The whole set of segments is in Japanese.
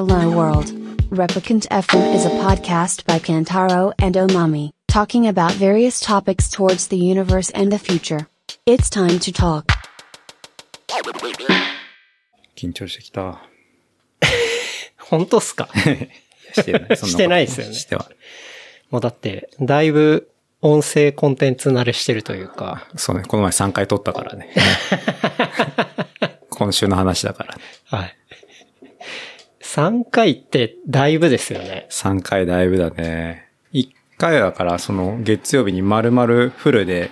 Hello World. Replicant FM is a podcast by Kantaro and Omami, talking about various topics towards the universe and the future. It's time to talk. 緊張してきた。本当っすかしてない。そんなことしてないですよねしては。もうだって、だいぶ音声コンテンツ慣れしてるというか、そうね、この前3回撮ったからね。今週の話だからね。はい。3回ってだいぶですよね。3回だいぶだね。1回だから、その月曜日に丸々フルで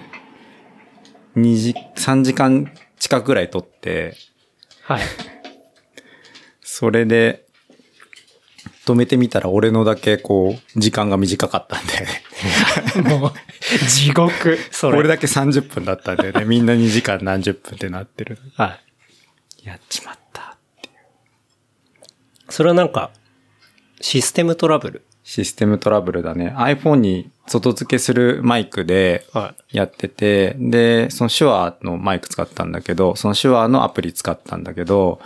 2時、3時間近くぐらい撮って、はい。それで、止めてみたら俺のだけこう、時間が短かったんで、もう、地獄、それ。俺だけ30分だったんだよね。みんな2時間何十分ってなってる。はい。やっちまった。それはなんか、システムトラブル？システムトラブルだね。iPhone に外付けするマイクではやってて、で、その手話のマイク使ったんだけど、その手話のアプリ使ったんだけど、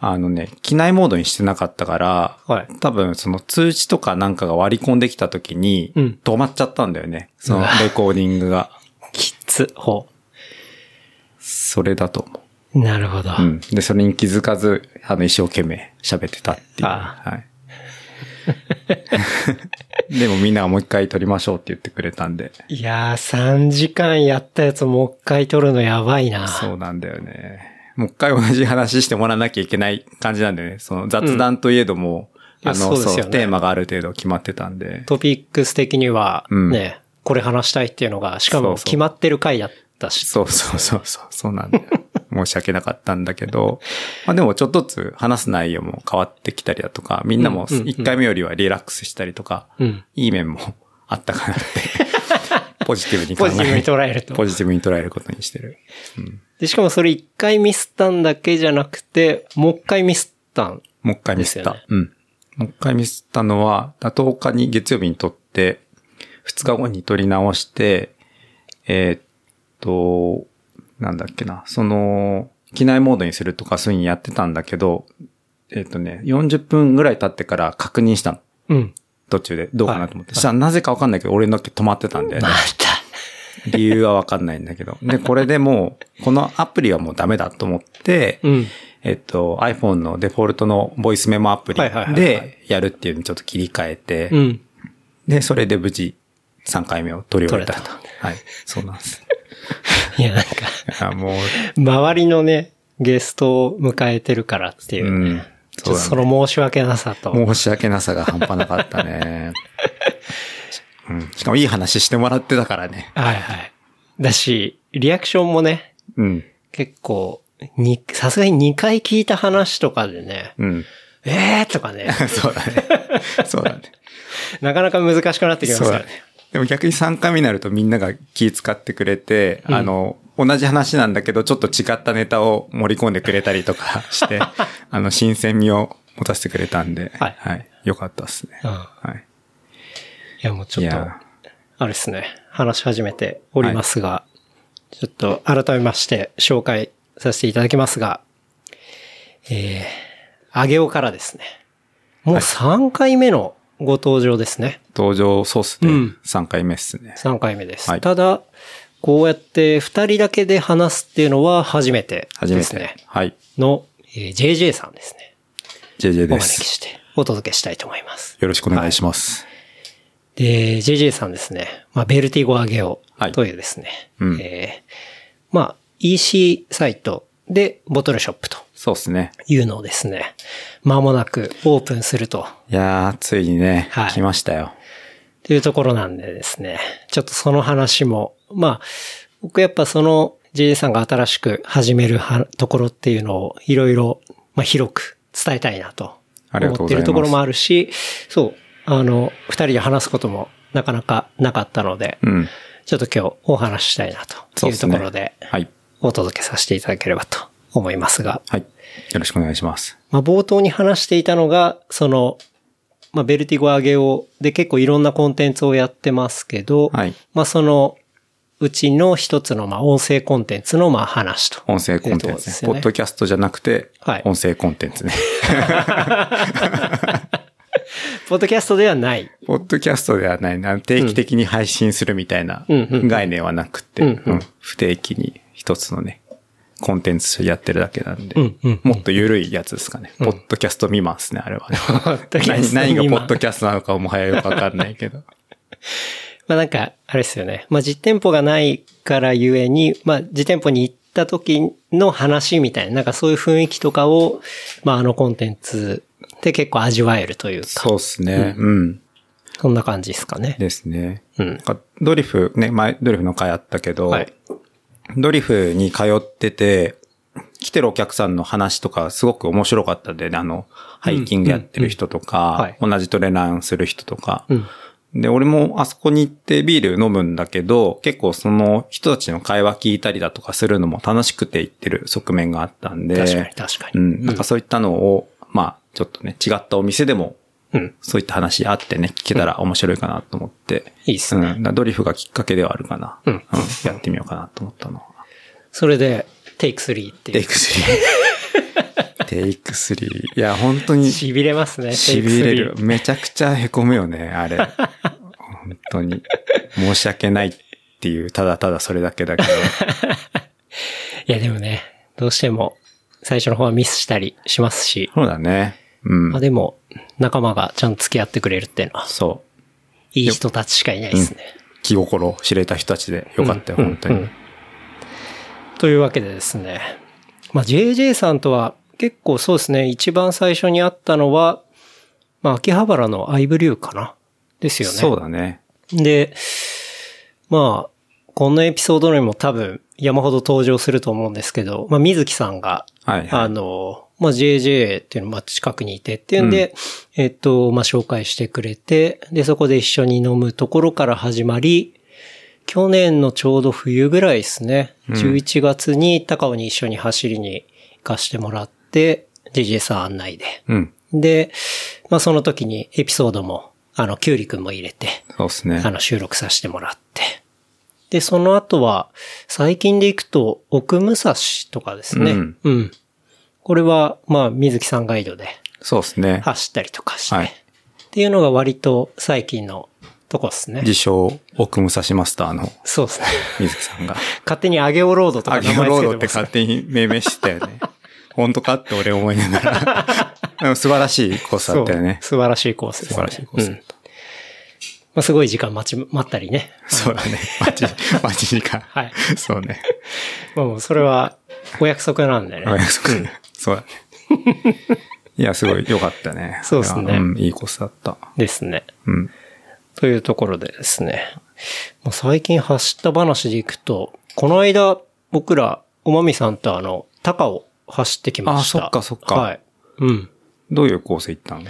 あのね、機内モードにしてなかったから、はい多分その通知とかなんかが割り込んできた時にうん、止まっちゃったんだよね。そのレコーディングが。きつ、ほそれだと思う。なるほど。う。うん。で、それに気づかず、あの、一生懸命喋ってたっていう。あはい。でもみんながもう一回撮りましょうって言ってくれたんで。いやー、3時間やったやつもう一回撮るのやばいな。そうなんだよね。もう一回同じ話してもらわなきゃいけない感じなんだよね。その雑談といえども、うんあの、そういやそうテーマがある程度決まってたんで。トピックス的には、うんね、これ話したいっていうのが、しかも決まってる回だったし。そうそうそうそう、そうなんだよ。申し訳なかったんだけど、まあでもちょっとずつ話す内容も変わってきたりだとか、みんなもうんうんうん一回目よりはリラックスしたりとか、うん。いい面も あったかなって、ポジティブに考えポジティブに捉えると。ポジティブに捉えることにしてる。で、しかもそれ一回ミスったんだけじゃなくて、もう一回ミスったん。もう一回ミスった。うん。もう一回ミスったのは、10日に月曜日に撮って、2日後に撮り直して、えーっと、なんだっけな、その、機内モードにするとかそういうふうにやってたんだけど、えーっとね、40分ぐらい経ってから確認したの。うん。途中で。どうかなと思って。そしたらなぜかわかんないけど、俺のだけ止まってたんだよねま。た。理由はわかんないんだけど。で、これでもう、このアプリはもうダメだと思って、うん。えっと、iPhone のデフォルトのボイスメモアプリでやるっていうのにちょっと切り替えて、うん。で、それで無事3回目を取り終えたはい。そうなんです。いや、なんか、あもう、周りのね、ゲストを迎えてるからっていうう、ん。ちょっとそだねの申し訳なさと。申し訳なさが半端なかったね。うん。しかもいい話してもらってたからね。はいはい。だし、リアクションもね、うん。結構、に、さすがに2回聞いた話とかでね、うん。えーとかね、そうだね。そうだね。なかなか難しくなってきますそうだねよね。。でも逆に3回目になるとみんなが気使ってくれて、あの、同じ話なんだけど、ちょっと違ったネタを盛り込んでくれたりとか して、あの、新鮮味を持たせてくれたんで、はい。よかったですね。うん。はい。いや、もうちょっとあれですね、話し始めておりますが、ちょっと改めまして紹介させていただきますが、えー、あげおからですね、もう3回目のご登場ですね。登場ソースでうん3回目っすね。3回目です。はいただ、こうやって2人だけで話すっていうのは初めて初めて。ですね。はい。の、えー JJ さんですね。JJ おです。招きしてお届けしたいと思います。よろしくお願いします。で、JJ さんですね。まあ、ベルティゴアゲオはいというですね。うんえーまあ、EC サイトでボトルショップとそうっすね。いうのをですね、間もなくオープンするといやー、ついにね、はい来ましたよ。というところなんでですね、ちょっとその話も、まあ、僕やっぱその JJ さんが新しく始めるはところっていうのをいろいろ、まあ、広く伝えたいなと思ってるところもあるし、そう、あの、二人で話すこともなかなかなかったので、うん。ちょっと今日お話ししたいなというところで、はい。お届けさせていただければと思いますが、はい。よろしくお願いします。まあ、冒頭に話していたのが、その、まあ、ベルティゴアゲオで結構いろんなコンテンツをやってますけど、はいまあ、その、うちの一つの、まあ、音声コンテンツの、まあ、話と。音声コンテンツね。ねポッドキャストじゃなくてはい、音声コンテンツね。ポッドキャストではない。ポッドキャストではないな。定期的に配信するみたいな概念はなくて、不定期に一つのね、コンテンツやってるだけなんで、うんうんもっと緩いやつですかね。うんポッドキャスト未満ですね、あれはね。何ト何がポッドキャストなのかもはやよくわかんないけど。まあなんか、あれですよね。まあ実店舗がないからゆえに、まあ実店舗に行った時の話みたいな、なんかそういう雰囲気とかを、まああのコンテンツで結構味わえるというか、そうですね。うん。そんな感じですかね。ですね。うんドリフ、ね、前、ドリフの会あったけど、はい。ドリフに通ってて、来てるお客さんの話とかすごく面白かったんでね、あの、ハイキングやってる人とか、うん同じトレランする人とか、うん。で、俺もあそこに行ってビール飲むんだけど、結構その人たちの会話聞いたりだとかするのも楽しくて行ってる側面があったんで、確かに確かに。うん、なんかそういったのを、まあ、ちょっとね、違ったお店でも、うん。そういった話あってね、聞けたら面白いかなと思って、いいっすね。うん、ドリフがきっかけではあるかな。うんやってみようかなと思ったのは。それで、テイク3っていう。テイク3。テイク3。いや、本当に痺れますね、痺れる。めちゃくちゃ凹むよね、あれ。本当に。申し訳ないっていう、ただただそれだけだけど。いやでもね、どうしても最初の方はミスしたりしますし、そうだね。うんまあ。でも仲間がちゃんと付き合ってくれるっていうのは、そう。いい人たちしかいないですね。気心知れた人たちでよかったよ、うん本当に。うんというわけでですね。まあ JJ さんとは結構そうですね、一番最初に会ったのは、まあ秋葉原のアイブリューかな？ですよね。そうだね。で、まあ、このエピソードにも多分山ほど登場すると思うんですけど、まあ水木さんが、はいはい。あの、まあ JJ っていうのが近くにいてっていうんで、えっと、まあ紹介してくれて、で、そこで一緒に飲むところから始まり、去年のちょうど冬ぐらいですね。11月に高尾に一緒に走りに行かしてもらって、JJ さん案内で。うん。で、まあその時にエピソードも、あの、キュウリくんも入れて、そうですねあ。の、収録させてもらって。で、その後は、最近で行くと、奥武蔵とかですね。うんうん。これは、まあ、水木さんガイドでそうですね。走ったりとかして。はいっていうのが割と最近のとこですね。自称、奥武蔵マスターのそうですね。水木さんが。勝手にアゲオロードとかア名前つギオロードってけてます勝手に命名してたよね。本当かって俺思いながら。でも素晴らしいコースだったよね。素晴らしいコースです、ね。素晴らしいコースだうんまあ、すごい時間待ち、待ったりね。そうだね。待ち、待ち時間。はい。そうね。まあもうそれはお約束なんでね。お約束。そうだね。いや、すごい良かったね。そうっすねうん、いいコースだった。ですね。うん。というところでですね。まあ最近走った話でいくと、この間僕ら、おまみさんとあの、高を走ってきました。あそっかそっかはい。うん。どういうコース行ったの？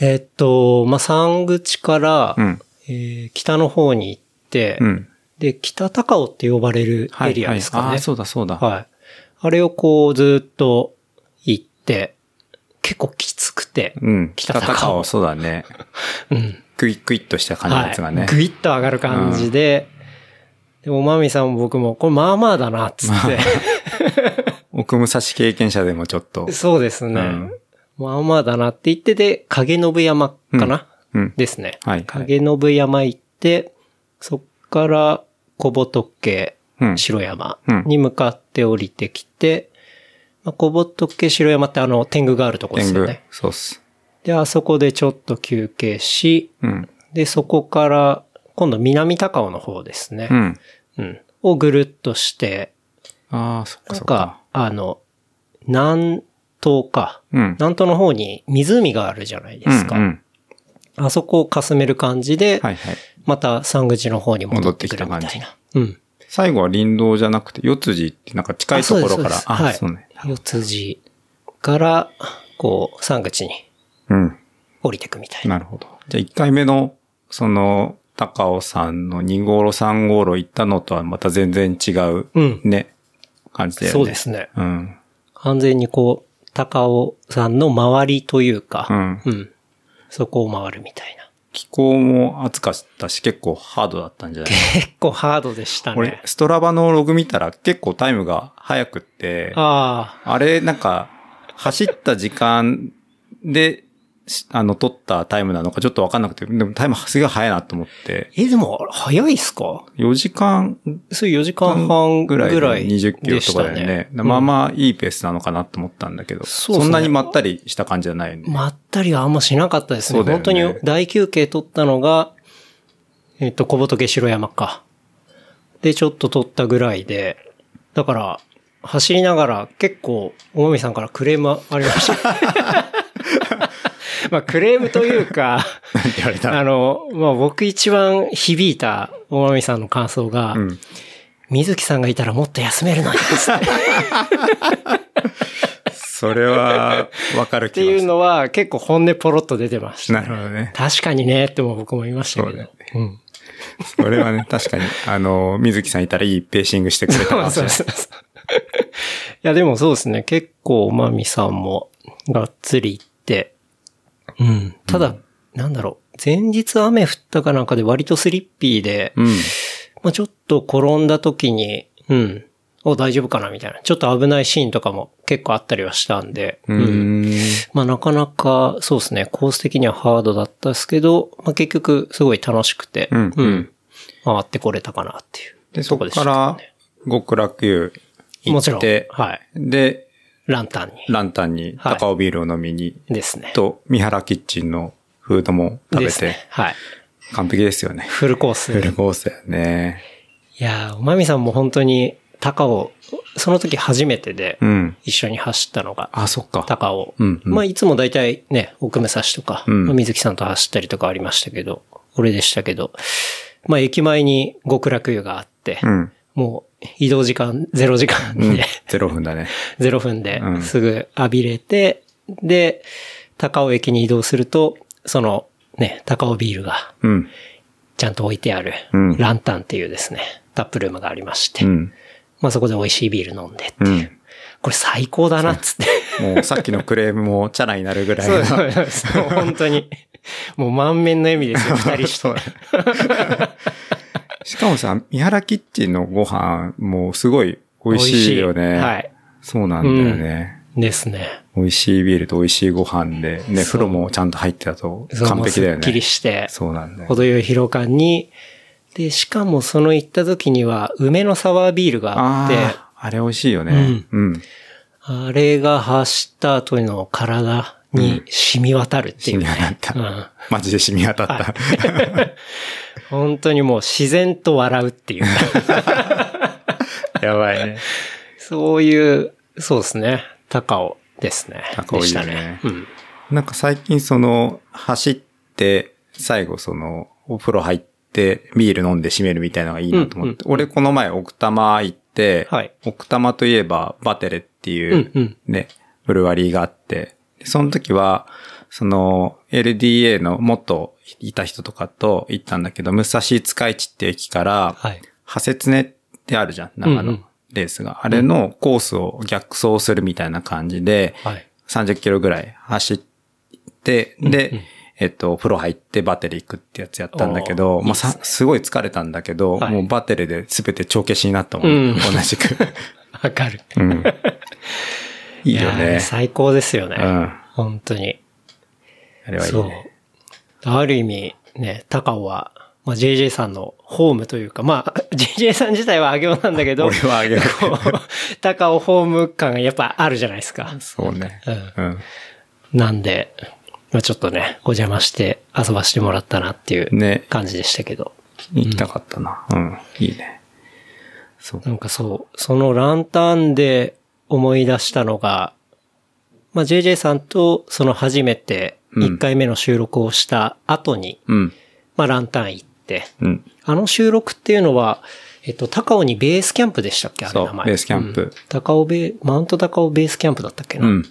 えーっと、まあ、山口から、うん。えー北の方に行って、うん。で、北高尾って呼ばれるエリアですかね。はいはい、ああ、そうだそうだ。はい。あれをこうずっと行って、結構きつくて、うん。北北高尾高尾、そうだね。うん。クイックイッとした感じのやつがね。はい。ぐいっと上がる感じで、でも、まみさんも僕も、これまあまあだな、っつって。奥武蔵経験者でもちょっと。そうですね。うんまあまあだなって言ってて、影信山かな、うん。ですね。はいはい影信山行って、そっから小仏うん。城山うんに向かって降りてきて、まあ、小仏城山ってあの天狗があるとこですよね。。そうっす。で、あそこでちょっと休憩し、うん。で、そこから今度南高尾の方ですね。うん。うん。をぐるっとして、ああ、そっかなんそっかか。、あの、南東か。うん。南東の方に湖があるじゃないですか。うんうんあそこをかすめる感じで、はいはい。また山口の方に戻ってくるみたい戻ってきな。うん。最後は林道じゃなくて、四辻ってなんか近いところから。あ、あ、そそう。ね。はい。四辻から、こう、山口にうん。降りてくみたいな。なるほど。じゃあ1回目の、その、高尾さんの2号路3号路行ったのとはまた全然違う、うんね、感じだよね。そうですね。うん。完全にこう、高尾山の周りというか、うん。うん。そこを回るみたいな。気候も暑かったし、結構ハードだったんじゃない？結構ハードでした俺ね、。ストラバのログ見たら結構タイムが速くって、ああれ、なんか、走った時間で、しあの、取ったタイムなのかちょっとわかんなくて、でもタイムすげえ速いなと思って、ーえ、でも、早いっすか？4時間そういう4時間半ぐらいでぐらい20キロとかだよね。ね。まあまあいいペースなのかなと思ったんだけど、そねそんなにまったりした感じじゃないよね。まったりはあんましなかったですね。ね本当に大休憩取ったのが、えっと、小仏城山か。で、ちょっと取ったぐらいで、だから、走りながら結構、おまみさんからクレームありました。まあ、クレームというか、なんて言われたあの、まあ僕一番響いたおまみさんの感想が、うん。水木さんがいたらもっと休めるのに、それは、わかるっていう気がする。のは結構本音ポロッと出てました。なるほどね。確かにね、っても僕も言いましたけど。そうだようん。それはね、確かに、あの、水木さんいたらいいペーシングしてくれたかもしれない。そうそうそう。いや、でもそうですね。結構、おまみさんも、がっつり行って、うん。ただ、なんだろう。前日雨降ったかなんかで割とスリッピーで、うん。まあちょっと転んだ時に、うん。お、大丈夫かなみたいな。ちょっと危ないシーンとかも結構あったりはしたんで、うーん。まあなかなか、そうですね。コース的にはハードだったですけど、まあ結局すごい楽しくて、うんうん回ってこれたかなっていう。で、そこでしたねから、極楽湯行もちろん。って、はい。で、ランタンに。ランタンにはい高尾ビールを飲みに、ですね。と、三原キッチンのフードも食べて、ですね。はい。完璧ですよね。フルコース。フルコースだよね。いやー、おまみさんも本当に高尾、その時初めてでうん。一緒に走ったのがあ、そっか。高尾。うんうんまあいつも大体ね、奥武蔵とか、うんまあ水木さんと走ったりとかありましたけど、俺でしたけど、まあ駅前に極楽湯があって、うん。もう移動時間0時間うんで、。0分だね。0分でうんすぐ浴びれて、で、高尾駅に移動すると、そのね、高尾ビールがうん。ちゃんと置いてある、うんランタンっていうですね、タップルームがありまして、うん。まあそこで美味しいビール飲んでっていう、うん。これ最高だなっつって。もうさっきのクレームもチャラになるぐらいの。そうそうそうそう、本当に。もう満面の笑みですよ、二人して。しかもさ、三原キッチンのご飯もすごい美味しいよね。はい。そうなんだよね。ですね。美味しいビールと美味しいご飯で、ね、風呂もちゃんと入ってたと完璧だよもうすっきりね。して、そうなんだよ。程よい疲労感に、で、しかもその行った時には、梅のサワービールがあって、ああ、あれ美味しいよね。うん。あれが走った後の体に染み渡るっていうね。染み渡ったうんマジで染み渡った。本当にもう自然と笑うっていう。やばいね。そういう、そうですね。高尾ですね。高尾でしたね。うん。なんか最近その、走って、最後その、お風呂入って、ビール飲んで締めるみたいなのがいいなと思って。うん俺この前奥多摩行って、はい奥多摩といえばバテレっていう、うんうんね、ブルワリーがあって、でその時は、その、LDA の元いた人とかと行ったんだけど、武蔵塚市って駅から、はい。派切ねってあるじゃん、長野うんうんレースが。あれのコースを逆走するみたいな感じで、はい。30キロぐらい走って、で、えっと、風呂入ってバテリ行くってやつやったんだけど、まあさ、すごい疲れたんだけど、はいもうバテレで全て帳消しになったもん、うん同じく。わかる。うん。いいよね。最高ですよね。うん本当に。あれはいいそうね。。ある意味、ね、高尾は、まあ、JJ さんのホームというか、まあ、JJ さん自体は上尾なんだけど、俺はあげる。こう高尾ホーム感がやっぱあるじゃないですか。そうね。うんうん。なんで、まあちょっとね、お邪魔して遊ばしてもらったなっていうね。感じでしたけど。行きたかったな。うん。いいね。そう。なんかそう、そのランタンで思い出したのが、まあ JJ さんとその初めてうん1回目の収録をした後に、うん。まあランタン行って、うん。あの収録っていうのは、えっと、高尾にベースキャンプでしたっけ？あれ名前。ベースキャンプうん高尾ベー、マウント高尾ベースキャンプだったっけな？うん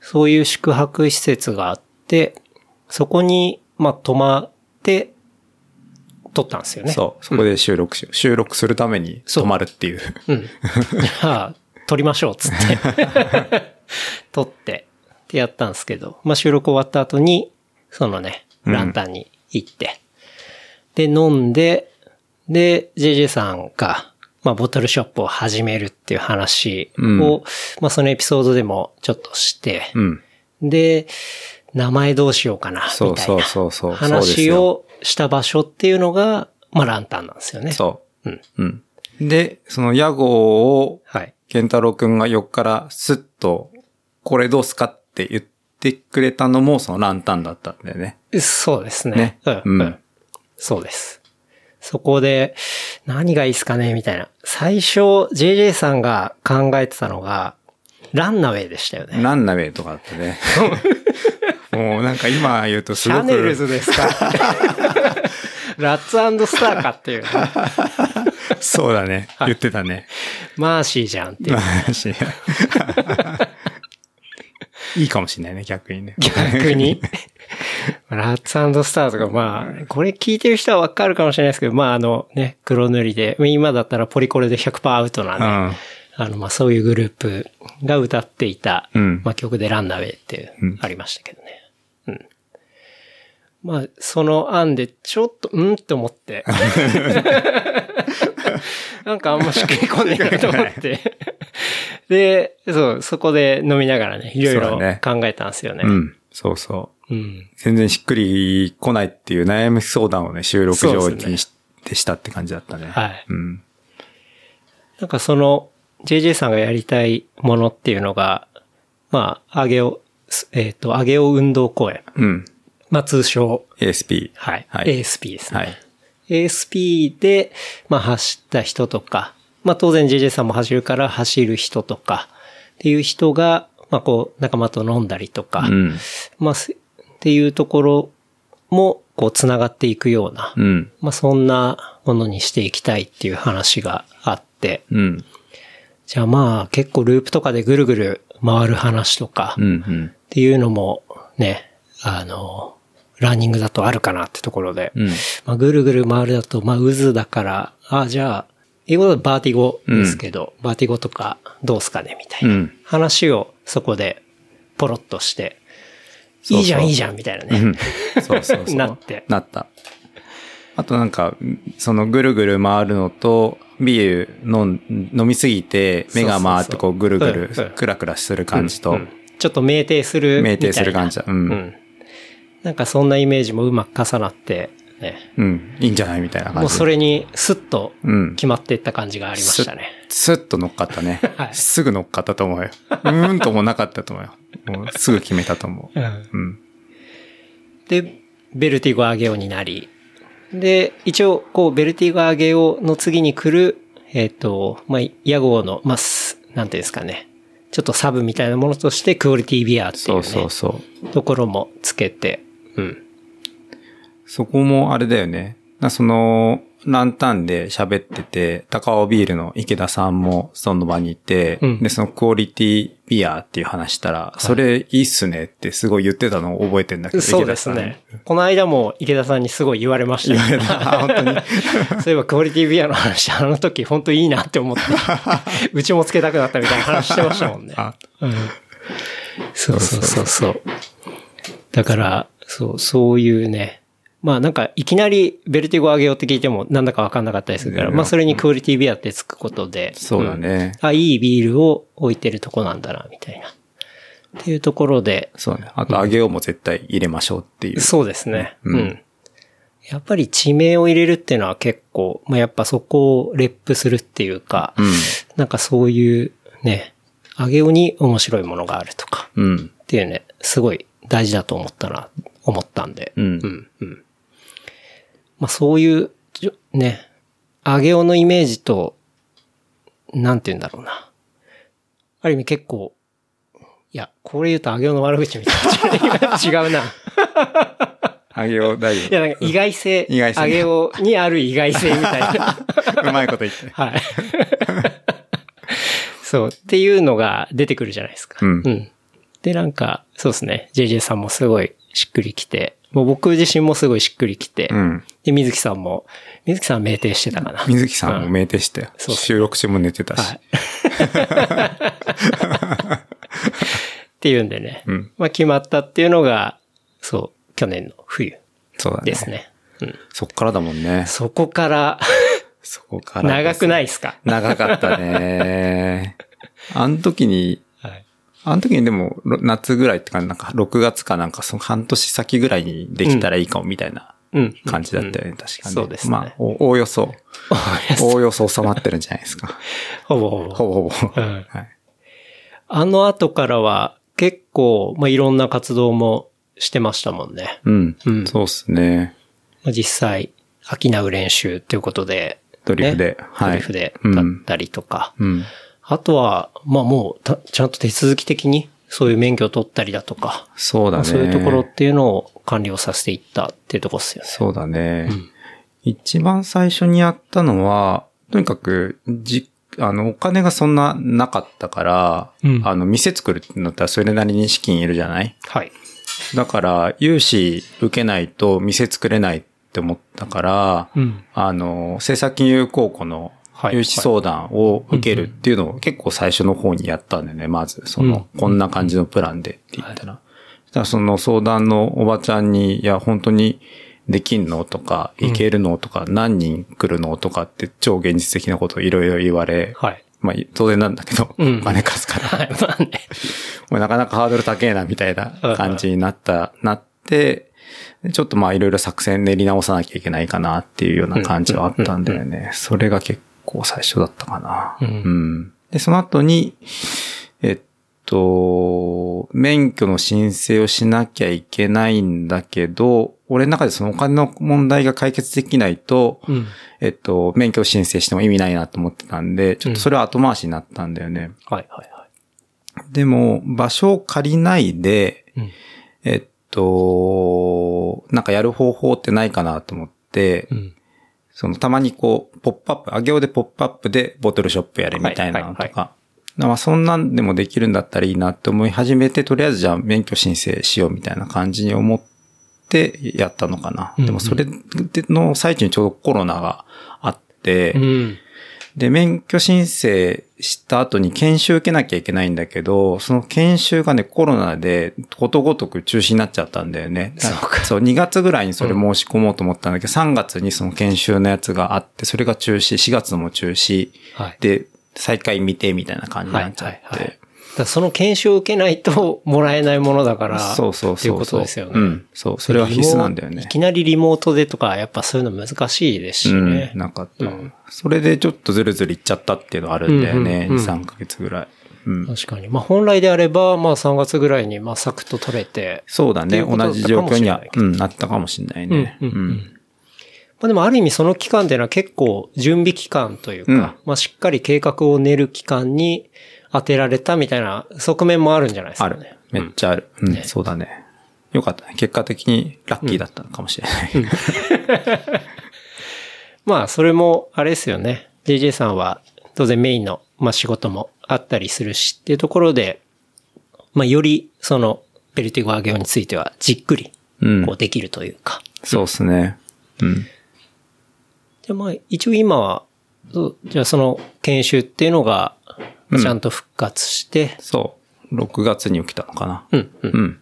そういう宿泊施設があって、そこに、まあ、泊まって、撮ったんですよね。そう。そこで収録しよう。収録するために泊まるっていう。う。うん。じゃあ、撮りましょう、つって。撮って、ってやったんですけど、まあ、収録終わった後に、そのね、うんランタンに行って。で、飲んで、で、JJ さんが、まあ、ボトルショップを始めるっていう話を、うんまあ、そのエピソードでもちょっとして、うん。で、名前どうしようかな、みたいなそうそうそうそう。そうです話よ。をした場所っていうのが、まあ、ランタンなんですよね。そう。うん。うん。で、その屋号を、はい。健太郎くんが横からスッと、これどうすかって言ってくれたのも、そのランタンだったんだよね。そうですね。ねうん、うんうん。そうです。そこで、何がいいっすかねみたいな。最初、JJ さんが考えてたのが、ランナウェイでしたよね。ランナウェイとかだったね。もうなんか今言うとすごく。シャネルズですか？ラッツスターかっていうね。そうだね。言ってたね。マーシーじゃんっていう。話いいかもしれないね、逆にね。逆に？ラッツスターとか、まあ、これ聞いてる人はわかるかもしれないですけど、まああのね、黒塗りで、今だったらポリコレで100%アウトなんで、うん。あの、まあそういうグループが歌っていた、うんまあ曲でランナウェイっていううんありましたけどね。うん。まあ、その案でちょっと、うんって思って。なんかあんましっくりこねえなと思って。で、そう、そこで飲みながらね、いろいろ考えたんですよね。うん。そうそう。うん。全然しっくり来ないっていう悩み相談をね、収録上にしでしたって感じだったね。はいうん。なんかその、JJ さんがやりたいものっていうのが、まあ、あげお、えっ、と、あげお運動公園。うん。まあ通称、ASP。はい。はい ASP ですね。はい。ASP で、まあ走った人とか、まあ当然 JJ さんも走るから走る人とか、っていう人が、まあこう仲間と飲んだりとか、うん。まあすっていうところも、こう繋がっていくような、うん。まあそんなものにしていきたいっていう話があって、うん。じゃあまあ結構ループとかでぐるぐる回る話とか。っていうのもね、あの、ランニングだとあるかなってところで、うん。まあ、ぐるぐる回るだと、まあ、渦だから、あ、じゃあ、英語だと vertigo ですけど、 vertigo とかどうすかねみたいなうん話をそこでポロッとして、いいじゃんいいじゃんみたいなね。うん。そうそうそう。なってなった。あとなんか、そのぐるぐる回るのと、ビール飲ん飲みすぎて目が回ってこうぐるぐるうんうんクラクラする感じとうん、ちょっと酩酊するみたいな。酩酊する感じだ。う。うんん。なんかそんなイメージもうまく重なって、ね。うん。いいんじゃないみたいな感じ。もうそれにスッとうん。決まっていった感じがありましたね。スッと乗っかったね。はいすぐ乗っかったと思うよ。うーんともなかったと思うよ。もうすぐ決めたと思う。うんうん。で、ベルティゴアゲオになり、で、一応、こう、ベルティゴアゲオの次に来る、えっ、と、まあ、屋号の、まあ、すなんていうんですかね。ちょっとサブみたいなものとして、クオリティビアっていうね、そうそうそう。ところもつけて、うん。そこもあれだよね。なその、ランタンで喋ってて、高尾ビールの池田さんもその場にいて、うんで、そのクオリティビアっていう話したら、それいいっすねってすごい言ってたのを覚えてんだけど、そうですね。この間も池田さんにすごい言われました池田さん。言われた。あ本当に。そういえばクオリティビアの話、あの時本当いいなって思って、うちもつけたくなったみたいな話してましたもんね。あうんそうそうそうそう。だから、そう、そういうね。まあなんか、いきなりベルティゴ上げようって聞いてもなんだかわかんなかったりするから、うんまあそれにクオリティビアってつくことで。そうだね。うんあ、いいビールを置いてるとこなんだな、みたいな。っていうところで、そうね。あと、揚げようも絶対入れましょうっていう。そうですね。うんうん。やっぱり地名を入れるっていうのは結構、まあやっぱそこをレップするっていうか、うん。なんかそういうね、上げように面白いものがあるとか、うん。っていうね、すごい大事だと思ったな、思ったんで。うんうん。うん。まあそういう、ね、上げようのイメージと、なんて言うんだろうな。ある意味結構、いや、これ言うと上げようの悪口みたいな。違うな。揚げよう大丈いや、なんか意外性、意外性上げようにある意外性みたいな。夫。うまいこと言って。はい。そう、っていうのが出てくるじゃないですか。うんで、なんか、そうですね。JJ さんもすごいしっくりきて、もう僕自身もすごいしっくりきて、うん。で、水木さんも、水木さんは酩酊してたかな。水木さんも酩酊したよ。そう収録中も寝てたし。はい。っていうんでね。うんまあ決まったっていうのが、そう、去年の冬。そうだね。ですね。うん。そっからだもんね。そこから、そこから。長くないいですか？長かったね。あの時に、はい。あの時にでも、ろ夏ぐらいってか、なんか6月かなんか、その半年先ぐらいにできたらいいかもみたいなうん。感じだったよね、確かに。そうですねまあ、おおおよそ、おおよそ収まってるんじゃないですか。ほぼほぼ。ほぼほぼ。うんはい。あの後からは結構、まあ、いろんな活動もしてましたもんね。うん。うんそうっすね。まあ、実際、飽きなう練習っていうことで、ドリフで。ねはい。ドリフでうんだったりとか。うん。あとは、まあもうた、ちゃんと手続き的にそういう免許を取ったりだとか、そうだね。まあそういうところっていうのを管理をさせていったっていうところですよね。そうだね。一番最初にやったのは、とにかく、じ、あの、お金がそんななかったから、うんあの、店作るってなったらそれなりに資金いるじゃない？はい。だから、融資受けないと店作れないって思ったから、うん。あの、政策金融高校のはい融資相談を受けるっていうのを結構最初の方にやったんだよね、まず。その、うんこんな感じのプランでって言ったら。らその相談のおばちゃんに、いや、本当にできんのとか、いけるのとか、何人来るのとかって超現実的なことをいろいろ言われ、はい。まあ、当然なんだけど、うんお金貸すから。はい。まあね。もうなかなかハードル高えな、みたいな感じになった、なって、でちょっとまあいろいろ作戦練り直さなきゃいけないかなっていうような感じはあったんだよね。それが結構最初だったかな。うんで、その後に、えっと、免許の申請をしなきゃいけないんだけど、俺の中でそのお金の問題が解決できないと、うん。えっと、免許申請しても意味ないなと思ってたんで、ちょっとそれは後回しになったんだよね。はいはいはでも、場所を借りないで、い。うん。えっと、なんかやる方法ってないかなと思って、うん。そのたまにこう、ポップアップ、あげおでポップアップでボトルショップやれみたいなのとはいはいか。まあそんなんでもできるんだったらいいなって思い始めて、とりあえずじゃあ免許申請しようみたいな感じに思ってやったのかな。うんうんでもそれの最中にちょうどコロナがあって、うん。で、免許申請した後に研修受けなきゃいけないんだけど、その研修がね、コロナでことごとく中止になっちゃったんだよね。そうかそう、2月ぐらいにそれ申し込もうと思ったんだけど、3月にその研修のやつがあって、それが中止、4月のも中止、はい。で、再開未定みたいな感じになっちゃって。はいはいはいだその研修を受けないと もらえないものだから。そうそうそう。っていうことですよね。うん。そう、それは必須なんだよねい。きなりリモートでとか、やっぱそういうの難しいですしね。うん、なかった、うんそれでちょっとずるずるいっちゃったっていうのはあるんだよね。うんうんうん2、3ヶ月ぐらい。うん。確かに。まあ本来であれば、まあ3月ぐらいに、まあサクッと取れて。そうだね。同じ状況にはうん、なったかもしれないね。うんうんうんまあでもある意味その期間っていうのは結構準備期間というか、うんまあしっかり計画を練る期間に当てられたみたいな側面もあるんじゃないですかあね。る。めっちゃある。うん、ねそうだね。よかったね。結果的にラッキーだったのかもしれない。まあ、それも、あれですよね。JJ さんは、当然メインの、まあ仕事もあったりするしっていうところで、まあより、その、ベルティゴアゲオについてはじっくり、うんこうできるというか。そうっすね。うん。で、まあ、一応今は、じゃあその研修っていうのが、まあちゃんと復活して、そう。6月に起きたのかな。うん、うん。うん。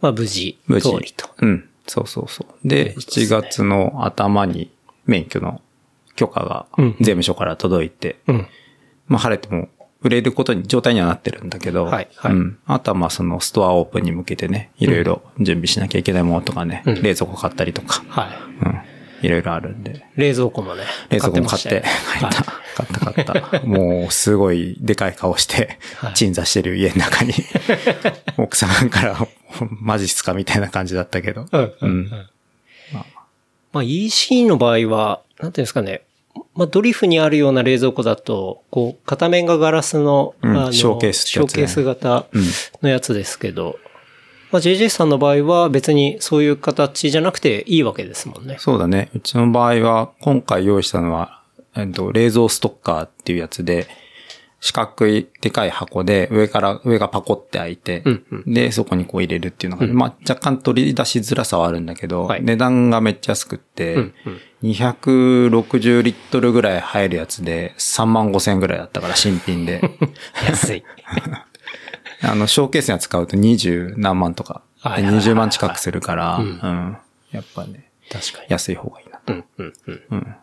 まあ無事、無事通りと。うん。そうそうそう。で、7月の頭に免許の許可がうん税務署から届いて、うん。まあ晴れても売れることに、状態にはなってるんだけど、はいはいうん。あとはまあそのストアオープンに向けてね、いろいろ準備しなきゃいけないものとかね、うん冷蔵庫買ったりとか、はい。うん。いろいろあるんで。冷蔵庫もね。冷蔵庫も買って、買った。買った買った。もう、すごいでかい顔してはい、鎮座してる家の中に、奥さんから、マジっすかみたいな感じだったけど。はい。うん。まあ EC の場合は、なんていうんですかね。まあドリフにあるような冷蔵庫だと、こう、片面がガラスの、の、ショーケースショーケース型うんのやつですけど、まあ JJ さんの場合は別にそういう形じゃなくていいわけですもんね。そうだね。うちの場合は、今回用意したのは、えっと、冷蔵ストッカーっていうやつで、四角いでかい箱で、上から、上がパコって開いて、うんうで、そこにこう入れるっていうのが、まあ若干取り出しづらさはあるんだけど、はい値段がめっちゃ安くって、うんうん260リットルぐらい入るやつで、3万5千円ぐらいだったから、新品で。安い。あの、ショーケースには使うと20何万とか、はいはいはいはい20万近くするから、ううんん。やっぱね。確かに。安い方がいいなと。うん、うん、うん。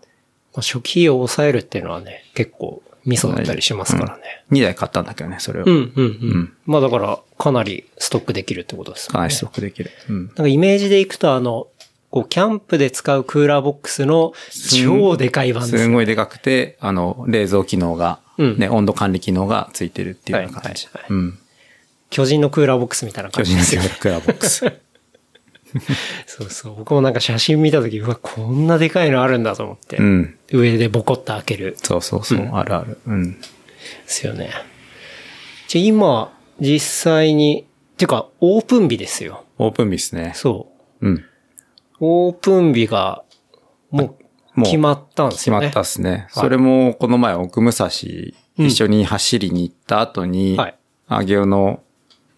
初期費用を抑えるっていうのはね、結構ミソだったりしますからね。2台買ったんだけどね、それを。うん、うん、うん。んまあだから、かなりストックできるってことですかな。りストックできる。うん。なんかイメージでいくとあの、こう、キャンプで使うクーラーボックスの超でかい版ですね。すごいでかくて、あの、冷蔵機能が、うんね、温度管理機能がついてるっていうような感じ。はいはいうん。巨人のクーラーボックスみたいな巨感じですよ人のクーラーボックス。そうそう。僕もなんか写真見たとき、うわ、こんなでかいのあるんだと思って。うん。上でボコッと開ける。そうそうそう、あるある。うん。ですよね。じゃあ今、実際に、てか、オープン日ですよ。オープン日ですね。そう。うん。オープン日が、もう、もう決まったんですよね。決まったっすね。それも、この前、奥武蔵、一緒に走りに行った後に、はい上尾の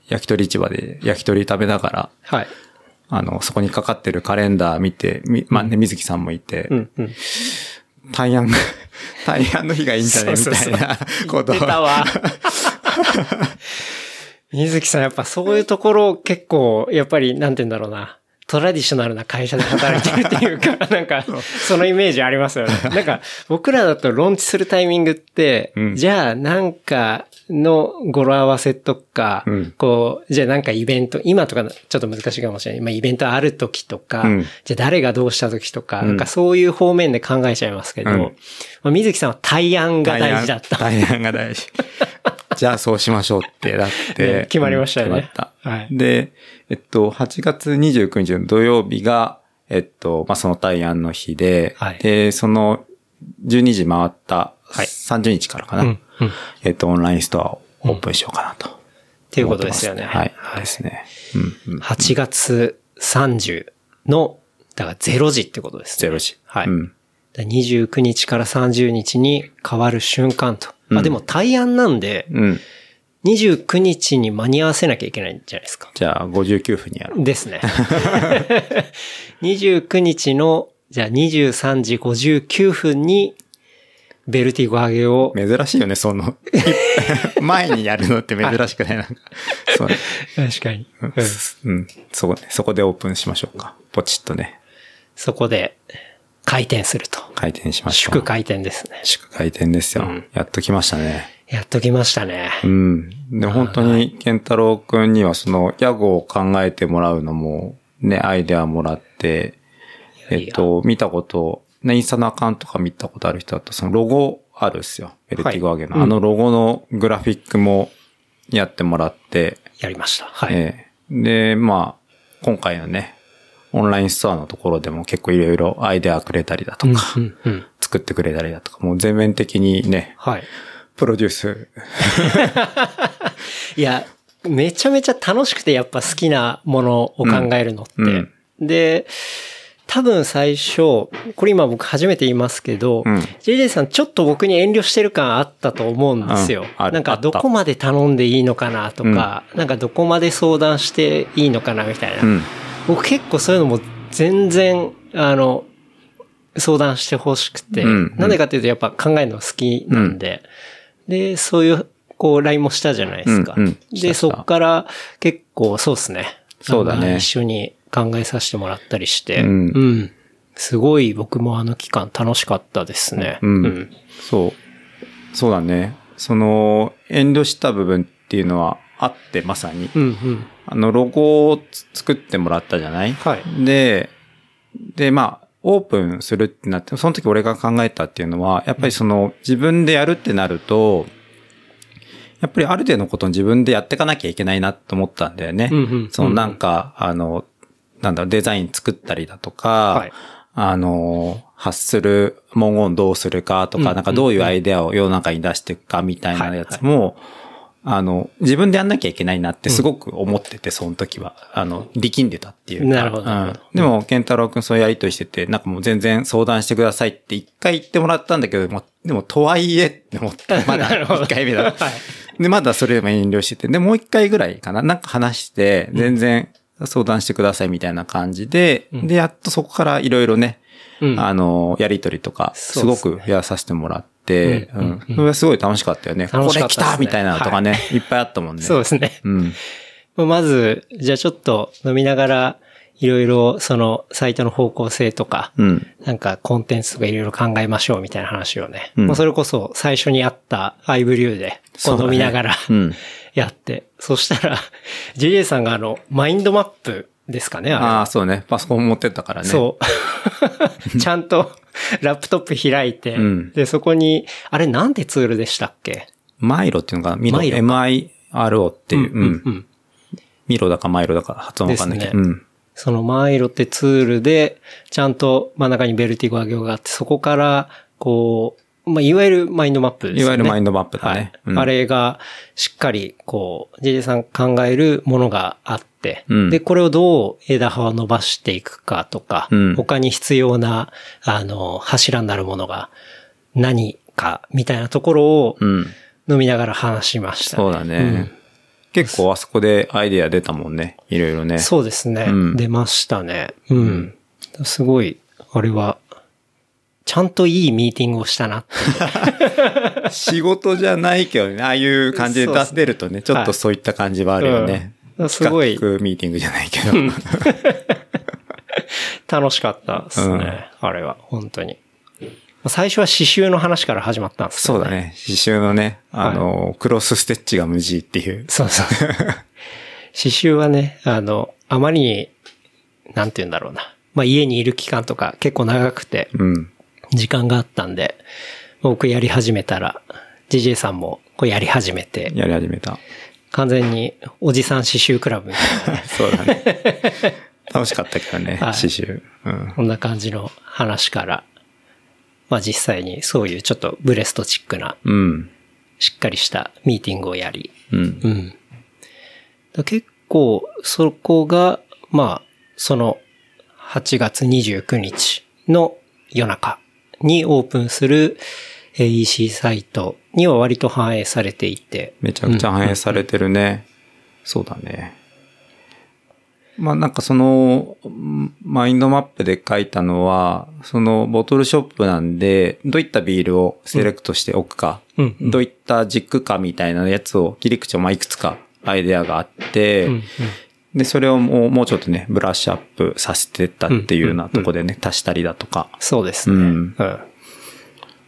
焼き鳥市場で焼き鳥食べながら、はい。あの、そこにかかってるカレンダー見て、みまあね、水木さんもいて、うん、うん。大安、大安の日がいいんじゃねみそうそうそうたいなことを出たわ。水木さんやっぱそういうところ結構、やっぱり、なんて言うんだろうな。トラディショナルな会社で働いてるっていうか、なんか、そのイメージありますよね。なんか、僕らだとローンチするタイミングって、うんじゃあなんかの語呂合わせとか、うん。こう、じゃあなんかイベント、今とかちょっと難しいかもしれない。まあイベントある時とか、うん。じゃあ誰がどうした時とか、ん。なんかそういう方面で考えちゃいますけど、うん。まあ、水木さんは対案が大事だった。大安が大事。じゃあそうしましょうって、だって。ね決まりましたよね。うん決まった。はい。で、えっと、8月29日の土曜日が、えっと、まあ、その大安の日で、はい。で、その12時回ったはい。30日からかな、うんうんえっと、オンラインストアをオープンしようかなと。っていうことですよね。はい。ですね。うん、うん。8月30の、だから0時ってことですね。ゼロ時。はい。うん。だから29日から30日に変わる瞬間と。うんあ、でも対案なんで、うん。29日に間に合わせなきゃいけないんじゃないですか。じゃあ、59分にやろう。ですね。29日の、じゃあ23時59分に、ベルティゴハゲを、珍しいよね、その、前にやるのって珍しくないなんか。そう。確かに、うんうん。そこね、そこでオープンしましょうか。ポチッとね、そこで回転すると。開店しましょう。祝回転ですね。祝開店ですよ。うんやっと来ましたね。やっときましたね。うん。で、本当に、健太郎くんにはその、屋号を考えてもらうのも、ね、アイデアもらって、えっと、見たこと、ね、インスタのアカウントとか見たことある人だと、そのロゴあるっすよ。ベルティゴアゲの。はいあのロゴのグラフィックもやってもらって、やりました。はい。ええで、まあ、今回のね、オンラインストアのところでも結構いろいろアイデアくれたりだとか、うんうんうん作ってくれたりだとか、もう全面的にね、はい。プロデュース。いや、めちゃめちゃ楽しくてやっぱ好きなものを考えるのって。うんで、多分最初、これ今僕初めて言いますけど、うん。JJ さんちょっと僕に遠慮してる感あったと思うんですよ。うん。なんかどこまで頼んでいいのかなとか、なんかどこまで相談していいのかなみたいな。うん。僕結構そういうのも全然、あの、相談してほしくて、うん。なんでかっていうとやっぱ考えるの好きなんで、で、そういう、こう、LINE もしたじゃないですか。で、そっから結構そうですね。そうだね。一緒に考えさせてもらったりして、うんすごい僕もあの期間楽しかったですね。うんそう。そうだね。その、遠慮した部分っていうのはあって、まさに。うん。うん。あの、ロゴをつ作ってもらったじゃない？はい。で、で、まあ、オープンするってなって、その時俺が考えたっていうのは、やっぱりその、自分でやるってなると、やっぱりある程度のことを自分でやっていかなきゃいけないなと思ったんだよね。うんうんそのなんか、あの、なんだろう、デザイン作ったりだとか、はい。あの、発する文言どうするかとか、うんなんかどういうアイデアを世の中に出していくかみたいなやつも、あの、自分でやんなきゃいけないなってすごく思ってて、その時は。あの、力んでたっていうか。なるほどうん。でも、健太郎くんそういうやりとりしてて、なんかもう全然相談してくださいって一回言ってもらったんだけども、でも、とはいえって思って、まだ一回目だ。はい。で、まだそれでも遠慮してて、で、もう一回ぐらいかな。なんか話して、全然相談してくださいみたいな感じで、うんで、やっとそこからいろいろね、うんあの、やりとりとか、すごくやらさせてもらって、うんそれはすごい楽しかったよね。楽しかこれ来ったみたいなのとかね、いっぱいあったもんね。そうですね。うん。まず、じゃあちょっと飲みながらいろいろそのサイトの方向性とか、うん。なんかコンテンツとかいろいろ考えましょうみたいな話をね。うんまあそれこそ最初にあったアイブリューで、こう飲みながら、うん。やって。そしたら、JJ さんがあの、マインドマップですかね、あれ。ああ、そうね。パソコン持ってったからね。そう。ちゃんと ラップトップ開いて、うんで、そこに、あれなんてツールでしたっけ？マイロっていうのかな？ミロ。MIRO っていう。うん。うん。ミロだかマイロだか発音わかんないけど。ねうん。そのマイロってツールで、ちゃんと真ん中にヴェルティゴ・アゲオがあって、そこから、こう、まあ、いわゆるマインドマップですよね。いわゆるマインドマップだねはいうんあれが、しっかり、こう、JJ さん考えるものがあって、うんで、これをどう枝葉を伸ばしていくかとか、うん他に必要な、あの、柱になるものが何か、みたいなところをうん。飲みながら話しました、そうだね。結構あそこでアイデア出たもんね。いろいろね。そうですね。うん出ましたね。うん。すごい、あれは、ちゃんといいミーティングをしたなって。仕事じゃないけどね。ああいう感じで出せるとね、ちょっとそういった感じはあるよね。うんすごいミーティングじゃないけど。楽しかったですね。あれは、本当に。最初は刺繍の話から始まったんですけどそうだ。ね。刺繍のね、あの、クロスステッチが無事っていう。そうそう。刺繍はね、あの、あまりに、なんて言うんだろうな。まあ家にいる期間とか結構長くて、うん。時間があったんで、僕やり始めたら、JJ さんもこうやり始めて、やり始めた。完全におじさん刺繍クラブ そうだね。楽しかったけどね、はい刺繍。うん。こんな感じの話から、まあ実際にそういうちょっとブレストチックな、うん。しっかりしたミーティングをやり、うん。うん。だ結構、そこが、まあ、その、8月29日の夜中にオープンするえー EC サイトには割と反映されていて。めちゃくちゃ反映されてるね。そうだね。まあなんかその、んマインドマップで書いたのは、そのボトルショップなんで、どういったビールをセレクトしておくか、うんうんどういった軸かみたいなやつを切り口をまあいくつかアイデアがあって、うんうんで、それをもうもうちょっとね、ブラッシュアップさせてったっていうようなとこでね、足したりだとか。そうですね。ううんん。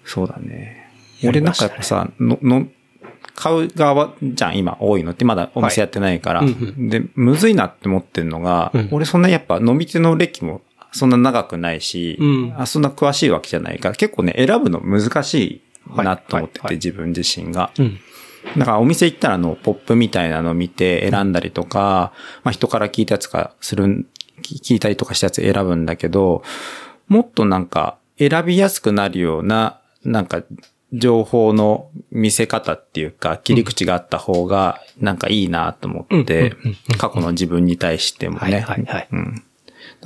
そうだね。や俺なんかやっぱさ、の、の、買う側じゃん、今多いのってまだお店やってないから。で、むずいなって思ってるのが、うん俺そんなやっぱ飲み手の歴もそんな長くないし、うんあそんな詳しいわけじゃないから、結構ね、選ぶの難しいなと思ってて、自分自身が。うん。だからお店行ったらあの、ポップみたいなのを見て選んだりとか、まあ人から聞いたやつかするん、聞いたりとかしたやつ選ぶんだけど、もっとなんか選びやすくなるような、なんか情報の見せ方っていうか、切り口があった方がなんかいいなと思って過去の自分に対してもね。はいはいはいうん。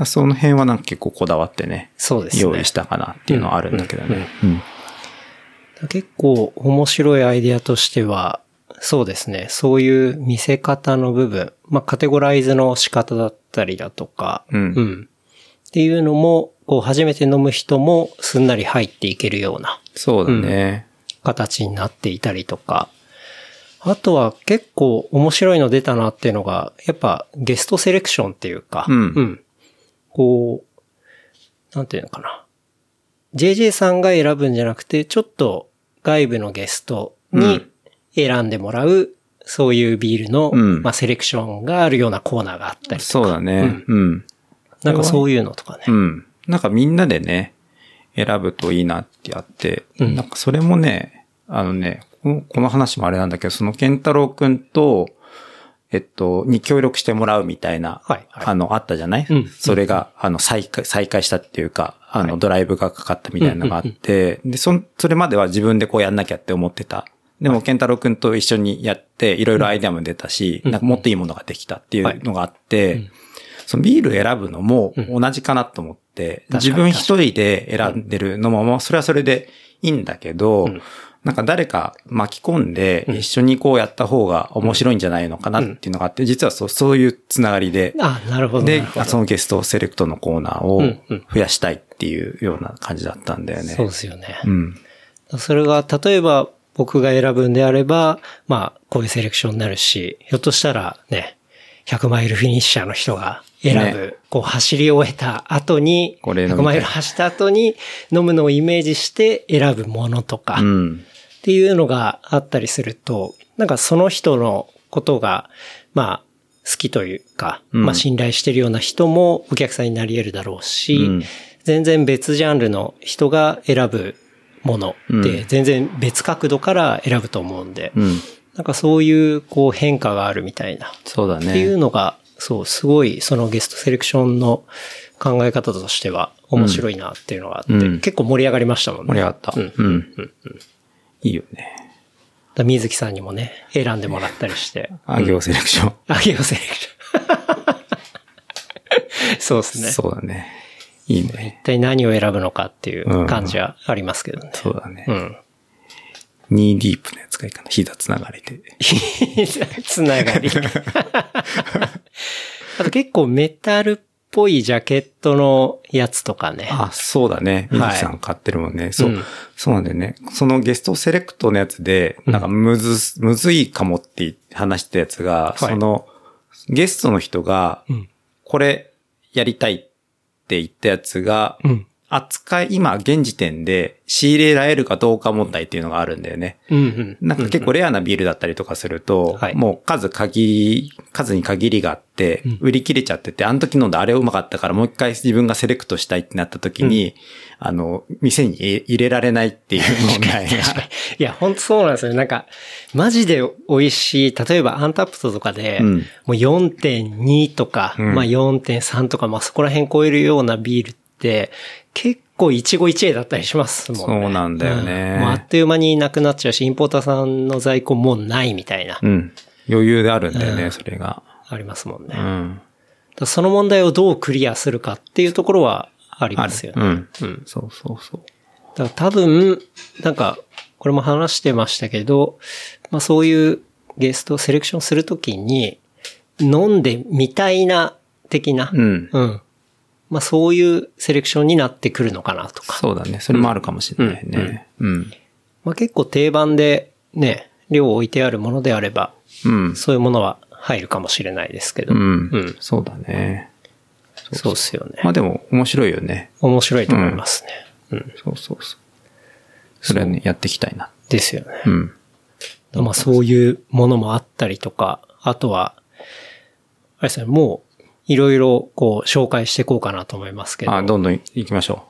その辺はなんか結構こだわってね、そうですね。用意したかなっていうのはあるんだけどね。うん。結構面白いアイデアとしては、そうですね。そういう見せ方の部分、まあ、カテゴライズの仕方だったりだとか、うん。っていうのも、こう、初めて飲む人もすんなり入っていけるような。そうだね。形になっていたりとか、あとは結構面白いの出たなっていうのが、やっぱゲストセレクションっていうか、うん。こう、なんていうのかな。JJ さんが選ぶんじゃなくて、ちょっと外部のゲストに選んでもらう、そういうビールの、うんまあ、セレクションがあるようなコーナーがあったりとか。そうだね。うんなんかそういうのとかね。うん。なんかみんなでね、選ぶといいなってやって、うんなんかそれもね、あのね、このこの話もあれなんだけど、その健太郎くんと、えっと、に協力してもらうみたいな、はいはい。あの、あったじゃない、うんそれが、あの、再開、再開したっていうか、あの、ドライブがかかったみたいなのがあって、で、そん、それまでは自分でこうやんなきゃって思ってた。でも、健太郎くんと一緒にやって、いろいろアイデアも出たし、うん。なんかもっといいものができたっていうのがあって、そのビール選ぶのも同じかなと思って、うん自分一人で選んでるのも、まあそれはそれでいいんだけど、んなんか誰か巻き込んで一緒にこうやった方が面白いんじゃないのかなっていうのがあって、実はそうそういうつながりで、あ、なるほど。でそのゲストセレクトのコーナーを増やしたいっていうような感じだったんだよね。そうですよね。うん。それが、例えば僕が選ぶんであれば、まあ、こういうセレクションになるし、ひょっとしたらね、100マイルフィニッシャーの人が選ぶ、こう走り終えた後に、これ飲みたい100マイル走った後に飲むのをイメージして選ぶものとか、うん。っていうのがあったりすると、なんかその人のことが、まあ、好きというか、うんまあ信頼してるような人もお客さんになり得るだろうし、うん全然別ジャンルの人が選ぶものうんで、全然別角度から選ぶと思うんで、うん。なんかそういうこう変化があるみたいな、そうだね。っていうのが、そう、すごいそのゲストセレクションの考え方としては面白いなっていうのがあって、うん結構盛り上がりましたもんね。盛り上がった。うんうん。いいよね。だ水木さんにもね、選んでもらったりして。あ行セレクション。あげよセレクション。そうですね。そうだね。いいね。一体何を選ぶのかっていう感じはありますけどね。そうだねう。ん。ニーディープのやつがいいかな。膝つながれて。つながり。あと結構メタルっぽいジャケットのやつとかね。あ、そうだね。ミはいキさん買ってるもんね。そう、うんそうなんだよね。そのゲストセレクトのやつで、なんかむず、むずいかもって話したやつが、はいその、ゲストの人がうん、これやりたいって言ったやつが、うん。扱い、今現時点で仕入れられるかどうか問題っていうのがあるんだよね。うんうん。なんか結構レアなビールだったりとかすると、はいもう数限り、数に限りがあってうん、売り切れちゃってて、あの時飲んだあれうまかったからもう一回自分がセレクトしたいってなった時に、あの、店に入れられないっていう 問題が。いや、本当そうなんですよ。なんか、マジで美味しい、例えばアンタップトとかで、うんもう4.2とか、うんまあ4.3とか、まあそこら辺超えるようなビールって、結構一期一会だったりしますもんね。そうなんだよねうんあっという間になくなっちゃうし、インポーターさんの在庫もうないみたいな、うん。余裕であるんだよね、うんそれが。ありますもんね。うん。らその問題をどうクリアするかっていうところはありますよね。うん。うんそうそうそう。だ多分、なんか、これも話してましたけど、まあそういうゲストをセレクションするときに、飲んでみたいな的な、うん。うん。まあそういうセレクションになってくるのかなとか。そうだね。それもあるかもしれないね。うん。まあ結構定番でね、量置いてあるものであれば、うん。そういうものは入るかもしれないですけど。うん。うんそうだね。そうっすよね。まあでも面白いよね。面白いと思いますね。うん。そうそうそう。それはね、やっていきたいな。ですよね。うん。まあそういうものもあったりとか、あとは、あれですね、もういろいろこう紹介していこうかなと思いますけど、あ、どんどん行きましょ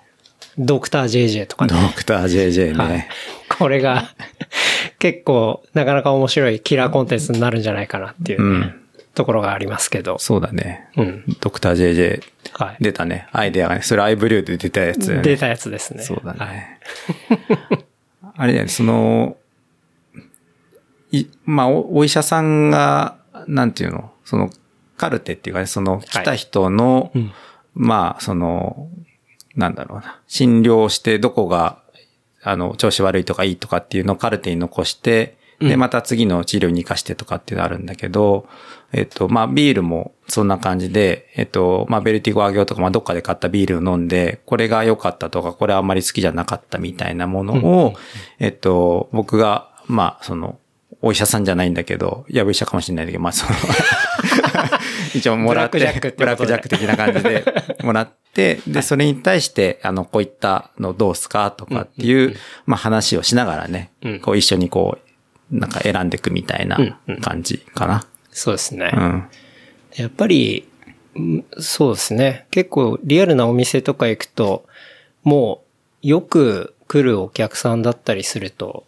ドクター JJ とかう。ねド。クター JJ はいね。。これが 結構なかなか面白いキラーコンテンツになるんじゃないかなっていうね、うんところがありますけど。そうだね。うん。ドクター JJ はい。出たね。アイデアがね。それアイブリューで出たやつね。出たやつですね。そうだはい。ね。あれだよね、その、い、まあお、お医者さんが、なんていうの、その、カルテっていうかね、その、来た人の、うん。まあ、その、なんだろうな、診療してどこが、あの、調子悪いとかいいとかっていうのをカルテに残して、で、うん。また次の治療に活かしてとかっていうのあるんだけど、えっと、まあ、ビールもそんな感じで、えっと、まあ、ベルティゴアギョとか、まあ、どっかで買ったビールを飲んで、これが良かったとか、これあんまり好きじゃなかったみたいなものを、えっと、僕が、まあ、その、お医者さんじゃないんだけど、やぶ医者かもしれないんだけど、まあ、その、一応もらって、ブラックジャックってブラクジャック的な感じでもらって、で、それに対して、あの、こういったのどうすかとかっていう、まあ話をしながらねうん、こう一緒にこう、なんか選んでいくみたいな感じかな。そうですね。うん。やっぱり、うんそうですね。結構リアルなお店とか行くと、もうよく来るお客さんだったりすると、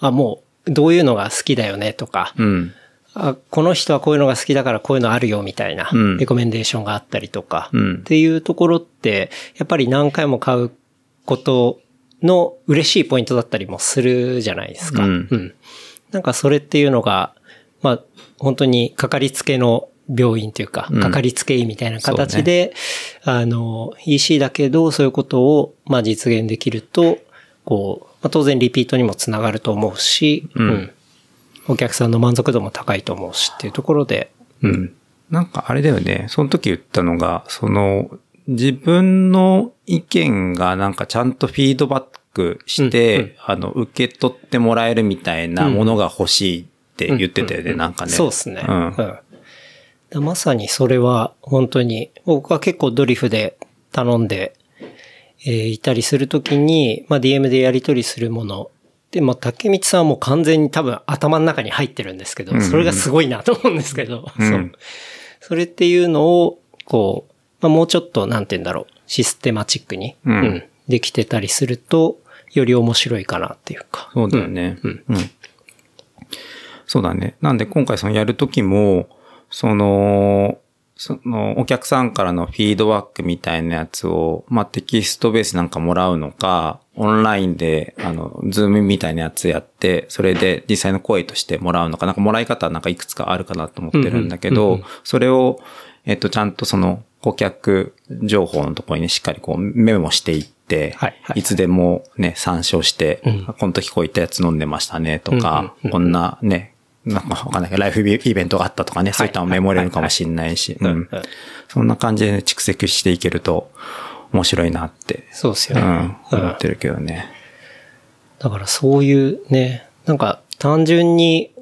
あ、もうどういうのが好きだよねとか、うん。あ、この人はこういうのが好きだからこういうのあるよみたいな、うん。レコメンデーションがあったりとか、うん。っていうところって、やっぱり何回も買うことの嬉しいポイントだったりもするじゃないですか。うん。なんかそれっていうのが、まあ、本当にかかりつけの病院というか、うん。かかりつけ医みたいな形で、あの、EC だけど、そういうことを、まあ実現できると、こう、まあ、当然リピートにもつながると思うし、うんお客さんの満足度も高いと思うしっていうところで、うん。なんかあれだよね。その時言ったのが、その、自分の意見がなんかちゃんとフィードバックして、うんうんあの、受け取ってもらえるみたいなものが欲しいって言ってたよね、うんなんかね。そうですね。うん。だかでまさにそれは本当に、僕は結構ドリフで頼んで、えーいたりするときに、まあ DM でやり取りするもの。で、まあ竹光さんはもう完全に多分頭の中に入ってるんですけど、うんうんそれがすごいなと思うんですけど、うんそう。それっていうのを、こう、まあもうちょっと、なんて言うんだろう、システマチックに、うんできてたりすると、より面白いかなっていうか。そうだよね。うんうん。そうだね。なんで今回そのやるときも、その、その、お客さんからのフィードバックみたいなやつを、まあ、テキストベースなんかもらうのか、オンラインで、あの、ズームみたいなやつやって、それで実際の声としてもらうのか、なんかもらい方はなんかいくつかあるかなと思ってるんだけどうんうんうん。うん、それを、えっと、ちゃんとその、顧客情報のところにしっかりこうメモしていって、はいはい。いつでもね、参照して、うん。この時こういったやつ飲んでましたねとか、うんうんうん。こんなね、なんかわかんないけど、ライフイベントがあったとかね、そういったのをメモれるかもしれないし、うんそんな感じで蓄積していけると面白いなって、そうですよね。うん、うん思ってるけどね。だからそういうね、なんか単純に、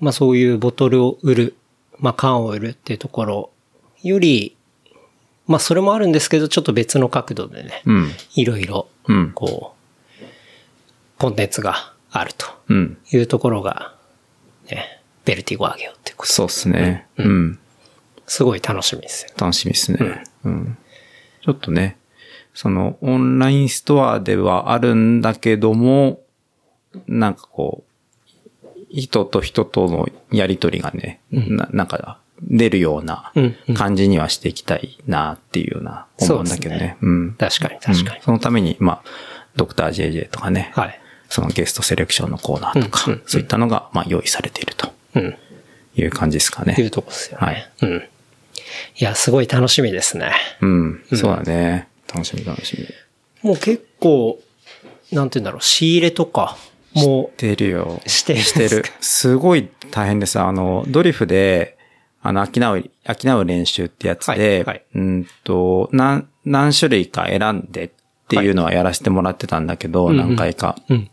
まあそういうボトルを売る、まあ缶を売るっていうところより、まあそれもあるんですけど、ちょっと別の角度でね、うん。いろいろ、うん。こう、コンテンツがあるとうん。いうところが、ね、ベルティゴを上げようってこと。そうっすね。うん。すごい楽しみですよ。楽しみですね。うん。ちょっとね、その、オンラインストアではあるんだけども、なんかこう、人と人とのやりとりがね、ななんか出るようなうんうん感じにはしていきたいなっていうような思うんだけどね。うん。確かに確かにうん。そのために、まあ、ドクター JJ とかね、はい。そのゲストセレクションのコーナーとか、そういったのが、まあ、用意されているとうん。いう感じですかいうね。とこですよね。はいうん。いや、すごい楽しみですね。うん。そうだね。楽しみ楽しみ。もう結構、なんて言うんだろう、仕入れとか、もしてるよ。してるしてる。すごい大変です。あの、ドリフで、あの、飽きなう、飽きなう練習ってやつで、はいはいうんと、何、何種類か選んでっていうのはやらせてもらってたんだけど、い何回か。う、うん。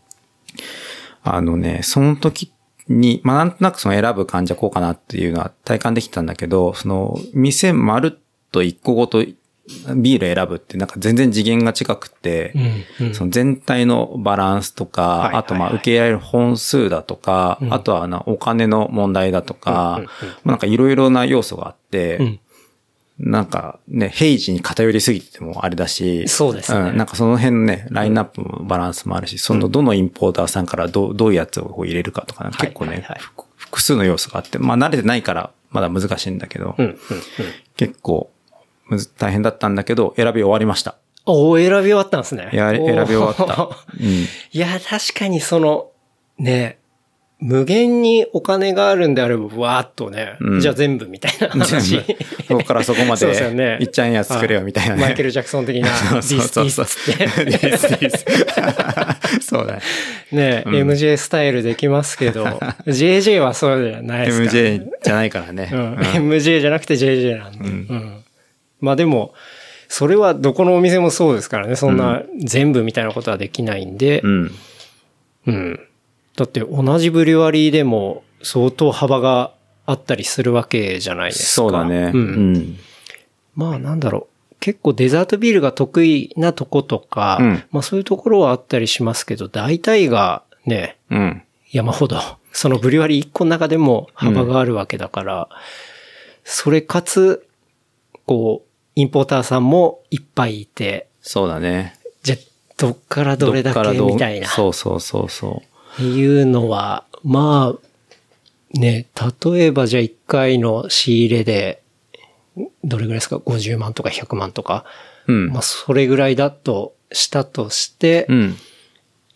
あのね、その時に、まあ、なんとなくその選ぶ感じはこうかなっていうのは体感できたんだけど、その、店まるっと一個ごとビール選ぶってなんか全然次元が違くて、うん。うん。その全体のバランスとか、あとまあ受け入れられる本数だとか、うんあとはあのお金の問題だとか、うんうんうんまあなんかいろいろな要素があって、うん。なんかね、平時に偏りすぎてもあれだし、そうですねん、なんかその辺のね、ラインナップもバランスもあるし、そのどのインポーターさんからどうどういうやつを入れるかとか、結構ね、はいはいはいふ複数の要素があって、まあ慣れてないからまだ難しいんだけど、うん。うん。うん。結構むず大変だったんだけど、選び終わりました。おー選び終わったんですね。や選び終わった。うん。いや、確かにその、ね、無限にお金があるんであれば、わーっとね、うんじゃあ全部みたいな 話。そこからそこまで すよねで、いっちゃんやつ作れよみたいなね。マイケル・ジャクソン的な、 this、this って。 this this そうだね。ね、MJ スタイルできますけど、JJ はそうじゃないですから、MJ じゃないからね。うんうん MJ じゃなくて JJ なんで。うんうんまあでも、それはどこのお店もそうですからね。そんな全部みたいなことはできないんで。うん。うん。だって同じブリュワリーでも相当幅があったりするわけじゃないですか。そうだね。う。うんん。まあなんだろう。結構デザートビールが得意なとことか、うんまあそういうところはあったりしますけど、大体がね、うん。山ほど、そのブリュワリー1個の中でも幅があるわけだから、それかつ、こう、インポーターさんもいっぱいいて、そうだね。じゃあ、どっからどれだけみたいな。そうそうそうそいうのは、まあ、ね、例えばじゃあ1回の仕入れで、どれぐらいですか ?50 万とか100万とか。う。うん。まあ、それぐらいだとしたとして、うん。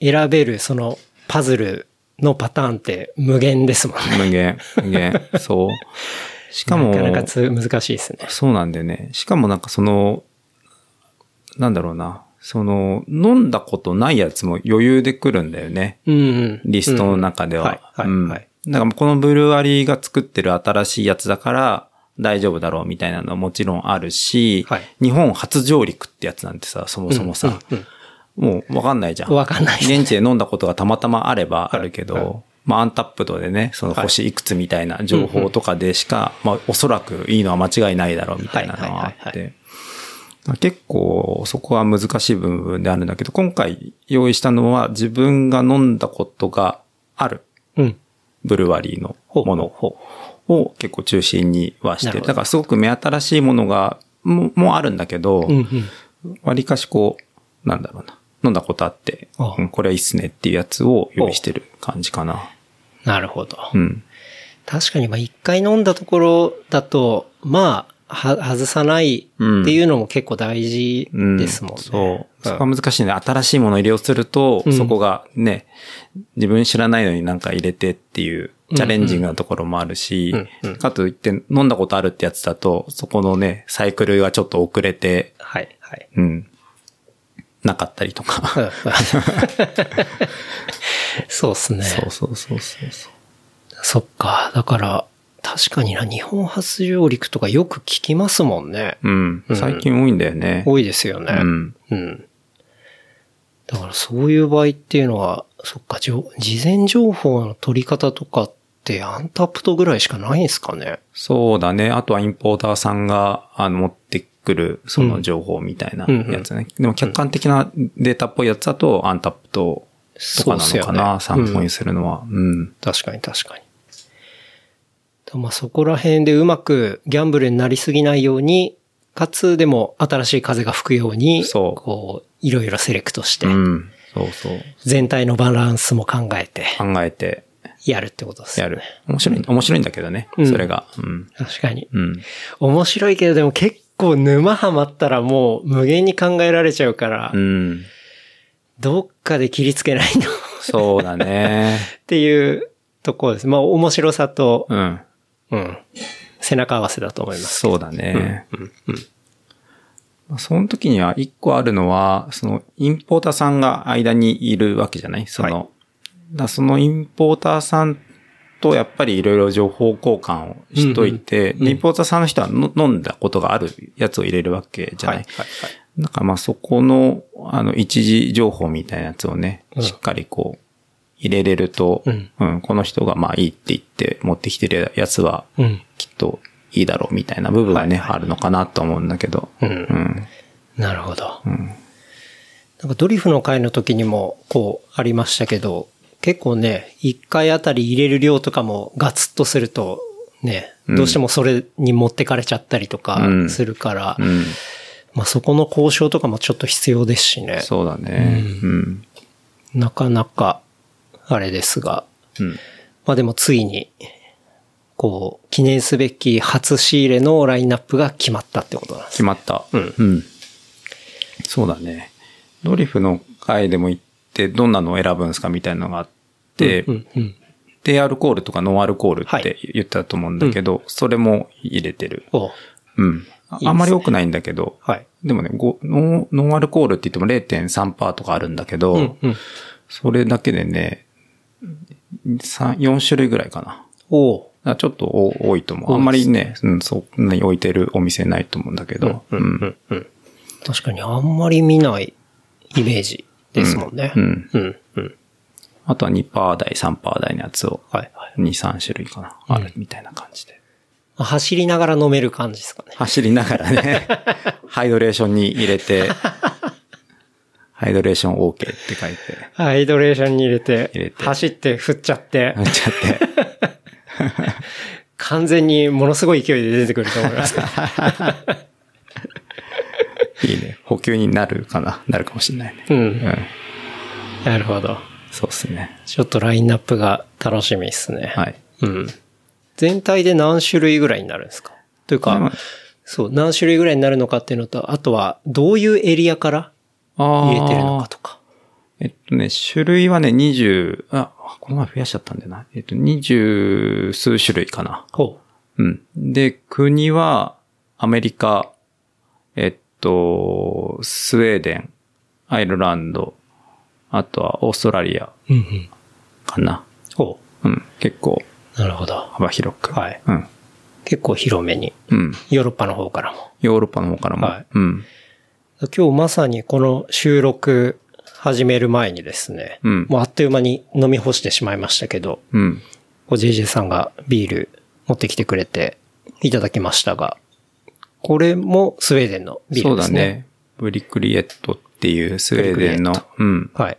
選べるそのパズルのパターンって無限ですもんね。無限。無限。そう。しかも、なかなかつ難しいですね。そうなんだよね。しかもなんかその、なんだろうな。その、飲んだことないやつも余裕で来るんだよね。うんうん。リストの中では。うん。はいはいだからこのブルワリーが作ってる新しいやつだから大丈夫だろうみたいなのはもちろんあるし、はい。日本初上陸ってやつなんてさ、そもそもさ、うんうんもうわかんないじゃん。わかんない。ね現地で飲んだことがたまたまあればあるけど、はいはい。まあアンタップドでね、その星いくつみたいな情報とかでしか、まあおそらくいいのは間違いないだろうみたいなのはあって、まあ結構そこは難しい部分であるんだけど、今回用意したのは自分が飲んだことがあるうん。ブルワリーのものほを結構中心にはしてる。だからすごく目新しいものが、ももうあるんだけど、う。うんうん。わりかしこう、なんだろうな。飲んだことあって、うんこれはいいっすねっていうやつを用意してる感じかな。なるほど。うん。確かに、まあ一回飲んだところだと、まあ、は、外さないっていうのも結構大事うん。ですもんね。そう。そこんは難しいね。新しいものを入れようとすると、うんそこがね、自分知らないのになんか入れてっていう、チャレンジングなところもあるし、うんうんかといって飲んだことあるってやつだと、そこのね、サイクルがちょっと遅れて、はい、はい。うん。なかったりとか。そうですね。そうそうそうそうそう。そっか。だから、確かにな、日本初上陸とかよく聞きますもんね。うん。最近多いんだよね。多いですよね。うん。うん。だからそういう場合っていうのは、そっか、じょ事前情報の取り方とかってアンタップとぐらいしかないんですかね。そうだね。あとはインポーターさんが、あの、持ってくる、その情報みたいなやつね。でも客観的なデータっぽいやつだと、アンタップと、とかなのかな、ね参考にするのは。うん。確かに確かに。でまあそこら辺でうまくギャンブルになりすぎないように、かつでも新しい風が吹くように、そうこう、いろいろセレクトして、うん。そうそう。全体のバランスも考えて考えて、やるってことですよね。やる。面白い、面白いんだけどね。うんそれが。うん。確かに。うん。面白いけどでも結構沼ハマったらもう無限に考えられちゃうから、うん。どっかで切りつけないのっそうだね。ていうところです。まあ面白さと、うん。うん、背中合わせだと思います。そうだね。まあその時には一個あるのは、そのインポーターさんが間にいるわけじゃない？その、はい。だそのインポーターさんとやっぱりいろいろ情報交換をしといて、うんうんでインポーターさんの人はの飲んだことがあるやつを入れるわけじゃない、はい、はい、はい。なんかまあそこの、あの、一時情報みたいなやつをね、うん。しっかりこう、入れれると、うんこの人がまあいいって言って持ってきてるやつは、うん。きっといいだろうみたいな部分がね、あるのかなと思うんだけど。うんうん。なるほど。うん。なんかドリフの回の時にもこうありましたけど、結構ね、一回あたり入れる量とかもガツッとすると、ね、うんどうしてもそれに持ってかれちゃったりとかうんするから、うん。まあそこの交渉とかもちょっと必要ですしね。そうだね。うん。なかなか、あれですが、うん。まあでもついに、こう、記念すべき初仕入れのラインナップが決まったってことなんです決まった。うんうん。そうだね。ドリフの回でも行って、どんなのを選ぶんですかみたいなのがあって、うん、うん。低アルコールとかノンアルコールはいって言ったと思うんだけど、それも入れてる。おうん。ああんまり多くないんだけど、はい。でもね、ごノンノンアルコールって言っても0.3%とかあるんだけど、うん、うん。それだけでね、3、4種類ぐらいかな。おちょっと多多いと思う。あんまりね、うん、そんなに置いてるお店ないと思うんだけど、うん、うん、うん。確かにあんまり見ないイメージですもんね。うん。うん、うん。あとは2%台、3%台のやつを、はい、はい。2、3種類かな。あるみたいな感じで。まあ走りながら飲める感じですかね。走りながらね、ハイドレーションに入れて、ハイドレーション OK って書いて、ハイドレーションに入れて、入れて走って振っちゃってや、っちゃって。完全にものすごい勢いで出てくると思います。いいね。補給になるかな。なるかもしれないね。う。うんん。なるほど。そうっすね。ちょっとラインナップが楽しみですね。はい。うん。全体で何種類ぐらいになるんですか？というかまあ、そう、何種類ぐらいになるのかっていうのと、あとは、どういうエリアから入れてるのかとか。えっとね、種類はね、20、あ、この前増やしちゃったんだよな。えっと、20数種類かな。ほうん。で、国は、アメリカ、えっと、スウェーデン、アイルランド、あとはオーストラリアう。うんうん。かな。ほうん。結構う。なるほど。幅広く。はいうん。結構広めに。うん。ヨーロッパの方からも。ヨーロッパの方からも。はいうん。今日まさにこの収録始める前にですね、うんもうあっという間に飲み干してしまいましたけど、うん。JJ さんがビール持ってきてくれていただきましたが、これもスウェーデンのビーそうだルですね。ね。ブリクリエットっていうスウェーデンのうん。はい。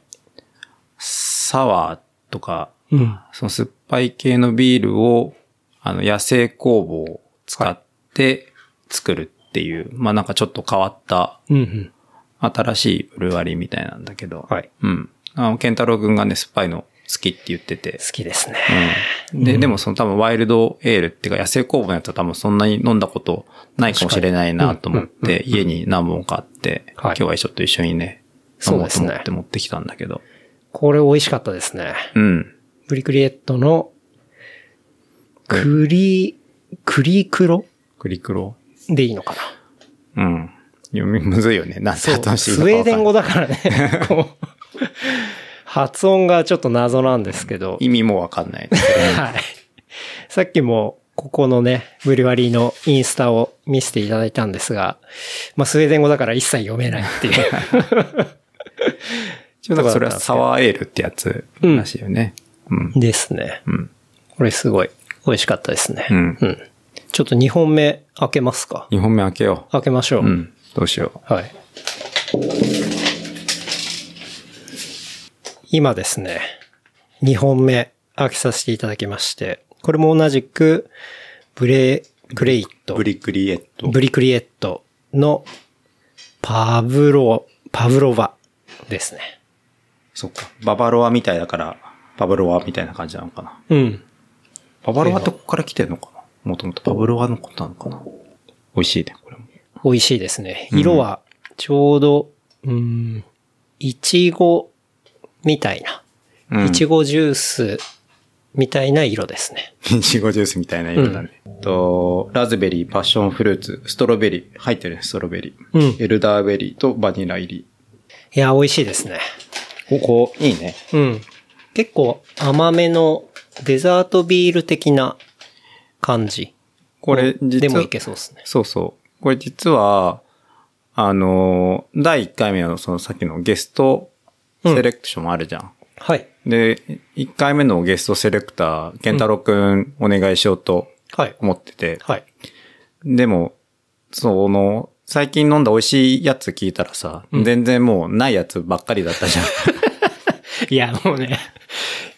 サワーとか、うん。その酸っぱい系のビールを、あの、野生工房を使って作るっていう、まあなんかちょっと変わったうんうん。新しいブルワリーみたいなんだけど、はい。うん。あの、ケンタロウ君がね、酸っぱいの好きって言ってて好、きですね。うん。で、でもその多分ワイルドエールっていうか野生工房のやつは多分そんなに飲んだことないかもしれないなと思って、家に何本かあって、はい今日はちょっと一緒にね、飲もうとそうですね思って持ってきたんだけど、これ美味しかったですね。うん。ブリクリエットの、クリ、クリクロ？クリクロ？でいいのかな？うん。読みむずいよね。なんてそう。後しいスウェーデン語だからね。発音がちょっと謎なんですけど。意味もわかんない。はい。さっきも、ここのね、ブリュワリーのインスタを見せていただいたんですが、まあ、スウェーデン語だから一切読めないっていう。一応だからそれはサワーエールってやつらしいよね。うん。ですね。うん。これすごい美味しかったですね。うんうん。ちょっと2本目開けますか2本目開けよ開けましょう。う。うん。どうしよはい。今ですね、2本目開けさせていただきまして、これも同じく、ブレ、クレイう。ト、ブリクリエット。ブリクリエットのパブロ、パブロバですね。そっか。ババロアみたいだから、パブロアみたいな感じなのかな。うん。ババロアってここから来てんのかな？もともとパブロアのことなのかな？美味しいね、これも。美味しいですね。色はちょうど、うん、いちごみたいな。うんいちごジュースみたいな色ですね。いちごジュースみたいな色だね。と、ラズベリー、パッションフルーツ、ストロベリー、入ってるね、ストロベリー。うんエルダーベリーとバニラ入り。いや、美味しいですね。ここ、いいね。うん。結構甘めのデザートビール的な感じ。これ、実はでもいけそうですね。そうそう。これ実は、あの、第1回目のそのさっきのゲストセレクションあるじゃん。はい。で、1回目のゲストセレクター、ケンタロウくんお願いしようとはい。思ってて、はい。でも、その、最近飲んだ美味しいやつ聞いたらさ、全然もうないやつばっかりだったじゃん。いや、もうね、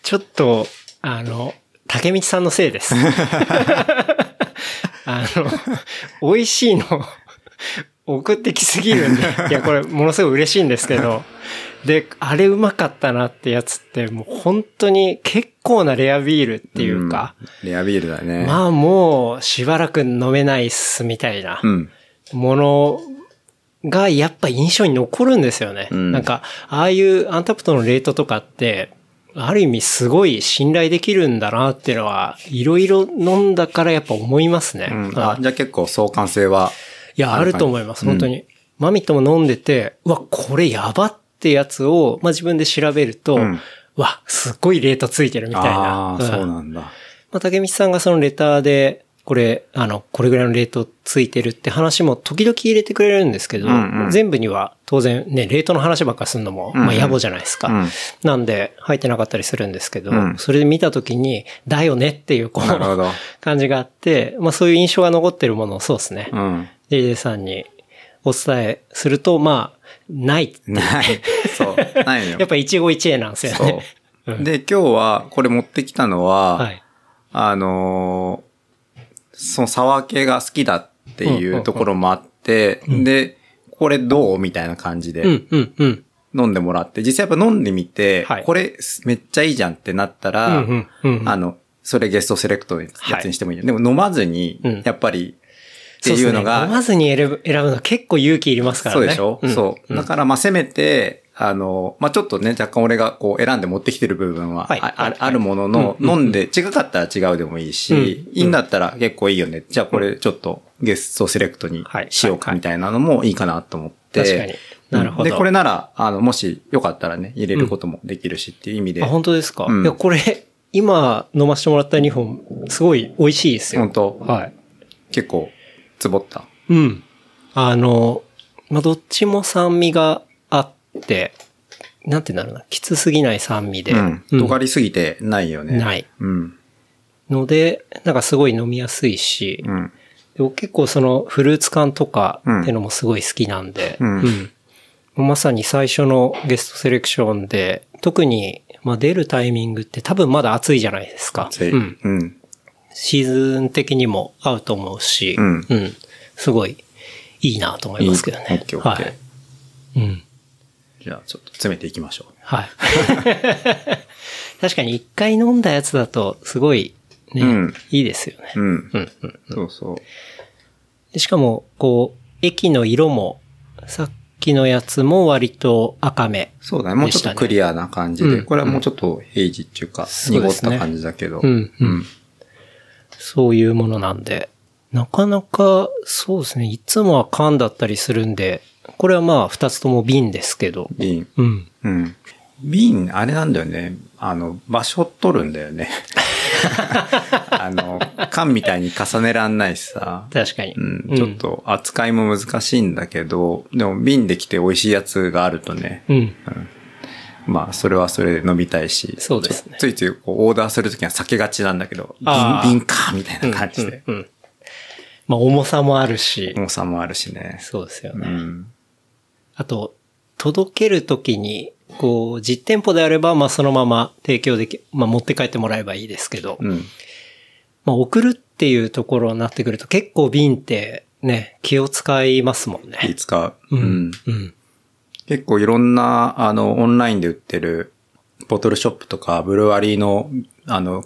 ちょっと、あの、竹道さんのせいです。あの、美味しいの送ってきすぎるんで、いや、これものすごい嬉しいんですけど、で、あれうまかったなってやつって、もう本当に結構なレアビールっていうか、うんレアビールだね。まあもうしばらく飲めないっすみたいなうん。ものがやっぱ印象に残るんですよね。うんなんか、ああいうアンタプトのレートとかって、ある意味すごい信頼できるんだなっていうのは、いろいろ飲んだからやっぱ思いますね。うんああ、じゃあ結構相関性は。いや、あると思います、本当に。マミットも飲んでて、うわ、これやばってやつを、まあ、自分で調べると、うんうわ、すっごいレートついてるみたいな。ああ、んそうなんだ。まあ、竹道さんがそのレターで、これ、あの、これぐらいのレートついてるって話も時々入れてくれるんですけど、うんうん全部には当然ね、レートの話ばっかするのも、うんうんまあ野暮じゃないですか。うんなんで、入ってなかったりするんですけど、うんそれで見た時に、だよねっていう、こう。感じがあって、まあそういう印象が残ってるものをそうですね。うん。JJ さんにお伝えすると、まあ、ない。ない。そう。ないのよ。やっぱ一期一会なんですよね。そう。で、今日はこれ持ってきたのは、はい。あのーそのサワー系が好きだっていうところもあって、で、これどうみたいな感じで。飲んでもらって、実際やっぱ飲んでみて、はい。これめっちゃいいじゃんってなったら、うんうんうんうん。あの、それゲストセレクトのやつにしてもいいよ。でも飲まずにうん、やっぱり、っていうのそですね飲が、まずに選ぶ、選ぶのは結構勇気いりますからね。そうでしょ、ん。そう。だからまあせめて、あの、まあちょっとね、若干俺がこう選んで持ってきてる部分はあ,るものの、飲んで違かったら違うでもいいし、うん。いいんだったら結構いいよね。じゃあこれちょっとゲストセレクトにはい。しようかみたいなのもいいかなと思って。確かに。なるほど。で、これなら、あの、もしよかったらね、入れることもできるしっていう意味で。あ、本当ですか、うん。いや、これ、今飲ませてもらった2本、すごい美味しいですよ。本当？はい。結構、つぼった？うん。あの、まあ、どっちも酸味があって、なんて言うんだろうな、きつすぎない酸味で。うん。うん尖りすぎてないよね。ない。うん。ので、なんかすごい飲みやすいし、うん。でも結構そのフルーツ感とかっていうのもすごい好きなんで、うんまさに最初のゲストセレクションで、特に、まあ、出るタイミングって多分まだ暑いじゃないですか。うん。うん。シーズン的にも合うと思うし、うんすごいいいなと思いますけどね。いいはい。うん。じゃあちょっと詰めていきましょはい。確かに一回飲んだやつだと、すごい、ね、うんいいですよね。う。うん。うんうんそうそう。でしかも、こう、液の色も、さっきのやつも割と赤め。そうだね。もうちょっとクリアな感じで。うんこれはもうちょっとヘイジっていうか、濁った感じだけど。うんうんうん。そういうものなんで、なかなか、そうですね、いつもは缶だったりするんで、これはまあ、二つとも瓶ですけど、瓶。うん。うん。瓶、あれなんだよね。あの、場所取るんだよね。あの、缶みたいに重ねらんないしさ。確かに。うん、ちょっと扱いも難しいんだけど、でも瓶で来て美味しいやつがあるとね、うん。まあそれはそれで飲みたいし、そうですねついついこうオーダーするときは避けがちなんだけど、瓶、瓶かみたいな感じで、うん。うんまあ、重さもあるし、重さもあるしね。そうですよね。うん。あと、届けるときに、こう、実店舗であれば、まあ、そのまま提供でき、まあ、持って帰ってもらえばいいですけど、うん。まあ、送るっていうところになってくると、結構瓶って、ね、気を使いますもんね。いつか、ううんん。うん。結構いろんな、あの、オンラインで売ってる、ボトルショップとか、ブルワリーの、あの、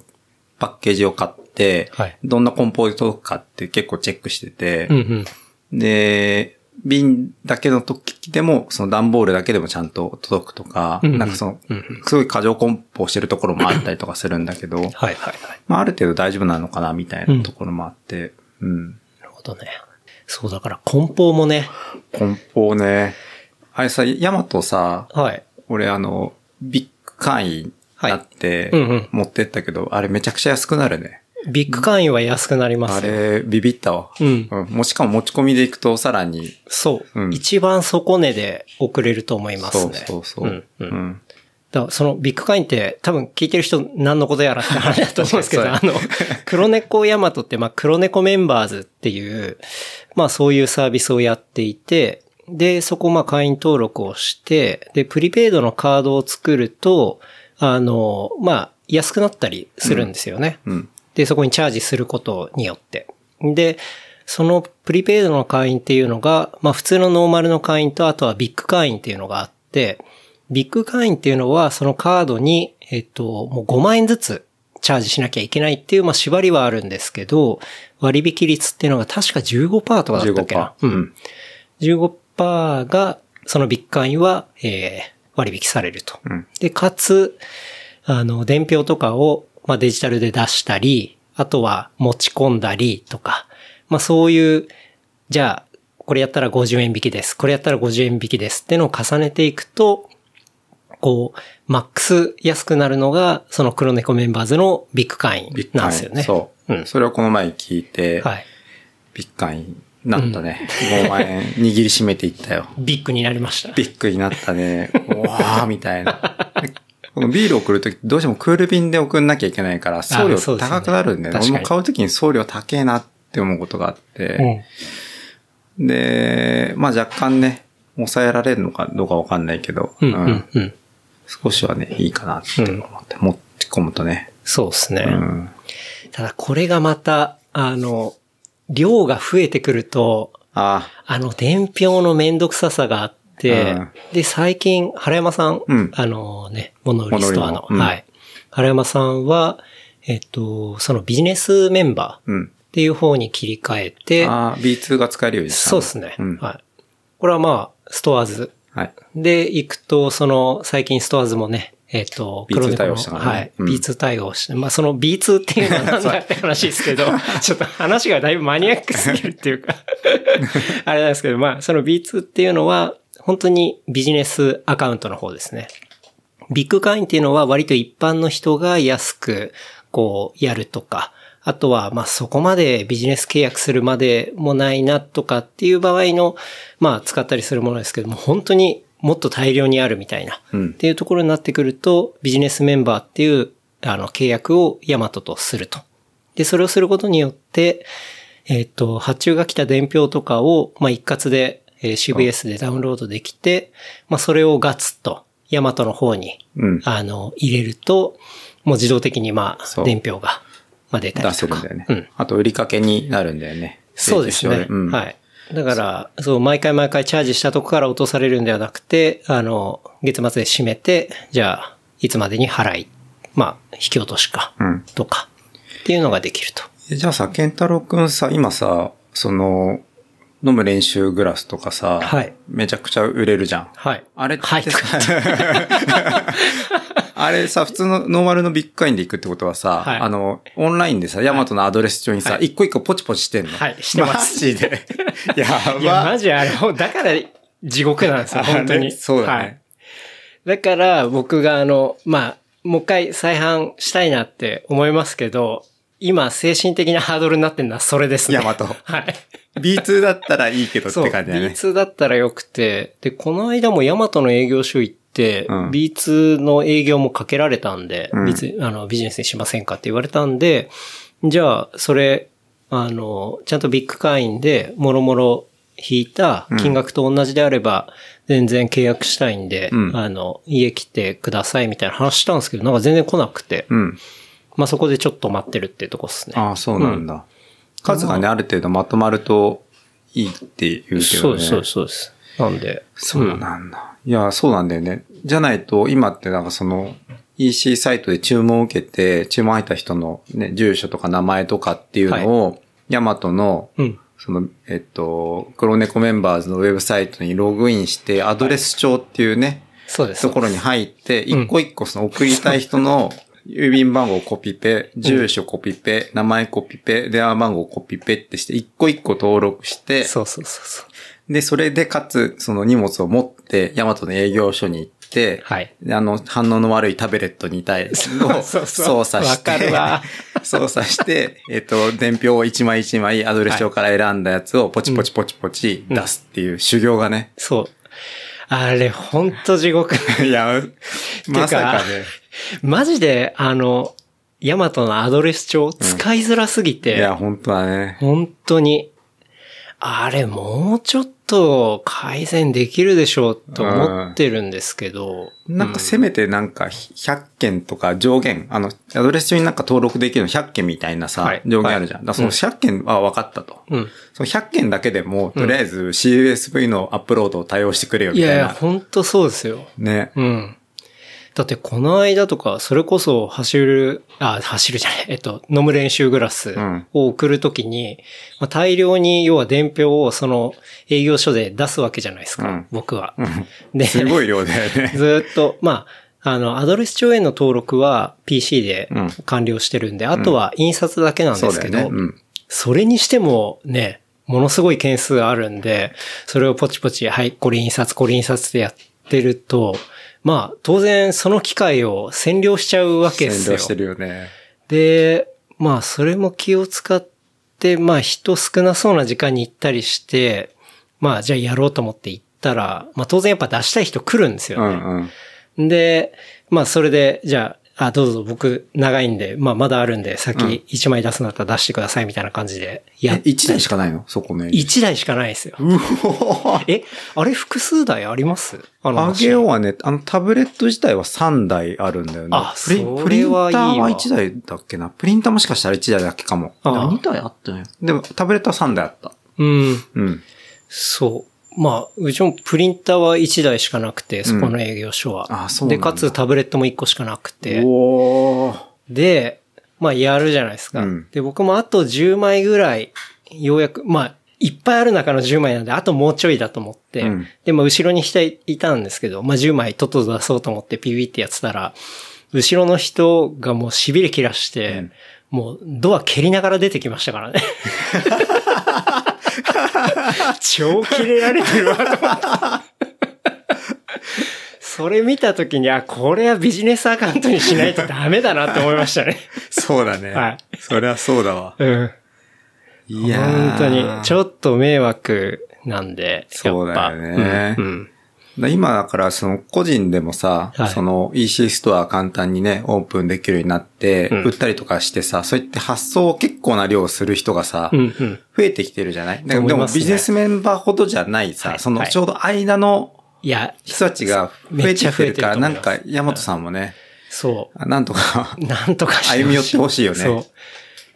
パッケージを買って、はいどんな梱包で届くかって結構チェックしてて、うんうん。で、瓶だけの時でも、その段ボールだけでもちゃんと届くとか、うんうんなんかそのうんうん、すごい過剰梱包してるところもあったりとかするんだけど、はいはいはい。まあある程度大丈夫なのかなみたいなところもあって、うん。なるほどね。そう、だから梱包もね、梱包ね。あれさ、ヤマトさ、はい。俺あの、ビッグ会員になってはいうんうん、持ってったけど、あれめちゃくちゃ安くなるね。ビッグ会員は安くなりますよ。あれ、ビビったわ。うんもうしかも持ち込みで行くとさらに、そう、うん一番底値で送れると思いますそうね。そうそう。んうんうんだからそのビッグカインって多分聞いてる人何のことやらって話だと思うんですけど、あの、黒猫ヤマトってまあ黒猫メンバーズっていう、まあそういうサービスをやっていて、で、そこまあ会員登録をして、で、プリペイドのカードを作ると、あの、まあ安くなったりするんですよね。うん。で、そこにチャージすることによって。で、そのプリペイドの会員っていうのが、まあ普通のノーマルの会員とあとはビッグ会員っていうのがあって、ビッグ会員っていうのはそのカードに、えっと、もう5万円ずつチャージしなきゃいけないっていう、まあ縛りはあるんですけど、割引率っていうのが確か15%とかだったっけな？15%うん。15%が、そのビッグ会員は、えー割引されると。うんで、かつ、あの、伝票とかを、まあ、デジタルで出したり、あとは持ち込んだりとか、まあ、そういう、じゃあ、これやったら50円引きです。これやったら50円引きですってのを重ねていくと、こう、マックス安くなるのが、その黒猫メンバーズのビッグ会員。なんですよね。そう。うん。それをこの前聞いて、はい。ビッグ会員になったね。5万円握りしめていったよ。ビッグになりました。ビッグになったね。うわーみたいな。このビール送るときどうしてもクール便で送んなきゃいけないから、送料高くなるんだよね。俺も買うときに送料高えなって思うことがあって。で、まあ若干ね、抑えられるのかどうかわかんないけど、うん。うん、うん、うん。少しはね、いいかなって思って、持ち込むとね。そうですね。うん。ただこれがまた、あの、量が増えてくると、ああの、伝票のめんどくささがあって、うんで、最近、原山さん、うんあのね、モノ売りストアの、うんはい。原山さんは、えっと、そのビジネスメンバーっうん。ていう方に切り替えて、ああ、B2 が使えるようにしたのそうですね、うん。はい。これはまあ、ストアーズはい。で行くと、その、最近ストアーズもね、えっ、と、B2 黒猫の対応したからねはい。うん B2 対応して、まあその B2 っていうのは何だ って話ですけど、ちょっと話がだいぶマニアックすぎるっていうか、あれなんですけど、まあその B2 っていうのは、本当にビジネスアカウントの方ですね。ビッグ会員っていうのは割と一般の人が安く、こう、やるとか、あとは、まあ、そこまでビジネス契約するまでもないなとかっていう場合の、まあ、使ったりするものですけども、本当にもっと大量にあるみたいな、うんっていうところになってくると、ビジネスメンバーっていう、あの、契約をヤマトとすると。で、それをすることによって、えっ、と、発注が来た伝票とかを、まあ、一括で、えー CVS でダウンロードできて、まあ、それをガツッと、ヤマトの方に、うん。あの、入れると、もう自動的に、まあ、伝票が、まあ、出たりとか。出せるんだよね。うん。あと、売りかけになるんだよね。そうですね。うん。はい。だから、そう、毎回毎回チャージしたとこから落とされるんではなくて、あの、月末で締めて、じゃあ、いつまでに払い、まあ、引き落としか、うんとか、っていうのができると。えじゃあさ、ケンタロウくんさ、今さ、その、飲む練習グラスとかさ、はいめちゃくちゃ売れるじゃん。はい。あれってはい。さ、あれさ、普通のノーマルのビッグカインで行くってことはさ、はいあの、オンラインでさ、ヤマトのアドレス帳にさ、はい一個一個ポチポチしてんのはいしてますマジで。やば。いや、マジあれ、だから地獄なんですよ、あ本当に。ねそうだねはい。だから、僕があの、まあ、もう一回再販したいなって思いますけど、今、精神的なハードルになってるのはそれですね。ヤマト はい。B2 だったらいいけどって感じだね。B2 だったらよくて、で、この間もヤマトの営業所行って、うん B2 の営業もかけられたんで、うん B2 あの、ビジネスにしませんかって言われたんで、じゃあ、それ、あの、ちゃんとビッグ会員で、もろもろ引いた金額と同じであれば、全然契約したいんで、うんあの、家来てくださいみたいな話したんですけど、なんか全然来なくて、うん。まあそこでちょっと待ってるっていうとこですね。ああ、そうなんだ。数がね、ある程度まとまるといいって言うけどね。そうです、そうです、そうです。なんで、そうなんだ。いや、そうなんだよね。じゃないと、今ってなんかその、EC サイトで注文を受けて、注文入った人のね、住所とか名前とかっていうのを、ヤマトの、うん。その、えっと、黒猫メンバーズのウェブサイトにログインして、アドレス帳っていうね、そうです。ところに入って、うん一個一個その送りたい人の郵便番号コピペ、住所コピペ、名前コピペ、電話番号コピペってして、一個一個登録して、そうそうそうそう。で、それでかつ、その荷物を持って、ヤマトの営業所に行って、はい。であの、反応の悪いタブレットに対してのそうそう操作して、操作して、えっと、伝票を一枚一枚アドレス帳から選んだやつをポチポチポチポチ出すっていう修行がね。そう。あれ、ほんと地獄。いや、まさかね。マジで、あの、ヤマトのアドレス帳使いづらすぎて、いや、本当だね。本当に、あれ、もうちょっと改善できるでしょうと思ってるんですけど、なんかせめてなんか100件とか上限、あの、アドレス帳になんか登録できるの100件みたいなさ、はい上限あるじゃん。だからその100件は分かったと。うん。その100件だけでも、とりあえず CSV のアップロードを対応してくれよみたいな。いやいや、本当そうですよ。ね。うん。だってこの間とか、それこそ走る、あ、走るじゃない、えっと、飲む練習グラスんを送るときに、まあ、大量に要は伝票をその営業所で出すわけじゃないですか、うん僕は。うんで、すごい量だよね。ずーっと、まあ、あの、アドレス帳への登録は PC でうん完了してるんで、あとは印刷だけなんですけど、そね。うん。それにしてもね、ものすごい件数あるんで、それをポチポチ、はい、これ印刷、これ印刷ってやってると、まあ、当然その機械を占領しちゃうわけですよ。占領してるよね。で、まあ、それも気を使って、まあ、人少なそうな時間に行ったりして、まあ、じゃあやろうと思って行ったら、まあ、当然やっぱ出したい人来るんですうよね。んうん。で、まあそれで、じゃあ、あ、どうぞ僕長いんで、まあまだあるんで、先1枚出すんだったら出してくださいみたいな感じでやえ、っ、1台しかないの？そこね。1台しかないですよ。え、あれ複数台あります？あのあげようはね、あのタブレット自体は3台あるんだよね。あそれプリンターは1台だっけな？プリンターもしかしたら1台だけかも。ああ2台あったね。でもタブレットは3台あった。うん。うん。そう。まあ、うちもプリンターは1台しかなくて、そこの営業所は。で、あそうなんだかつタブレットも1個しかなくて。で、まあやるじゃないですか。うんで、僕もあと10枚ぐらい、ようやく、まあ、いっぱいある中の10枚なんで、あともうちょいだと思って、うんで、まあ後ろに人いいたんですけど、まあ10枚とっとと出そうと思ってピピってやってたら、後ろの人がもう痺れ切らして、うんもうドア蹴りながら出てきましたからね。超切れられてるわ。それ見たときに、あ、これはビジネスアカウントにしないとダメだなって思いましたね。そうだね。はい。そりゃそうだわ。うん。いやー本当に、ちょっと迷惑なんで。そうだよねうん。うんだ今だからその個人でもさ、はいその EC ストア簡単にね、オープンできるようになって、うん売ったりとかしてさ、そういって発送を結構な量する人がさ、うんうん。増えてきてるじゃない？でもねビジネスメンバーほどじゃないさ、はいそのはいちょうど間のいや、人たちが増えてきてるから、なんか、山本さんもね、そなんとかう。なんとか 歩み寄ってほしいよねそう。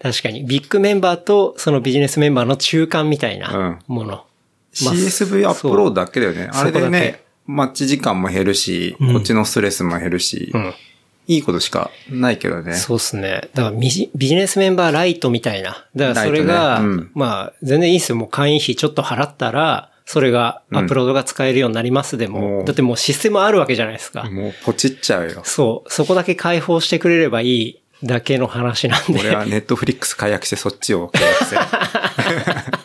確かに。ビッグメンバーとそのビジネスメンバーの中間みたいなもの。まあ CSV アップロードだけだよね。あれでね、待ち時間も減るし、うんこっちのストレスも減るし、うん。いいことしかないけどね。そうですね。だからビジビジネスメンバーライトみたいな。だからそれが、ライトねうんまあ、全然いいですよ。もう会員費ちょっと払ったら、それがアップロードが使えるようになりますでも、うんだってもうシステムあるわけじゃないですか。もうポチっちゃうよ。そう。そこだけ開放してくれればいいだけの話なんで。俺はネットフリックス解約してそっちを契約する。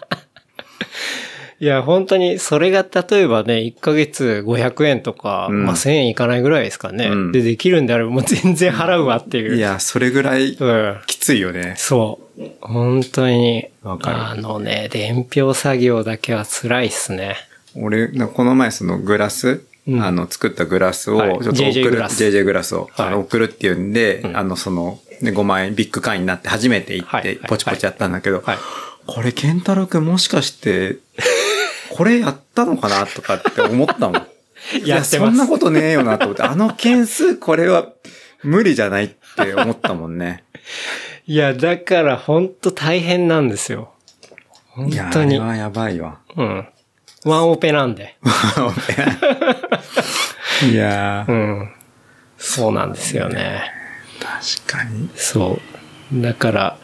いや、本当に、それが例えばね、1ヶ月500円とか、うんまあ1000円いかないぐらいですかね。うんで、できるんであればもう全然払うわっていう。いや、それぐらいうん。きついよね。そう。本当に。わかるあのね、伝票作業だけは辛いっすね。俺、この前そのグラス、うんあの、作ったグラスを、はいちょっと送 JJ る、グラス JJ グラスを、はいあの送るっていうんで、うんあの、その、ね、5万円ビッグ会員になって初めて行ってはいはい、ポチポチやったんだけど、はい。これ、ケンタロウくんもしかして、これやったのかなとかって思ったもん。いや、そんなことねえよなと思って、あの件数これは無理じゃないって思ったもんね。いや、だから本当大変なんですよ。本いや、当に。あれはやばいわ。うん。ワンオペなんで。いやう、ん。そうなんですよね。確かに。そう。だから、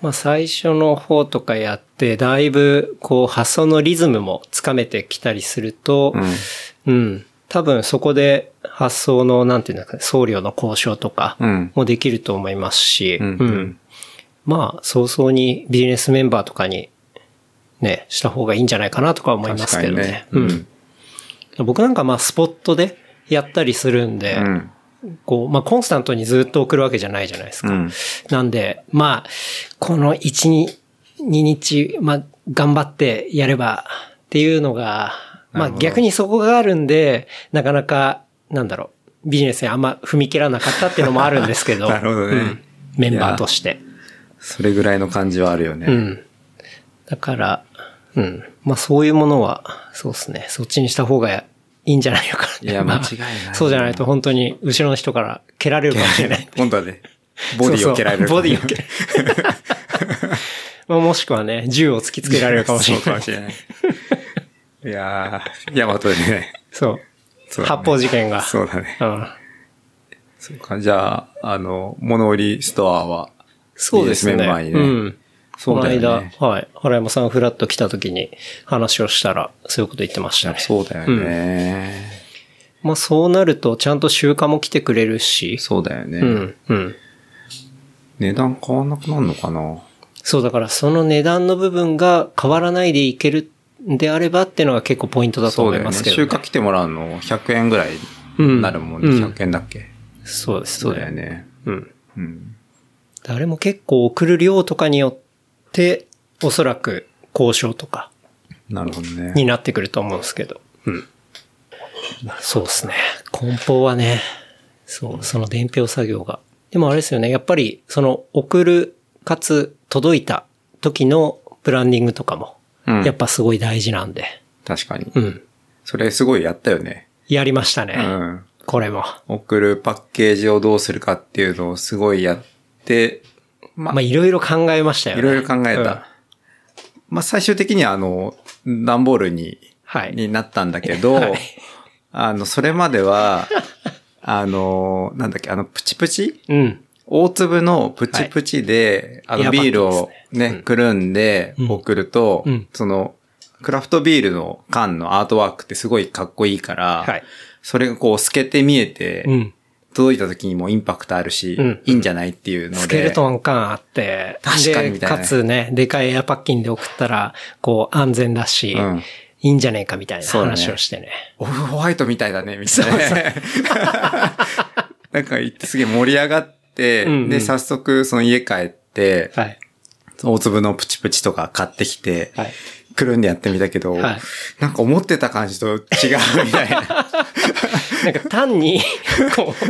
まあ最初の方とかやって、だいぶこう発想のリズムもつかめてきたりすると、うん。うん。多分そこで発想の、なんていうんですかね、送料の交渉とかうん。もできると思いますし、うんうんまあ、早々にビジネスメンバーとかに、ね、した方がいいんじゃないかなとか思いますけどね。ねうん。僕なんかまあ、スポットでやったりするんで、うん。こう、まあ、コンスタントにずっと送るわけじゃないじゃないですか。うん。なんで、まあ、この1、2、2日、まあ、頑張ってやればっていうのが、まあ逆にそこがあるんで、なかなか、なんだろう、ビジネスにあんま踏み切らなかったっていうのもあるんですけど。なるほどねうんメンバーとして。それぐらいの感じはあるよね。うん。だから、うん。まあそういうものは、そうですね。そっちにした方がいいんじゃないのか。いやまあ間違いないそうじゃないと本当に後ろの人から蹴られるかもしれない。今度はね、ボディを蹴られる。そうそうボディを蹴られる。まあもしくはね、銃を突きつけられるかもしれない。そうかもしれない。いやー、ヤマトでね。そう。そうだね発砲事件が。そうだね。うん。そうか、じゃあ、あの、物売りストアは、そうですね。メンバーにねうん。そうだよねこの間、はい。原山さんフラッと来た時に話をしたら、そういうこと言ってましたね。そうだよね。まあそうなると、ちゃんと集荷も来てくれるし。そうだよね。うん。うん。値段変わんなくなるのかな？そう、だからその値段の部分が変わらないでいけるんであればっていうのが結構ポイントだと思。いますけど、ね。集荷来てもらうの100円ぐらいうんなるもんね。うん100円だっけ？そうですね。そうだよね。うん。うん。あれも結構送る量とかによって、おそらく交渉とかなるほどね。になってくると思うんですけど。うん。そうですね。梱包はね、そう、その伝票作業が。でもあれですよね。やっぱり、その送る、かつ届いた時のブランディングとかも、うんやっぱすごい大事なんで。確かに。うん。それすごいやったよね。やりましたね。うん。これも。送るパッケージをどうするかっていうのをすごいやって、ままあ、いろいろ考えましたよね。いろいろ考えた。うんまあ、最終的にはあの、段ボールに、はい。になったんだけど、はいあの、それまでは、あの、なんだっけ、あの、プチプチ？うん。大粒のプチプチで、あの、エアパックビールをねね、くるんでうん送ると、うんその、クラフトビールの缶のアートワークってすごいかっこいいから、はい。それがこう透けて見えて、うん。届いた時にもインパクトあるし、うんいいんじゃないっていうので。スケルトン感あって、確かにみたいなで、かつね、でかいエアパッキンで送ったら、こう、安全だし、うんいいんじゃねえかみたいな話をしてね。オフホワイトみたいだね、みたいなね。なんか言ってすげえ盛り上がって、うんうんで、早速その家帰って、はい。大粒のプチプチとか買ってきて、はい。くるんでやってみたけど、はいなんか思ってた感じと違うみたいな。なんか単に、こう、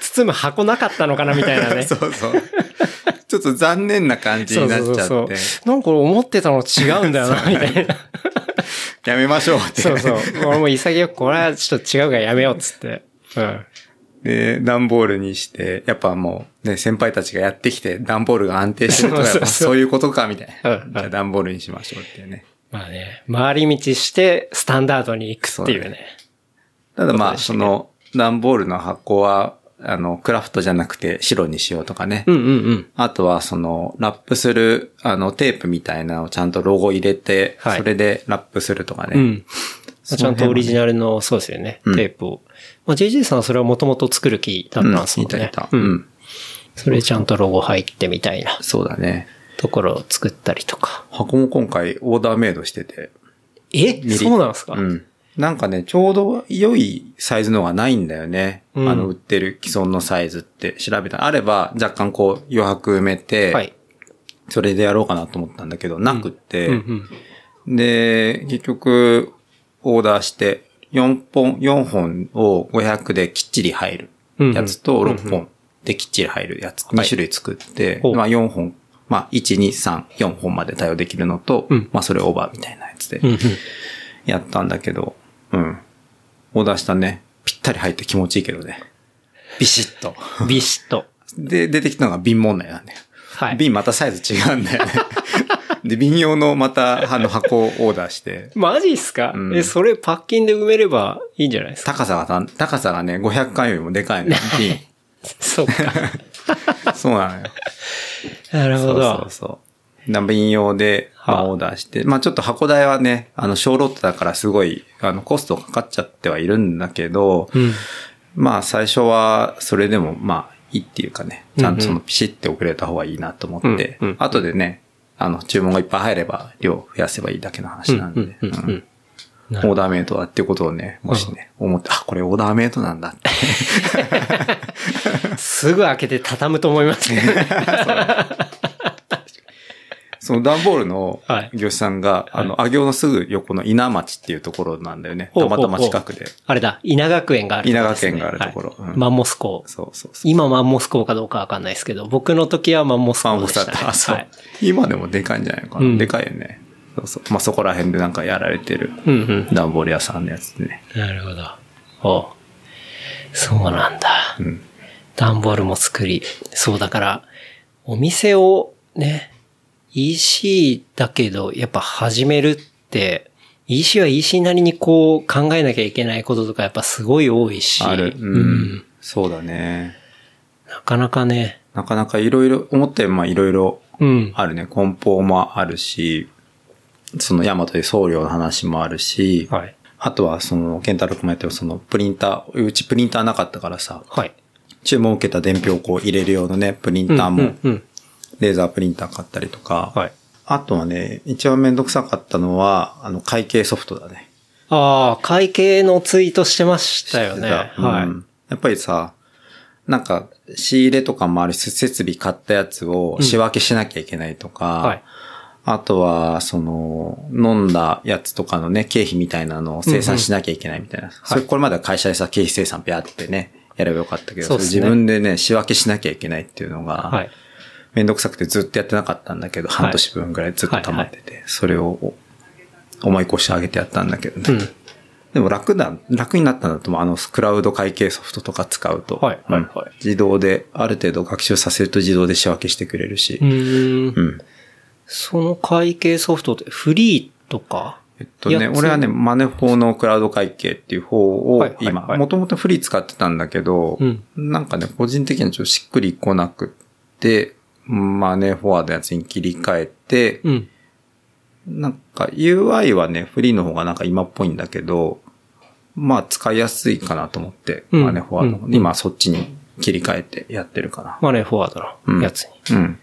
包む箱なかったのかなみたいなね。そうそう。ちょっと残念な感じになっちゃって。そうそうそうなんか思ってたの違うんだよな、みたいな。やめましょうって。そうそう。俺も潔くこれはちょっと違うからやめようっつって。うん。で、段ボールにして、やっぱもうね、先輩たちがやってきて、段ボールが安定してるとか、やっぱそういうことか、みたいな。じゃあ段ボールにしましょうっていうね。まあね、回り道してスタンダードに行くっていうね。ただまあ、その、段ボールの箱は、あの、クラフトじゃなくて白にしようとかね。うんうんうん。あとは、その、ラップする、あの、テープみたいなのをちゃんとロゴ入れて、はいそれでラップするとかね。うん。ちゃんとオリジナルの、そうですよね、うんテープを。まあ、JJ さんはそれはもともと作る気だったんですもんね。いたいた。ううんん。それちゃんとロゴ入ってみたいなそうだね。ところを作ったりとか。箱も今回オーダーメイドしてて。え？そうなんですか、うん。なんかね、ちょうど良いサイズのがないんだよね。うんあの、売ってる既存のサイズって調べた。あれば、若干こう、余白埋めて、はい。それでやろうかなと思ったんだけど、なくって、うんうん。で、結局、オーダーして、4本、4本を500できっちり入るやつと、うんうん6本できっちり入るやつ、はい2種類作って、ほうまあ4本、まあ1、2、3、4本まで対応できるのと、うんまあそれオーバーみたいなやつで。やったんだけど、うん。オーダーしたね、ぴったり入って気持ちいいけどね。ビシッと。ビシッと。で、出てきたのが瓶問題なんだよ。はい。瓶またサイズ違うんだよね。で、瓶用のまた、あの、箱をオーダーして、マジっすか、うんえ、それパッキンで埋めればいいんじゃないですか？高さがた、高さがね、500回よりもでかいのよ。瓶。そうか。そうなのよ。なるほど。そうそうそう。な瓶用で、まあ、はあオーダーして。まあ、ちょっと箱代はね、あの、小ロットだからすごい、あの、コストかかっちゃってはいるんだけど、うん。まあ、最初は、それでも、まあ、いいっていうかね、ちゃんとそのピシッて送れた方がいいなと思って、うんうん後でね、あの、注文がいっぱい入れば、量増やせばいいだけの話なんで、うんうんうんうんうんオーダーメイドだっていうことをね、もしね、思って、あ、これオーダーメイドなんだって。すぐ開けて畳むと思いますね。その段ボールのはい業者さんが、あの、あ行のすぐ横の稲町っていうところなんだよね。たまたま近くで。あれだ、稲学園があるところですね、稲学園があるところうんはいマンモス校。そうそうそう。今マンモス校かどうかわかんないですけど、僕の時はマンモス校でした、ね。ボスだった。あ、そう、はい。今でもでかいんじゃないかな。うんでかいよね。そうそう。まあ、そこら辺でなんかやられてるうんうん。段ボール屋さんのやつでね。なるほど。おうそうなんだ。うん。段ボールも作り。そうだから、お店をね、EC だけど、やっぱ始めるって、EC は EC なりにこう考えなきゃいけないこととかやっぱすごい多いし。ある。うん。うんそうだね。なかなかね、なかなかいろいろ、思ったよりまあいろいろうん。あるね。梱包もあるし、そのヤマトで送料の話もあるし、はい。あとはその、ケンタロウ君もやってるそのプリンター、うちプリンターなかったからさ、はい。注文を受けた伝票をこう入れる用のね、プリンターも、うんうんレーザープリンター買ったりとか、はい。あとはね、一番めんどくさかったのは、あの、会計ソフトだね。ああ、会計のツイートしてましたよね。うんはい。やっぱりさ、なんか、仕入れとかもあるし、設備買ったやつを仕分けしなきゃいけないとか、はい。あとは、その、飲んだやつとかのね、経費みたいなのを生産しなきゃいけないみたいな。それ、これまでは会社でさ、経費生産ビャーってね、やればよかったけど、ねれ自分でね、仕分けしなきゃいけないっていうのが、はい。めんどくさくてずっとやってなかったんだけど、半年分ぐらいずっと溜まってて、それをお思い越してあげてやったんだけどね。うん。でも楽だ、楽になったんだと思う。あの、クラウド会計ソフトとか使うと。はいはいうんはい自動で、ある程度学習させると自動で仕分けしてくれるしう。ーん。うん。その会計ソフトってフリーとか？えっとね、俺はね、マネフォーのクラウド会計っていう方を今、はいもともとフリー使ってたんだけど、うんなんかね、個人的にはちょっとしっくりこなくって、マネフォアのやつに切り替えて、うん。なんか UI はね、フリーの方がなんか今っぽいんだけど、まあ使いやすいかなと思って、うんマネフォワード、うん今そっちに切り替えてやってるかな。マネーフォワードうんのやつに。うん。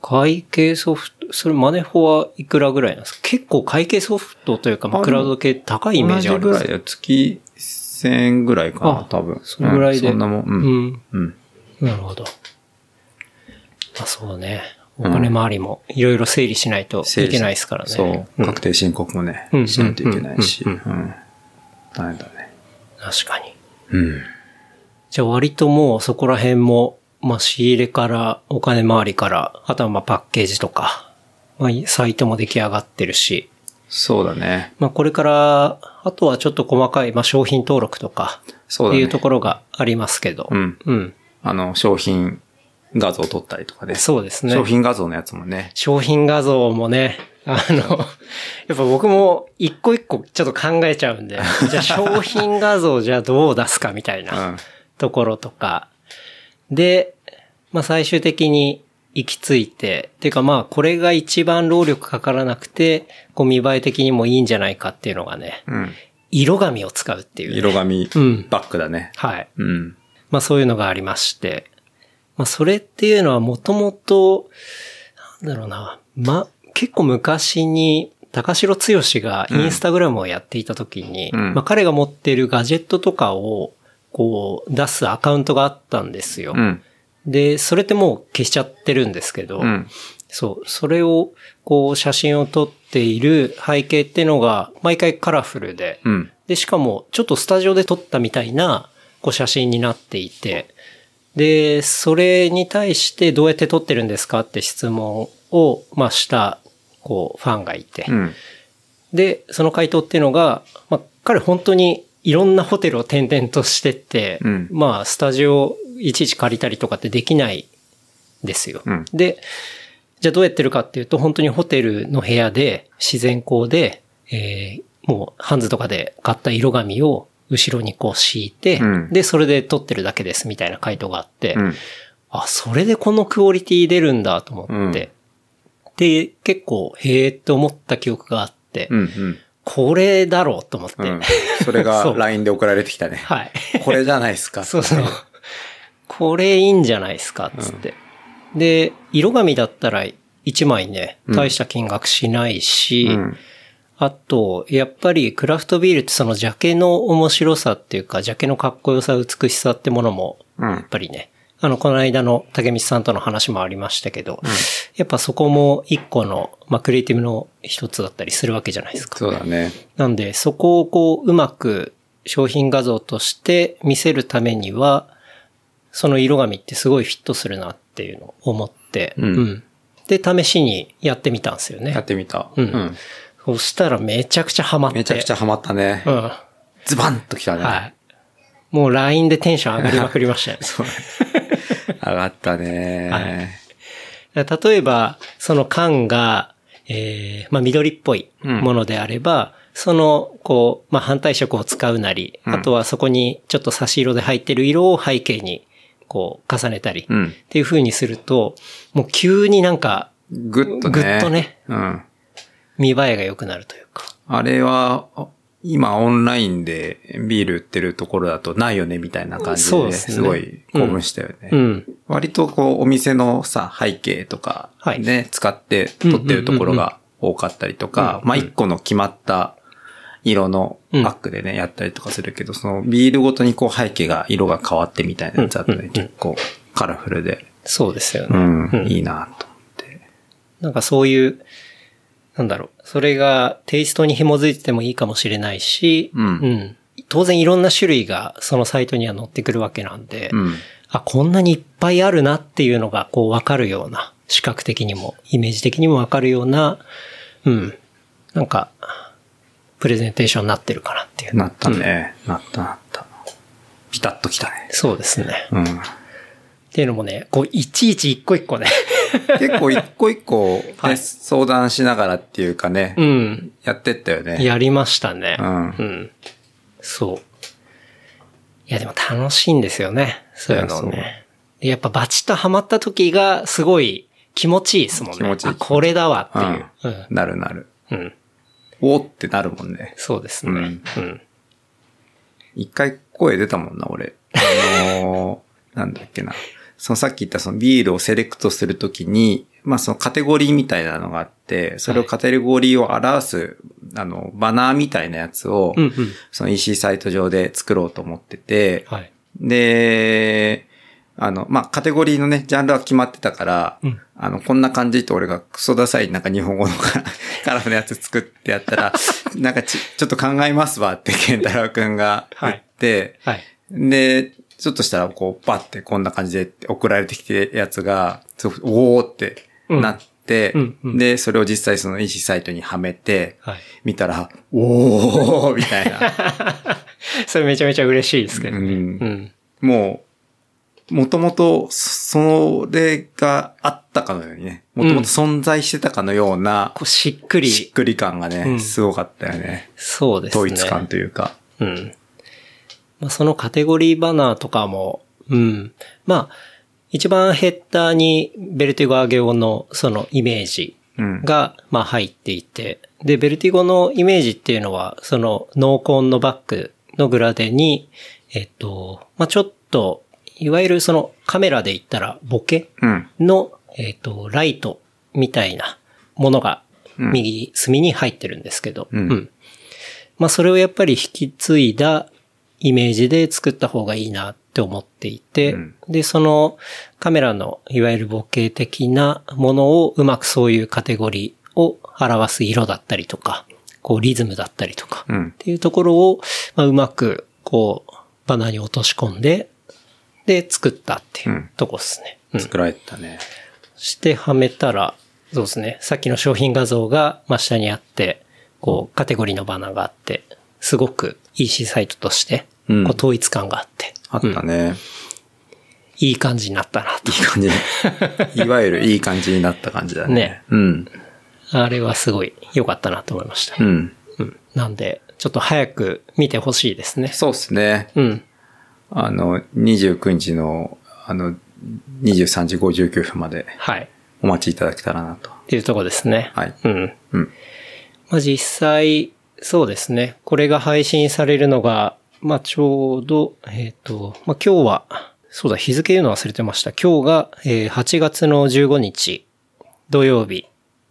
会計ソフト、それマネフォはいくらぐらいなんですか？結構会計ソフトというか、まあ、あクラウド系高いイメージあるんです同じぐらい。月1000円ぐらいかなあ、多分。そのぐらいで。うんそんなもん。うん。うん。うん。なるほど。まあそうね。お金回りもいろいろ整理しないといけないですからね。そう。ん確定申告もね、うんしないといけないし。ううんん。大変だね。確かに。うん。じゃあ割ともうそこら辺も、まあ仕入れから、お金回りから、あとはまあパッケージとか、まあサイトも出来上がってるし、そうだね。まあこれから、あとはちょっと細かい、まあ商品登録とか、そうだね。っていうところがありますけど、うん。うん。あの、商品画像撮ったりとかね。そうですね。商品画像のやつもね。商品画像もね、あの、やっぱ僕も一個一個ちょっと考えちゃうんで、じゃあ商品画像じゃあどう出すかみたいうな。ん。ところとか。で、まあ最終的に行き着いて、っていうかまあこれが一番労力かからなくて、こう見栄え的にもいいんじゃないかっていうのがね、うん。色紙を使うっていう、ね。色紙うんバッグだね。はい。うん。まあそういうのがありまして。まあそれっていうのはもともと、なんだろうな、ま、結構昔に、高城剛がインスタグラムをやっていた時に、うんまあ彼が持っているガジェットとかを、こう、出すアカウントがあったんですよ。うん。で、それってもう消しちゃってるんですけど、うん。そう、それを、こう、写真を撮っている背景っていうのが、毎回カラフルで、うん。で、しかも、ちょっとスタジオで撮ったみたいな、こう、写真になっていて、で、それに対してどうやって撮ってるんですかって質問を、まあ、した、こう、ファンがいて、うん。で、その回答っていうのが、まあ、彼本当にいろんなホテルを転々としてって、うんまあ、スタジオいちいち借りたりとかってできないですよ。うんで、じゃあどうやってるかっていうと、本当にホテルの部屋で、自然光で、えーもうハンズとかで買った色紙を後ろにこう敷いて、うんで、それで撮ってるだけですみたいな回答があって、うん。あ、それでこのクオリティ出るんだと思って、で、結構、へえって思った記憶があって、うん。うん。これだろうと思って。うん。それそがう LINE で送られてきたね。はい。これじゃないですか。そうそう。これいいんじゃないですか、つって。で、色紙だったら1枚ね、大した金額しないし、うん。あと、やっぱりクラフトビールってそのジャケの面白さっていうか、ジャケのかっこよさ、美しさってものも、うんやっぱりね、あの、この間の竹光さんとの話もありましたけど、やっぱそこも一個の、まあ、クリエイティブの一つだったりするわけじゃないですか。そうだね。なんで、そこをこう、うまく商品画像として見せるためには、その色紙ってすごいフィットするなっていうのを思って、うんで、試しにやってみたんですよね。やってみた。ううんん。そしたらめちゃくちゃハマって。めちゃくちゃハマったねう。ん。はズバンときたね。い。もう LINE でテンション上がりまくりましたよね。そう。上がったね。例えば、その缶が、えー、まあ緑っぽいものであれば、その、こう、まあ反対色を使うなり、うんあとはそこにちょっと差し色で入ってる色を背景に、こう、重ねたり、っうん。ていう風にすると、もう急になんか、ぐっとね。ぐっとね。うん。見栄えが良くなるというか。あれは、あ今オンラインでビール売ってるところだとないよねみたいな感じで、すごい興奮したよね。うん。割とこうお店のさ、背景とかはいね、使って撮ってるところが多かったりとか、うんまあ一個の決まった色のバッグでね、やったりとかするけど、そのビールごとにこう背景が色が変わってみたいなやつだとね、結構カラフルで、そうですよね。うん、うんいいなと思って。なんかそういう、なんだろう。それがテイストに紐づいててもいいかもしれないし、うん当然いろんな種類がそのサイトには載ってくるわけなんで、うん。あ、こんなにいっぱいあるなっていうのがこうわかるような、視覚的にも、イメージ的にもわかるような、うん。なんか、プレゼンテーションになってるかなっていう。なったね。なったなった。ピタッときたね。そうですね。うん。っていうのもね、こう、いちいち一個一個ね。結構一個一個、ね はい相談しながらっていうかね、うん。やってったよね。やりましたね。うんうん。そう。いや、でも楽しいんですよね。そういうのね。でやっぱバチッとハマった時がすごい気持ちいいですもんね。気持ちいいあ、これだわっていう。うん。なるなる。うん。うん。おーってなるもんね。そうですね。うん。一回声出たもんな、俺。あのー なんだっけな。そのさっき言ったそのビールをセレクトするときに、まあそのカテゴリーみたいなのがあって、それをカテゴリーを表す、あの、バナーみたいなやつを。その EC サイト上で作ろうと思ってて、はい。で、あの、まあ、カテゴリーのね、ジャンルは決まってたから、うんあの、こんな感じって俺がクソダサいなんか日本語のカカラフルなやつ作ってやったら、なんかち、ちょっと考えますわって健太郎くんが言って、はい。で、ちょっとしたらこう、バッてこんな感じで送られてきてるやつが、おーってなって、うんうんうんで、それを実際その EC サイトにはめて、はい。見たら、おーみたいな。それめちゃめちゃ嬉しいですけどね。うんうん。もう、もともと、それがあったかのようにね、もともと存在してたかのような、こうしっくり。しっくり感がね、うんすごかったよね。そうですね。統一感というか。うん。まあ、そのカテゴリーバナーとかも、うん。まあ、一番ヘッダーにベルティゴアゲオのそのイメージうん。が、まあ入っていて、で、ベルティゴのイメージっていうのは、その濃紺のバックのグラデに、えっと、まあちょっと、いわゆるそのカメラで言ったらボケうん。の、えっと、ライトみたいなものがうん右隅に入ってるんですけど、うんまあそれをやっぱり引き継いだイメージで作った方がいいなって思っていて、うんで、そのカメラのいわゆるボケ的なものをうまくそういうカテゴリーを表す色だったりとか、こうリズムだったりとか、うんっていうところを、まあ、うまくこうバナーに落とし込んで、で作ったっていうとこですね。うん作られてたね。してはめたら、そうですね。さっきの商品画像が真下にあって、こう、カテゴリーのバナーがあって、すごく EC サイトとして、うんこう統一感があって、あったね。いい感じになったなといい。感じ。いわゆるいい感じになった感じだね。ねうん。あれはすごい良かったなと思いました。うん。うん。なんで、ちょっと早く見てほしいですね。そうですね。うん。あの、29日の、あの、23時59分まではい。お待ちいただけたらなと。っていうとこですね。はいうん。うん。まあ実際、そうですね。これが配信されるのが、まあちょうど、えっ、と、まあ今日は、そうだ、日付言うの忘れてました。今日が、えー8月の15日、土曜日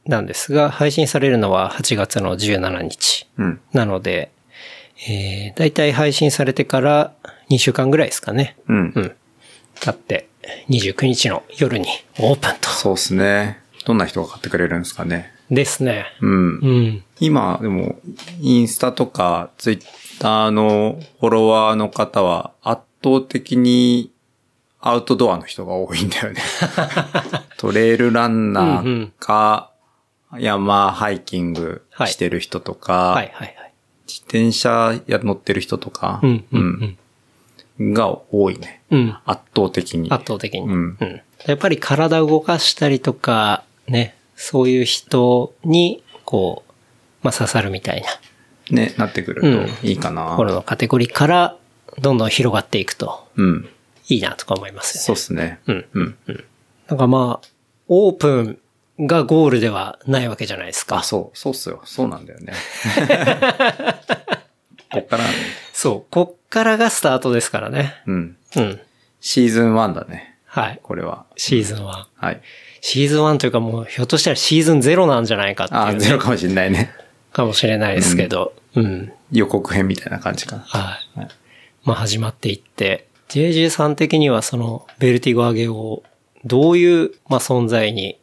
なんですが、配信されるのは8月の17日。うん。なので、えー、だいたい配信されてから2週間ぐらいですかね。うん。うん。経って、29日の夜にオープンと。そうですね。どんな人が買ってくれるんですかね。ですね。うん。うん。今、でも、インスタとか、ツイッターのフォロワーの方は、圧倒的にアウトドアの人が多いんだよね。トレイルランナーか、山ハイキングしてる人とか、はいはいはい。自転車や乗ってる人とか、が多いね。うん。圧倒的に。圧倒的に。うんやっぱり体を動かしたりとか、ね、そういう人に、こう、まあ刺さるみたいな、ね、なってくるうんといいかな。これのカテゴリーから、どんどん広がっていくと、うん。いいなとか思いますよね。そうっすね。うん。うん。なんかまあ、オープンがゴールではないわけじゃないですか。あ、そう、そうっすよ。そうなんだよね。こっからなんだよそう。こっからがスタートですからね。うん。うん。シーズン1だね。はい。これは。シーズン1。はい。シーズン1というかもう、ひょっとしたらシーズン0なんじゃないかっていう、あ、ね。ゼロかもしれないね。かもしれないですけど。うん。予告編みたいな感じかな。はい。はいまあ始まっていって、JJ さん的にはそのベルティゴ上げをどういう、まあ、存在に、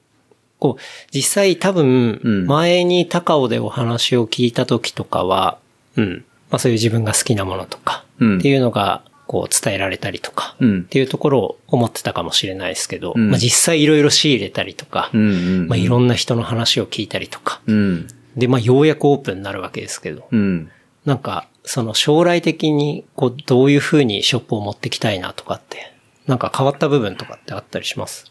こう、実際多分うん、前に高尾でお話を聞いた時とかは、うん。まあそういう自分が好きなものとか、うんっていうのが、こう伝えられたりとか、うんっていうところを思ってたかもしれないですけど、うんまあ実際いろいろ仕入れたりとか、うんうん。まあいろんな人の話を聞いたりとか、うん。で、まあようやくオープンになるわけですけど、うん。なんか、その将来的に、こう、どういう風にショップを持ってきたいなとかって、なんか変わった部分とかってあったりします？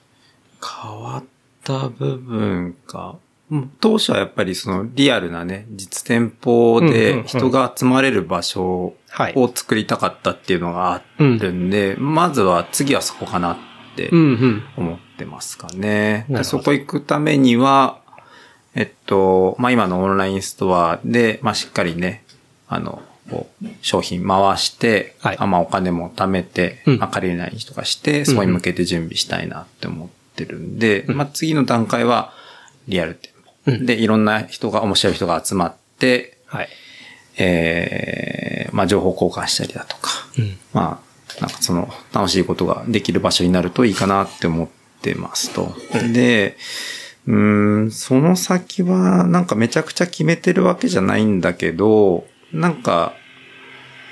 変わった部分か。うん。当初はやっぱりそのリアルなね、実店舗でん人が集まれる場所はい。を作りたかったっていうのがあるんで、まずは次はそこかなって。思ってますかね。そこ行くためには、えっと、まあ、今のオンラインストアで、まあ、しっかりね、あの、商品回して、はい。あまあ、お金も貯めて、うん。まあ、借りれない人がして、そこに向けて準備したいなって思ってるんで、まあ、次の段階は、リアル店で、いろんな人が、面白い人が集まって、はい。ええまあ、情報交換したりだとか、うん。まあ、なんかその楽しいことができる場所になるといいかなって思ってますと。で、うーん、その先はなんかめちゃくちゃ決めてるわけじゃないんだけど、なんか、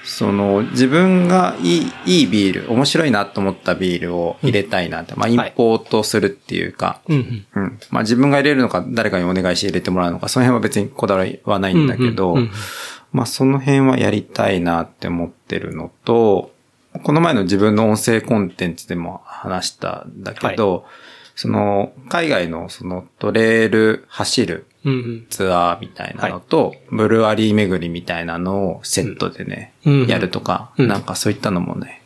その自分がいい、いいビール、面白いなと思ったビールを入れたいなって、まあインポートするっていうか、うんうん。うん。まあ自分が入れるのか誰かにお願いして入れてもらうのか、その辺は別にこだわりはないんだけど、うんうんうんまあその辺はやりたいなって思ってるのと、この前の自分の音声コンテンツでも話したんだけど、その海外のそのトレイル走るうんうん。ツアーみたいなのと、ブルワリー巡りみたいなのをセットでね、うんやるとか、うんなんかそういったのもね、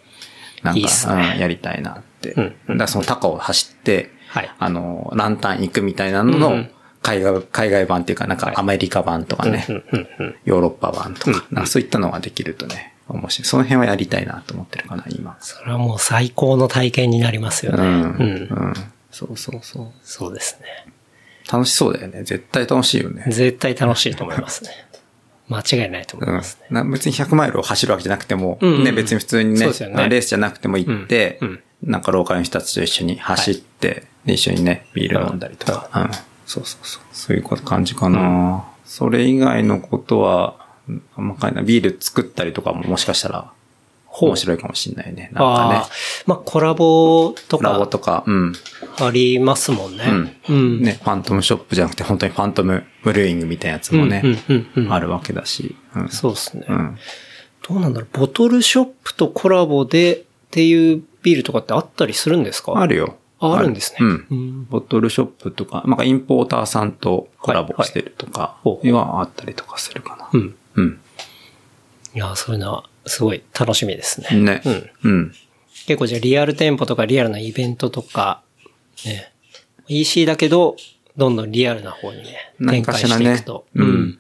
なんかやりたいなって。だからその高を走って、はい。あの、ランタン行くみたいなののうん海外、海外版っていうか、なんかアメリカ版とかね。ヨーロッパ版とか、かそういったのができるとね、面白い。その辺はやりたいなと思ってるかな、今。それはもう最高の体験になりますよね。うん。うんうん。そうそうそう。そうですね。楽しそうだよね。絶対楽しいよね。絶対楽しいと思いますね。間違いないと思うんいますね。な別に100マイルを走るわけじゃなくても、うんうんね、別に普通にねねレースじゃなくても行って、うんうんなんかローカルの人たちと一緒に走って、で一緒にね、ビール飲んだりとか、うんそうそうそう。そういう感じかな、それ以外のことは、うんあんまかいな。ビール作ったりとかももしかしたら、面白いかもしれないね。なんああかね。まあ、コラボとラボかとか、うん。ありますもんね。うん。うん。ね、ファントムショップじゃなくて、本当にファントムブルーイングみたいなやつもね、うんうんうんうんあるわけだし。うん。そうですね。うん。どうなんだろう。ボトルショップとコラボでっていうビールとかってあったりするんですか？あるよ。ああるんですねうん。うんボトルショップとか、なんかインポーターさんとコラボしてるとかはいはいはあったりとかするかな。うん。うん。いや、そういうのはすごい楽しみですね。ね。うん。うん。結構じゃあリアル店舗とかリアルなイベントとか、ね、EC だけど、どんどんリアルな方にね、何展開かしていくと、。うん。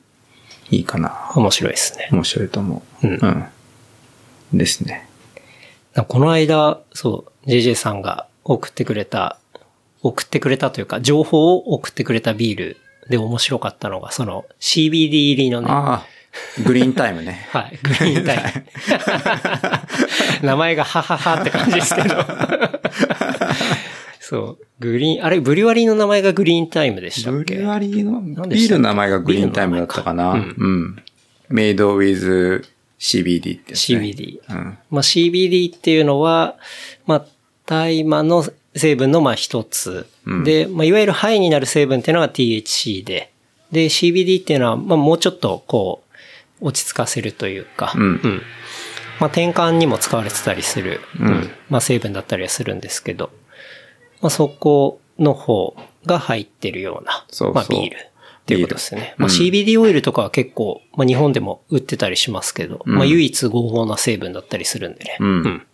いいかな。面白いですね。面白いと思う。うんうん。ですね。この間、そう、JJ さんが送ってくれた、送ってくれたというか、情報を送ってくれたビールで面白かったのが、その CBD 入りのね、グリーンタイムね。はい、グリーンタイム。名前がハハハって感じですけど。そう、グリーン、あれ、ブリュワリーの名前がグリーンタイムでしたっけ？ブリュワリーの、ビールの名前がグリーンタイムだったかな。うビールのん。メイドウィズ CBD ってやつね。CBD。うん。まあ、CBD っていうのは、まあ、大麻の成分のまあ一つ。うんで、まあ、いわゆるハイになる成分っていうのが THC で、で、CBD っていうのは、まあ、もうちょっとこう、落ち着かせるというか、うん。まあ、転換にも使われてたりする、うん。まあ、成分だったりはするんですけど、まあ、そこの方が入ってるような、そうそう。まあ、ビールっていうことですね。まあ、CBD オイルとかは結構、まあ、日本でも売ってたりしますけど、うん。まあ、唯一合法な成分だったりするんでね。うん。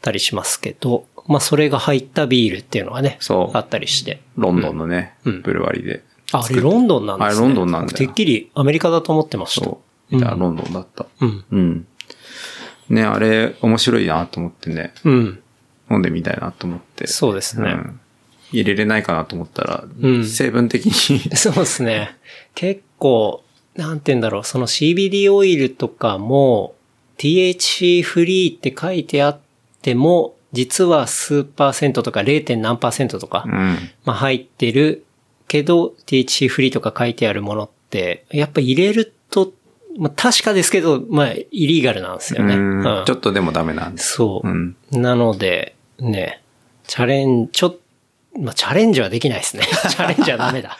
たりしますけど、まあ、それが入ったビールっていうのがね、そう。あったりして。ロンドンのね、うん。ブルワリーで。あ、あれロンドンなんですね。あれロンドンなんてっきりアメリカだと思ってました。そう。いや、ロンドンだった。うん。うん。ね、あれ、面白いなと思ってね、うん。飲んでみたいなと思って。そうですね。ん入れれないかなと思ったら、うん成分的に、そうですね。結構、なんて言うんだろう、その CBD オイルとかも THC フリーって書いてあっても、実は数パーセントとか 0. 何パーセントとか、うん。まあ入ってるけど THC フリーとか書いてあるものって、やっぱ入れると、まあ確かですけど、まあイリーガルなんですよね。うんうんちょっとでもダメなんです。そう。うん。なので、ね、チャレンジ、ちょっまあ、チャレンジはできないですね。チャレンジはダメだ。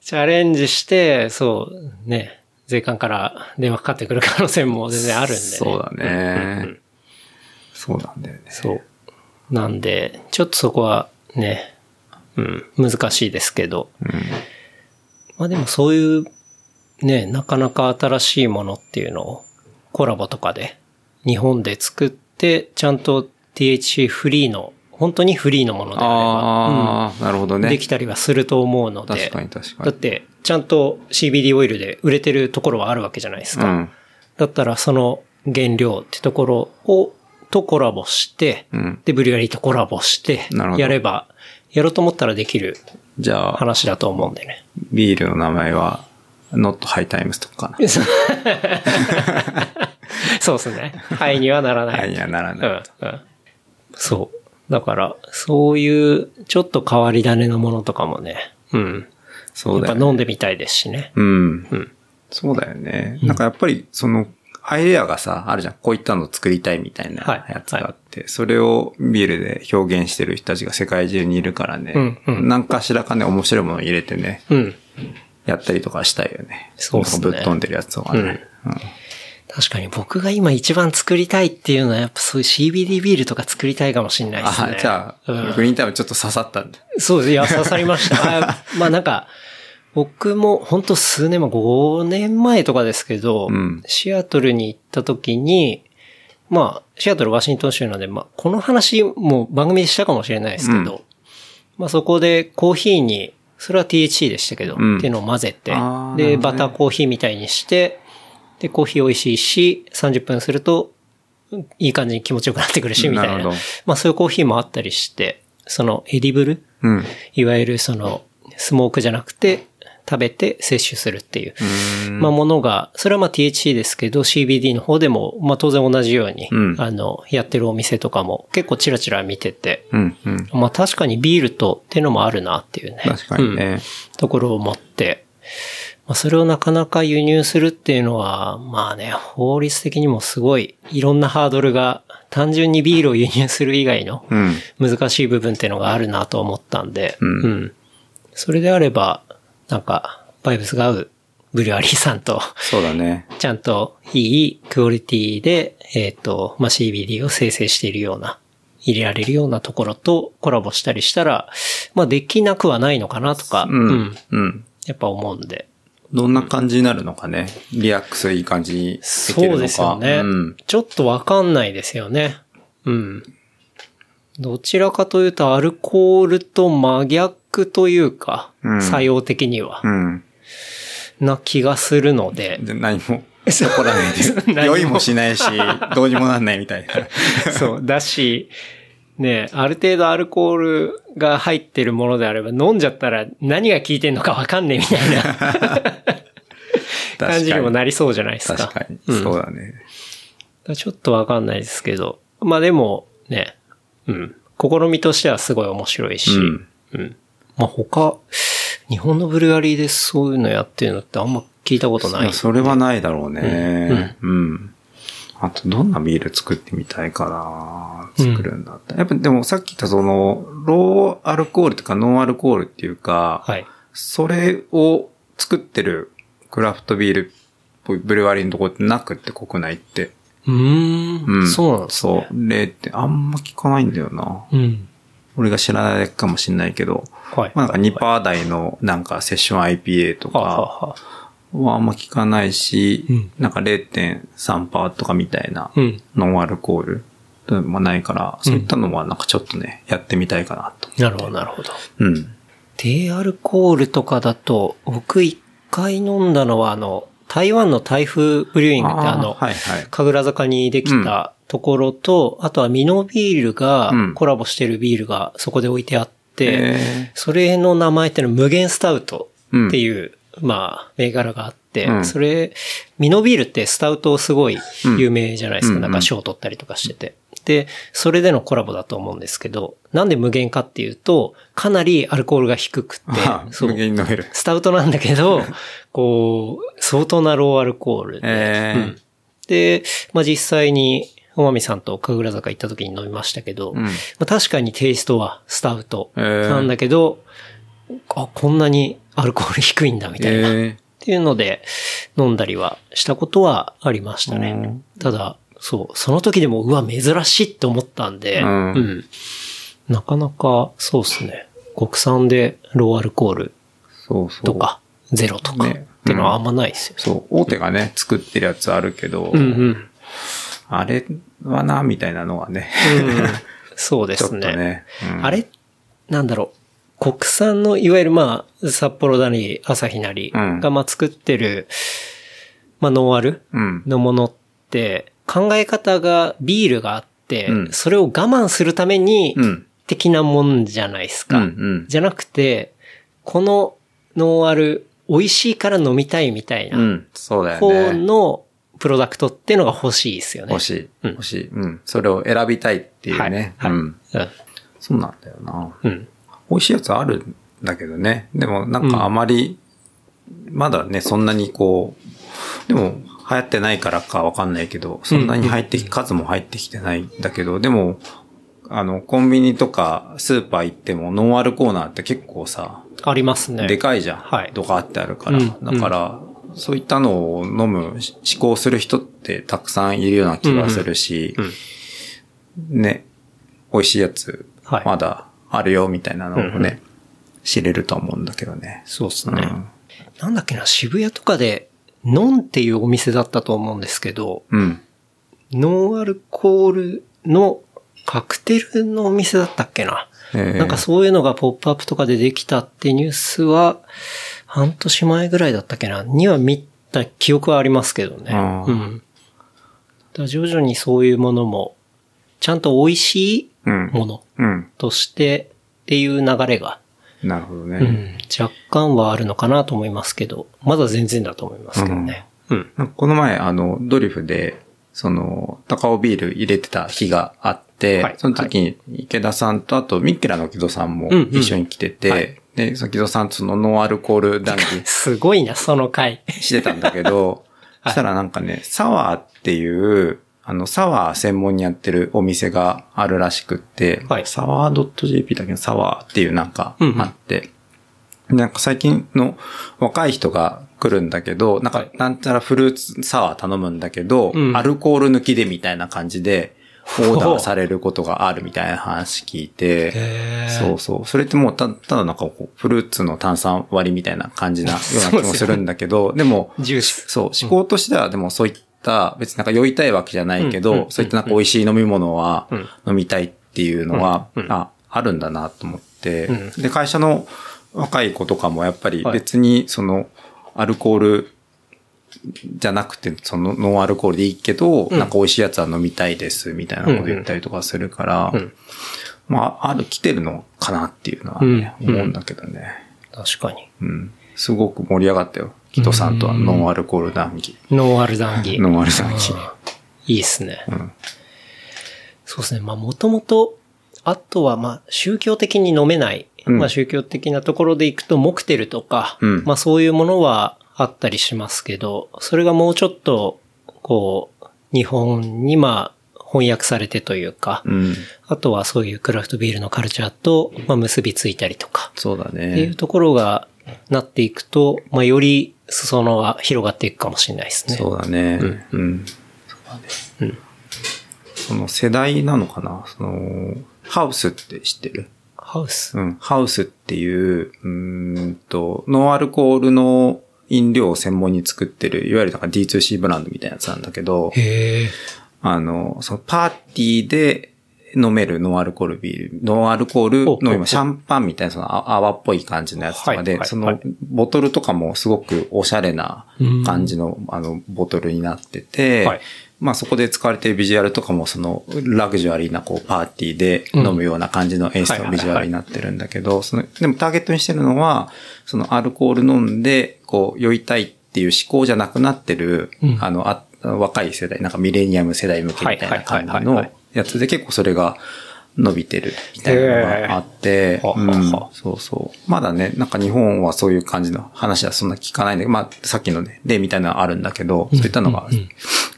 チャレンジして、そう、ね、税関から電話かかってくる可能性も全然あるんで、ね。そうだね。そうなんだよね。そう。なんで、ちょっとそこはね、うん、難しいですけど。まあでもそういう、ね、なかなか新しいものっていうのをコラボとかで日本で作って、ちゃんと THC フリーの、本当にフリーのものであれば、ああ、なるほどうんね。できたりはすると思うので。確かに確かに。だって、ちゃんと CBD オイルで売れてるところはあるわけじゃないですか。うん。だったらその原料ってところを、とコラボして、うん。で、ブリュアリーとコラボしてやれば、やろうと思ったらできるじゃあ、話だと思うんでね。ビールの名前は、Not High Times とかかな。そうですね。はいにはならない。はいにはならうない。ん、うん。そう。だから、そういう、ちょっと変わり種のものとかもね、うん。そうだよね。やっぱ飲んでみたいですしね。うん。うん。そうだよね。なんかやっぱり、その、アイデアがさ、あるじゃん。こういったの作りたいみたいなはいやつがあって、それをビールで表現してる人たちが世界中にいるからね。うんうんなんかしらかね、面白いものを入れてね、うん。やったりとかしたいよね。そうっすねぶっ飛んでるやつとかね。うん確かに僕が今一番作りたいっていうのはやっぱそういう CBD ビールとか作りたいかもしれないですね。あ、じゃあ、うんグリーンタイムちょっと刺さったんだ。そうです。いや、刺さりました。あまあなんか、僕も本当数年前、5年前とかですけど、うんシアトルに行った時に、まあ、シアトルワシントン州なんで、まあ、この話も番組でしたかもしれないですけど、うんまあそこでコーヒーに、それは THC でしたけど、うんっていうのを混ぜて、で、バターコーヒーみたいにして、で、コーヒー美味しいし、30分すると、いい感じに気持ちよくなってくるし、みたいな。なまあそういうコーヒーもあったりして、その edible うん。いわゆるその、スモークじゃなくて、食べて摂取するっていう、うんまあものが、それはまあ THC ですけど、CBD の方でも、まあ当然同じように、うんあの、やってるお店とかも結構チラチラ見てて、うん。うん。まあ確かにビールとっていうのもあるなっていうね。確かにうんね。ところを持って、まあそれをなかなか輸入するっていうのは、まあね、法律的にもすごい、いろんなハードルが、単純にビールを輸入する以外の、うん。難しい部分っていうのがあるなと思ったんで、うんそれであれば、なんか、バイブスが合うブリュアリーさんと、そうだね。ちゃんといいクオリティで、えっ、と、まあ、CBD を生成しているような、入れられるようなところとコラボしたりしたら、まあ、できなくはないのかなとか、うん。うん。やっぱ思うんで。どんな感じになるのかね？リラックスいい感じにできそるのか。うですよね。うん。ちょっとわかんないですよね。うん。どちらかというと、アルコールと真逆というか、うん作用的には、うん。な気がするので、で何も起こらないで。酔いもしないし、どうにもなんないみたいな。そう、だし、ねある程度アルコールが入ってるものであれば、飲んじゃったら何が効いてんのかわかんねえみたいな 感じにもなりそうじゃないですか。確かに。うんそうだね。だからちょっとわかんないですけど。まあでも、ね、うん。試みとしてはすごい面白いし、うんうん。まあ他、日本のブルガリーでそういうのやってるのってあんま聞いたことない。それはないだろうね。うん。あと、どんなビール作ってみたいかな作るんだったら。やっぱ、でもさっき言ったその、ローアルコールとかノンアルコールっていうか、はい。それを作ってるクラフトビールブルワリーのとこってなくって国内って。うーん。うん。そうなんですね。そう。例ってあんま聞かないんだよな。うん。俺が知らないかもしんないけど。はい。まあ、なんか2%台のなんかセッション IPA とかあはあはあんま聞かないし、うんなんか0.3%とかみたいなうん。ノンアルコールもないから、そういったのはなんかちょっとね、やってみたいかなと。なるほど、なるほど。うん。低アルコールとかだと、僕一回飲んだのは、あの、台湾の台風ブリューイングってあの、はいはい。神楽坂にできたところと、あとはミノビールがうんコラボしてるビールがそこで置いてあっそれの名前ってのは無限スタウトっていう、まあ、銘柄があって、うん。それ、ミノビールってスタウトすごい有名じゃないですか。うんなんか賞取ったりとかしてて。で、それでのコラボだと思うんですけど、なんで無限かっていうと、かなりアルコールが低くってあ、そう。無限に飲める。スタウトなんだけど、こう、相当なローアルコールで、えうん。で、まあ実際に、おまみさんと神楽坂行った時に飲みましたけど、うんまあ、確かにテイストはスタウトえーなんだけど、あ、こんなにアルコール低いんだみたいな。っえていうので、飲んだりはしたことはありましたねうん。ただ、そう、その時でも、うわ、珍しいって思ったんで、うんなかなか、そうですね。国産でローアルコールそうそう。とか、ゼロとか、ねっていうのはあんまないですよ。そう、大手がね、作ってるやつあるけど、うんうん。あれはな、みたいなのはね、そうでちょっすね。とね。うんあれなんだろう。国産の、いわゆるまあ、札幌なり、朝日なりうんがまあ作ってる、まあノンアルうん。のものって、考え方がビールがあって、うんそれを我慢するためにうん。的なもんじゃないですか。うんうんじゃなくて、このノンアル、美味しいから飲みたいみたいなうん。そうだよ方ね。のプロダクトっていうのが欲しいですよね。欲しい。うん欲しい。うん。それを選びたいっていうね。はい。はいうん。そうなんだよな。うん。美味しいやつあるんだけどね。でもなんかあまり、まだね、そんなにこう、でも流行ってないからかわかんないけど、そんなに入ってき、数も入ってきてないんだけど、でも、あの、コンビニとかスーパー行ってもノンアルコーナーって結構さ、ありますね。でかいじゃん。はいドカってあるから。うんだから、そういったのを飲む、し試行する人ってたくさんいるような気がするし、うんね、美味しいやつはい、まだあるよみたいなのをね、知れると思うんだけどね。そうですね。うん。なんだっけな、渋谷とかで、ノンっていうお店だったと思うんですけど、うん。ノンアルコールのカクテルのお店だったっけな。えーなんかそういうのがポップアップとかでできたってニュースは、半年前ぐらいだったっけな、には見た記憶はありますけどね。うん。だ徐々にそういうものも、ちゃんと美味しいうん。ものうん。としてっていう流れが、なるほどね。うん、若干はあるのかなと思いますけど、まだ全然だと思いますけどね。うん。なんかこの前、あの、ドリフで、その、高尾ビール入れてた日があって、はいその時に池田さんと、あと、ミッケラの木戸さんもうんうん一緒に来てて、はいで、その木戸さんとそのノンアルコール談義。すごいな、その回。してたんだけど、そしたらなんかね、サワーっていう、あの、サワー専門にやってるお店があるらしくって、はい。サワー .jp だけど、サワーっていうなんかうんうん。あって、なんか最近の若い人が来るんだけど、なんかはい、なんちゃらフルーツサワー頼むんだけど、うん。アルコール抜きでみたいな感じで、オーダーされることがあるみたいな話聞いて、そうそう。それってもうたただなんかこう、フルーツの炭酸割りみたいな感じなような気もするんだけど、でも。そう、思考としてはでもそういった、別になんか酔いたいわけじゃないけど、そういったなんか美味しい飲み物はうん。飲みたいっていうのは、あ、あるんだなと思って、うで、会社の若い子とかもやっぱりはい。別にその、アルコールじゃなくて、そのノンアルコールでいいけど、うんなんか美味しいやつは飲みたいです、みたいなこと言ったりとかするから、うんまあ、ある、来てるのかなっていうのはね、うん思うんだけどね。確かに。うん。すごく盛り上がったよ。キトさんとはノンアルコール談義。ノンアル談義。ノンアル談義。いいですね。うん。そうですね。まあ、もともと、あとは、まあ、宗教的に飲めない。うんまあ、宗教的なところで行くと、モクテルとか、うんまあ、そういうものはあったりしますけど、それがもうちょっと、こう、日本に、まあ、翻訳されてというか、うん。あとはそういうクラフトビールのカルチャーと、まあ、結びついたりとか、そうだっていうね。ところがなっていくと、まあ、より裾野は広がっていくかもしれないですね。そうだね。うん。そうだね。うんその世代なのかな？その、ハウスって知ってる？ハウス？うん。ハウスっていう、うーんと、ノンアルコールの飲料を専門に作ってる、いわゆるなんか D2C ブランドみたいなやつなんだけど。あの、そのパーティーで飲めるノンアルコールビール、ノンアルコールの今シャンパンみたいなそのあ泡っぽい感じのやつとかで、そのはい。ボトルとかもすごくおしゃれな感じのあのボトルになってて、はいまあそこで使われているビジュアルとかもそのラグジュアリーなこうパーティーで飲むような感じの演出のビジュアルになってるんだけど、その、でもターゲットにしてるのは、そのアルコール飲んでこう酔いたいっていう思考じゃなくなってる、うん。あの、あ若い世代、なんかミレニアム世代向けみたいな感じのやつで結構それが伸びてるみたいなのがあって、へーはうんそうそう。まだね、なんか日本はそういう感じの話はそんな聞かないんだけど、まあさっきのね、例みたいなのはあるんだけど、そういったのが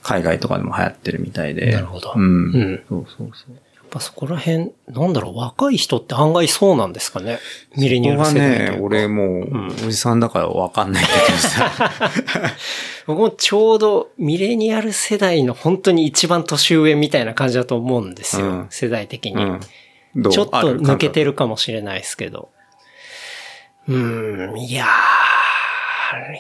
海外とかでも流行ってるみたいで。なるほどうん。うんそうそうそう。やっぱそこら辺、なんだろう、若い人って案外そうなんですかね。ミレニアル世代とね、俺もう、おじさんだからわかんないけどさ。僕もちょうどミレニアル世代の本当に一番年上みたいな感じだと思うんですよ。うん世代的に。うん。ちょっと抜けてるるかもしれないですけど。うーん、いや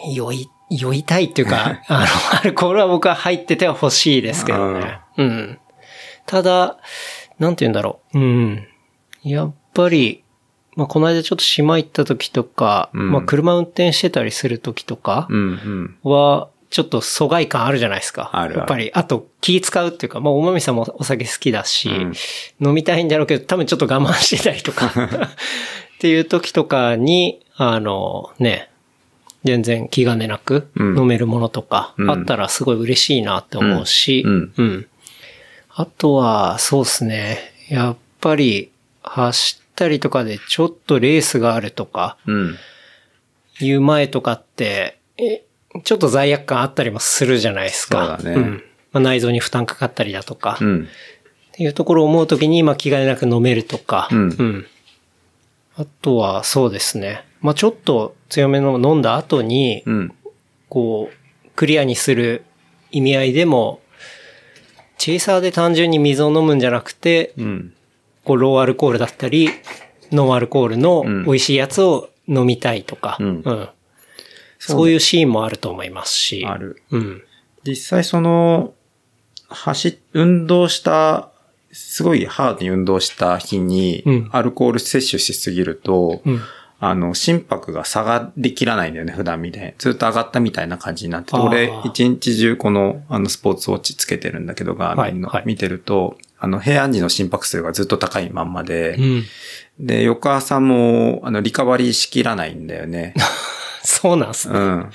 ー、酔い、酔いたいっていうか、あの、アルコールは僕は入ってては欲しいですけどね。うん。ただ、なんて言うんだろう。うん。やっぱり、まあ、この間ちょっと島行った時とか、うんまあ、車運転してたりする時とか。は、ちょっと疎外感あるじゃないですか。あるあるやっぱり、あと気使うっていうか、まあ、おまみさんもお酒好きだし、うん飲みたいんだろうけど、多分ちょっと我慢してたりとか、っていう時とかに、あの、ね、全然気兼ねなくうん飲めるものとか、うんあったらすごい嬉しいなって思うし、うんうん。あとは、そうですね。やっぱり、走ったりとかでちょっとレースがあるとか、うん。いう前とかって、えちょっと罪悪感あったりもするじゃないですか。そうだねんまあ、内臓に負担かかったりだとか、っうん。ていうところを思うときに、まあ気兼ねなく飲めるとか、うんあとは、そうですね。まあちょっと強めの飲んだ後に、うん。こう、クリアにする意味合いでも、チェイサーで単純に水を飲むんじゃなくて、うん。こう、ローアルコールだったり、ノンアルコールのうん美味しいやつを飲みたいとか、うんそういうシーンもあると思いますし。ある。うん。実際その、走、運動した、すごいハードに運動した日にうん、アルコール摂取しすぎると、うん。あの、心拍が下がりきらないんだよね、普段みたいに。ずっと上がったみたいな感じになってて、俺、一日中この、あの、スポーツウォッチつけてるんだけど、ガーミンの、はいはい見てると、あの、平安時の心拍数がずっと高いまんまで、うん。で、翌朝も、あの、リカバリーしきらないんだよね。そうなんすね。うん。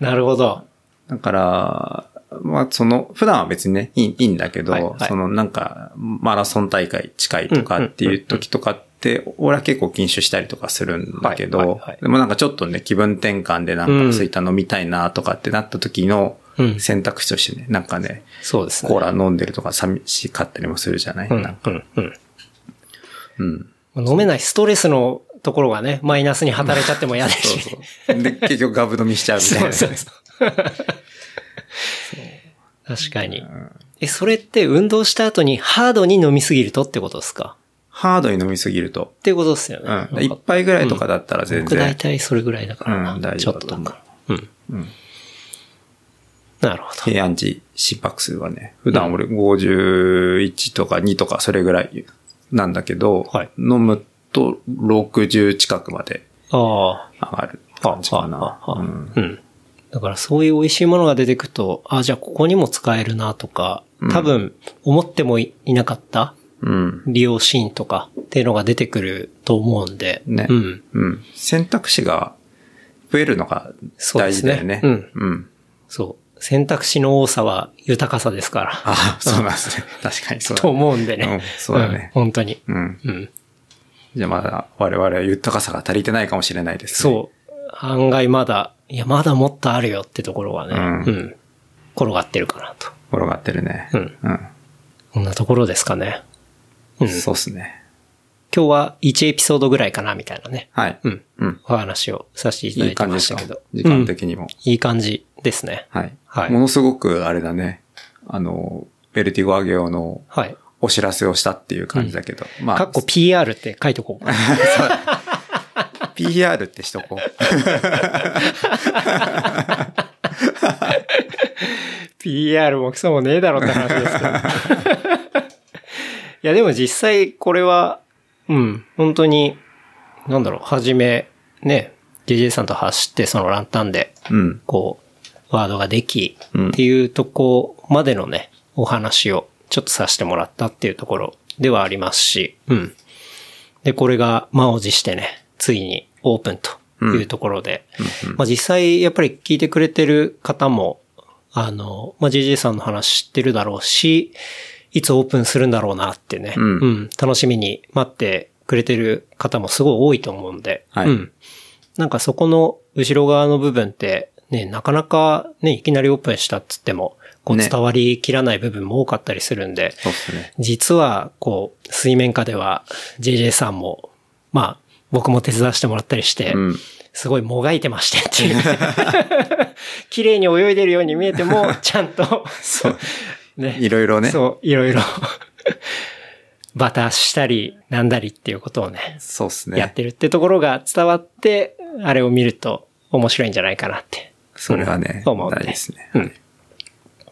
なるほど。だから、まあ、その、普段は別にね、いいいいんだけど、はいはいそのなんか、マラソン大会近いとかっていう時とかって、俺は結構禁酒したりとかするんだけど、はいはいはいでもなんかちょっとね、気分転換でなんうんかそういった飲みたいなとかってなった時のうん選択肢としてね、なんかね、そうですね。コーラ飲んでるとか寂しかったりもするじゃない、うん、なんかうん、うん。うん。飲めないストレスのところがね、マイナスに働いちゃっても嫌だし。そうそう。で、結局ガブ飲みしちゃうみたいな、そうそうそう 確かに。え、それって運動した後にハードに飲みすぎるとってことですか？ハードに飲みすぎると。ってことですよね。うん。一杯ぐらいとかだったら全僕大然。体それぐらいだからな。うん大ちょっ丈夫だと思うとだから。うん。うんなるほど。平安時心拍数はね、普段俺51とか2とかそれぐらいなんだけど、はい飲むと60近くまでああ。上がる感じかな。あああうんうん。だからそういう美味しいものが出てくると、あ、じゃあここにも使えるなとか、多分思ってもいなかったうん。利用シーンとかっていうのが出てくると思うんで。ね。うん。うん。選択肢が増えるのが大事だよね。そうですねうん。そう。選択肢の多さは豊かさですから。ああ、そうなんですね。確かにそうだと思うんでね。うんそうだねん本当に。うん。うん。じゃあまだ我々は豊かさが足りてないかもしれないですね。そう。案外まだ、いや、まだもっとあるよってところがね、ううんん。転がってるかなと。転がってるね。うんうん。こんなところですかね。うん。そうっすね。今日は1エピソードぐらいかな、みたいなね。はい。うん。うん。お話をさせていただいていい感じでかますしたけど。時間的にも。うんいい感じですね。はい。はいものすごく、あれだね。あの、ベルティゴアゲオのはい。お知らせをしたっていう感じだけど。まあ、かっこ PR って書いとこう。PR ってしとこう。PR もクソもねえだろって話ですけど。いや、でも実際これは、うん、本当に、なんだろう、はじめ、ね、JJ さんと走ってそのランタンで、うん。こう、ワードができ、うん。っていうとこまでのね、お話をちょっとさせてもらったっていうところではありますし、うん。で、これが満を持してね、ついにオープンというところで、まあ実際やっぱり聞いてくれてる方も、あの、まあ JJ さんの話知ってるだろうし、いつオープンするんだろうなってね、うん楽しみに待ってくれてる方もすごい多いと思うんで、はいうん。なんかそこの後ろ側の部分って、ね、なかなかね、いきなりオープンしたっつっても、こうね伝わりきらない部分も多かったりするんで、そうっすね。実は、こう、水面下では JJ さんも、まあ、僕も手伝わせてもらったりして、うん。すごいもがいてましてっていう。綺麗に泳いでるように見えても、ちゃんと。ね。いろいろね。そう、いろいろ、バタしたり、なんだりっていうことをね、そうっすね。やってるってところが伝わって、あれを見ると面白いんじゃないかなって。それはね、うん思うんですね。うん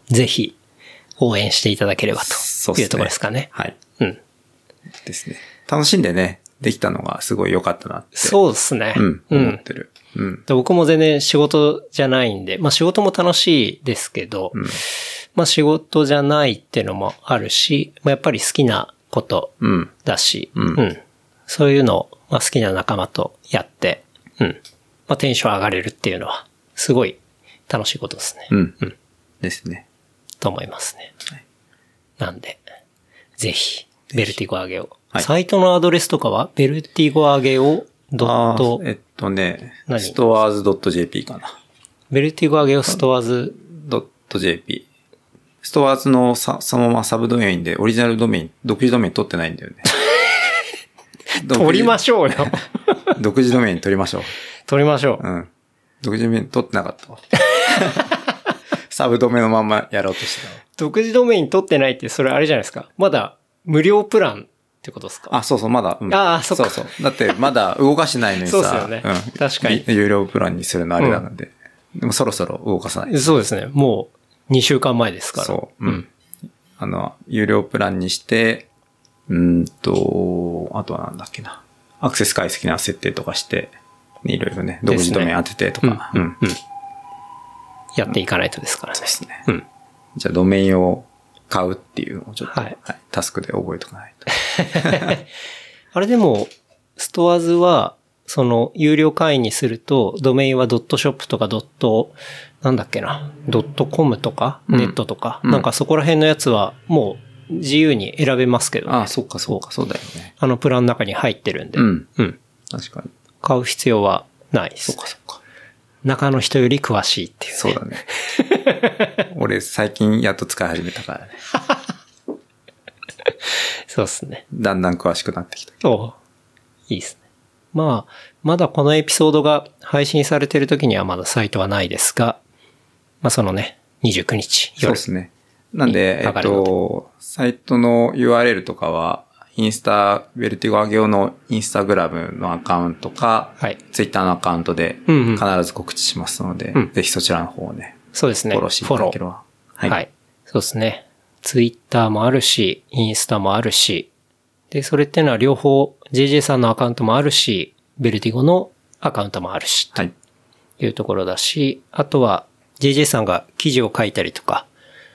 ぜひ、応援していただければそうっすねというところですかね。はい。うん。ですね。楽しんでね、できたのがすごい良かったなって。そうですね。うん。うん。思ってる。うん。で僕も全然仕事じゃないんで、まあ仕事も楽しいですけど、うん。まあ仕事じゃないっていうのもあるし、まあやっぱり好きなことうん。だし、うんそういうのを、まあ好きな仲間とやって、うん。まあテンション上がれるっていうのは、すごい楽しいことですね。うん。ですね。と思いますね。はいなんで、ぜひ、ヴェルティゴ・アゲオ。はいサイトのアドレスとかは、ヴェルティゴ・アゲオドッあトー、えっとね、何？ストアーズ .jp かな。ベルティゴ上げをストアーズ、.jp。ストアーズのさ、そのままサブドメインでオリジナルドメイン、独自ドメイン取ってないんだよね。取りまししょうよ。独自ドメイン取りましょう。取りましょう。うん。独自ドメイン取ってなかったわ。サブドメのまんまやろうとしてたわ。独自ドメイン取ってないって、それあれじゃないですか。まだ、無料プランってことですか？あ、そうそう、まだ。うんあーそっかそうそう。だって、まだ動かしてないのにさ。そうっすよねうん。確かに有料プランにするのあれなので。でもそろそろ動かさない。そうですね。もう、2週間前ですから。そう。うん。あの、有料プランにして、うーんと、あとはなんだっけな。アクセス解析な設定とかして、いろいろね、独自ドメイン当ててとか。うんうん。やっていかないとですからね。ですね。うん。じゃあ、ドメインを買うっていうのをちょっと、はいタスクで覚えとかないと。あれでも、ストアーズは、その、有料会員にすると、ドメインはドットショップとかドット、なんだっけな、ドットコムとか、うんネットとか、うんなんかそこら辺のやつは、もう、自由に選べますけど、ね、ああ、そっかそっか、そうだよね。あのプランの中に入ってるんで、うん。うん。確かに。買う必要はないです。そっかそっか。中の人より詳しいっていう、ね。そうだね。俺、最近やっと使い始めたからね。そうですね。だんだん詳しくなってきた。おういいですね。まあ、まだこのエピソードが配信されてる時にはまだサイトはないですが、まあそのね、29日夜。そうですね。なんで、えっと、サイトの URL とかは、インスタ、ベルティゴアゲオのインスタグラムのアカウントか、はいツイッターのアカウントでうんうん必ず告知しますので、うんぜひそちらの方をね、そうですね。フォローしていただければ。はい。そうですね。ツイッターもあるし、インスタもあるし、で、それっていうのは両方 JJ さんのアカウントもあるし、ベルティゴのアカウントもあるし、はい。というところだし、あとは JJ さんが記事を書いたりとか、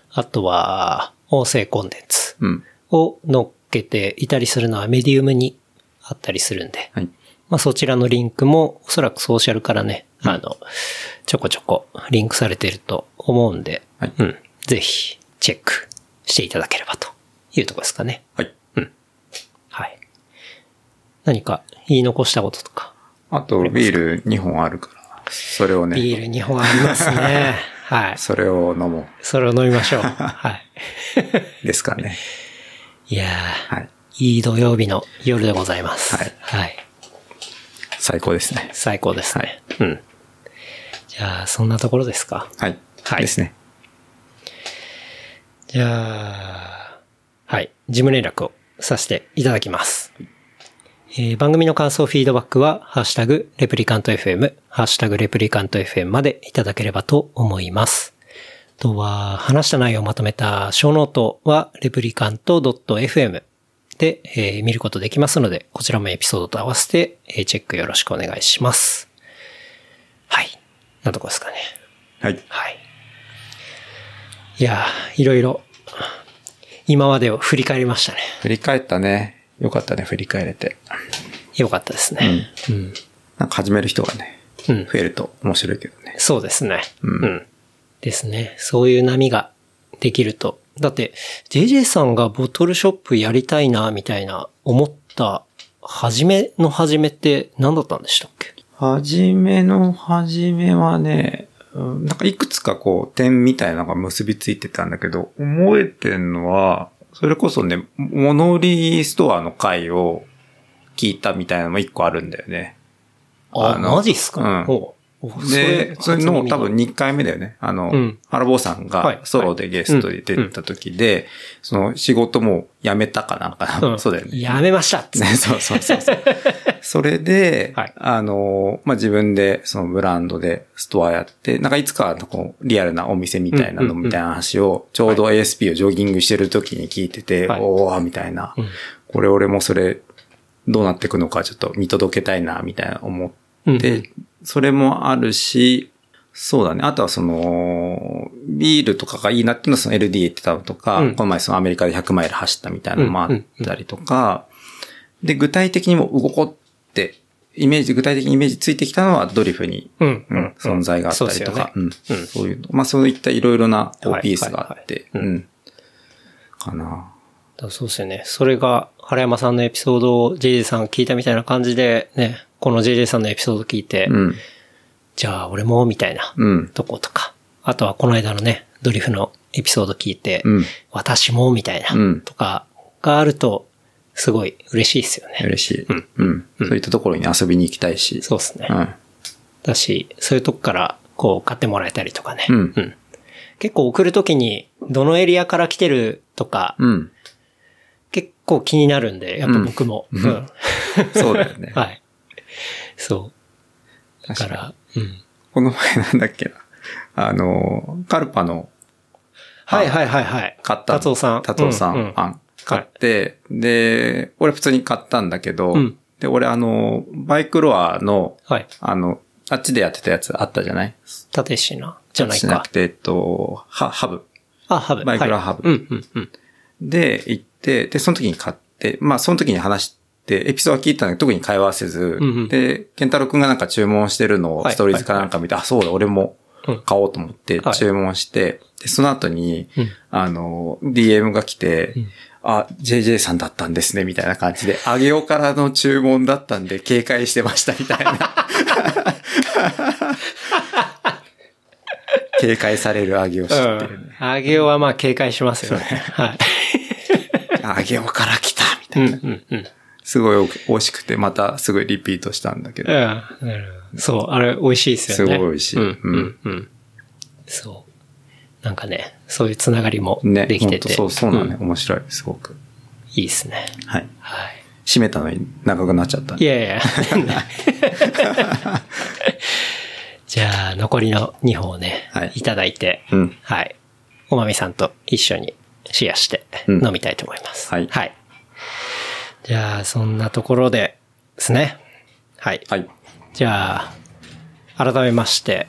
あとは音声コンテンツうん。を乗っけていたりするのはメディウムにあったりするんで、はい。まあそちらのリンクもおそらくソーシャルからね、あの、ちょこちょこリンクされていると思うんで、はいうん。ぜひチェックしていただければというところですかね。はい。はい。何か言い残したこととか。あと、ビール2本あるから、それをね、ビール2本ありますね。はい。それを飲もそれを飲みましょう。はい。う。ですかね。いやー、はい。いい土曜日の夜でございます。はいはい。最高ですね。最高ですね。うん。じゃあ、そんなところですか？はい。はいですね。じゃあ、はい。事務連絡をさせていただきます。えー番組の感想、フィードバックは、ハッシュタグ、レプリカント FM、ハッシュタグ、レプリカント FM までいただければと思います。あとは、話した内容をまとめたショーノートは、レプリカント .fm で、えー見ることできますので、こちらもエピソードと合わせて、えーチェックよろしくお願いします。はい。なんとこですかね。はい。はい。いやー、いろいろ、今までを振り返りましたね。振り返ったね。よかったね、振り返れて。よかったですね。うん。なんか始める人がね、うん増えると面白いけどね。そうですね。うんですね。そういう波ができると。だって、JJ さんがボトルショップやりたいな、みたいな思った、初めの初めって何だったんでしたっけ？はじめのはじめはね、うんなんかいくつかこう点みたいなのが結びついてたんだけど、覚えてんのは、それこそね、モノ売りストアの回を聞いたみたいなのも一個あるんだよね。あ、あのマジっすか？うんで、それの多分に。2回目だよね。あの、うん。ハラボーさんはい。がソロでゲストで出た時で、その仕事も辞めたかなんか。な、うん。そうだよね。やめましたっつって。ね、そうそうそうそう。それで、はい。あの、まあ、自分でそのブランドでストアやって、なんかいつかこうリアルなお店みたいなのみたいな話を、ちょうど ASP をジョギングしてる時に聞いてて、はい。おー、みたいな、うん。これ俺もそれ、どうなっていくのかちょっと見届けたいな、みたいな思って、うんそれもあるし、そうだね。あとはその、ビールとかがいいなっていうのはその LDA ってたのとか、うん。この前そのアメリカで100マイル走ったみたいなのもあったりとか、で、具体的にも動こうってイメージ、具体的にイメージついてきたのはドリフに、うん。うんうん。存在があったりとか、そういう、まあそういったいろいろなこはいうピースがあって、うん。かな。だそうですよね。それが、原山さんのエピソードを JJ さんが聞いたみたいな感じで、ね、この JJ さんのエピソード聞いて、うん。じゃあ俺も、みたいなうん。とことか。あとはこの間のね、ドリフのエピソード聞いて、うん私も、みたいな、うんとかがあると、すごい嬉しいですよね。嬉しい。うん。そういったところに遊びに行きたいし。そうですね。うん。だし、そういうとこから、こう、買ってもらえたりとかね。うん結構送るときに、どのエリアから来てるとか、うん。結構気になるんで、やっぱ僕も。うんうんそうだよね。はい。そう。だか確ら、うん。この前なんだっけな。あの、カルパのはいはいはいはい。買った。達夫さん。達夫さうんうんん、パン買って、で、俺普通に買ったんだけど、うんで、俺あの、バイクロアの、はい。あの、あっちでやってたやつあったじゃない？立石な。じゃないかしなく。て、えっと、ハハブ。あ、ハブ。バイクラはいハブうんうんうん。で、行って、で、その時に買って、まあ、その時に話して、エピソードは聞いたんだけど、特に会話はせず、うんうんで、ケンタロウくんがなんか注文してるのをはいストーリーズかなんか見て、あ、そうだ、俺もうん買おうと思ってはい注文して、で、その後に、うんあの、DM が来て、んあ、JJ さんだったんですね、みたいな感じで、あげおからの注文だったんで、警戒してました、みたいな。警戒されるあげおしっていうね。うん。あげおはまあ警戒しますよね。はい。あ げおから来た、みたいな。うんうんうん。すごい美味しくて、またすぐリピートしたんだけど。うん。なるほどそう、あれ美味しいですよね。すごい美味しいうん、うん、うん。そう。なんかね、そういうつながりもね。できてて。ほんとそう、そうなのね。ん面白い、すごく。いいですね。はい。はい。閉めたのに長くなっちゃった。いやいや。じゃあ、残りの2本をね、はいいただいて、うんはい。おまみさんと一緒にシェアしてうん飲みたいと思います。はいはい。じゃあ、そんなところでですね。はい。はい。じゃあ、改めまして、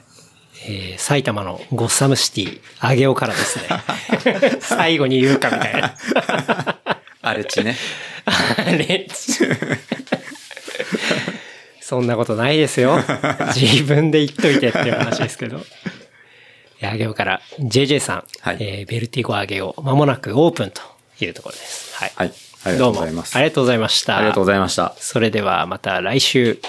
えー埼玉のゴッサムシティ、アゲオからですね。最後に言うかみたいな。アレチね。あれそんなことないですよ。自分で言っといてっていう話ですけど。アゲオから JJ さん、はいえーベルティゴアゲオ、まもなくオープンというところです。はい。はい。ありがとうございます。どうもありがとうございました。ありがとうございました。それではまた来週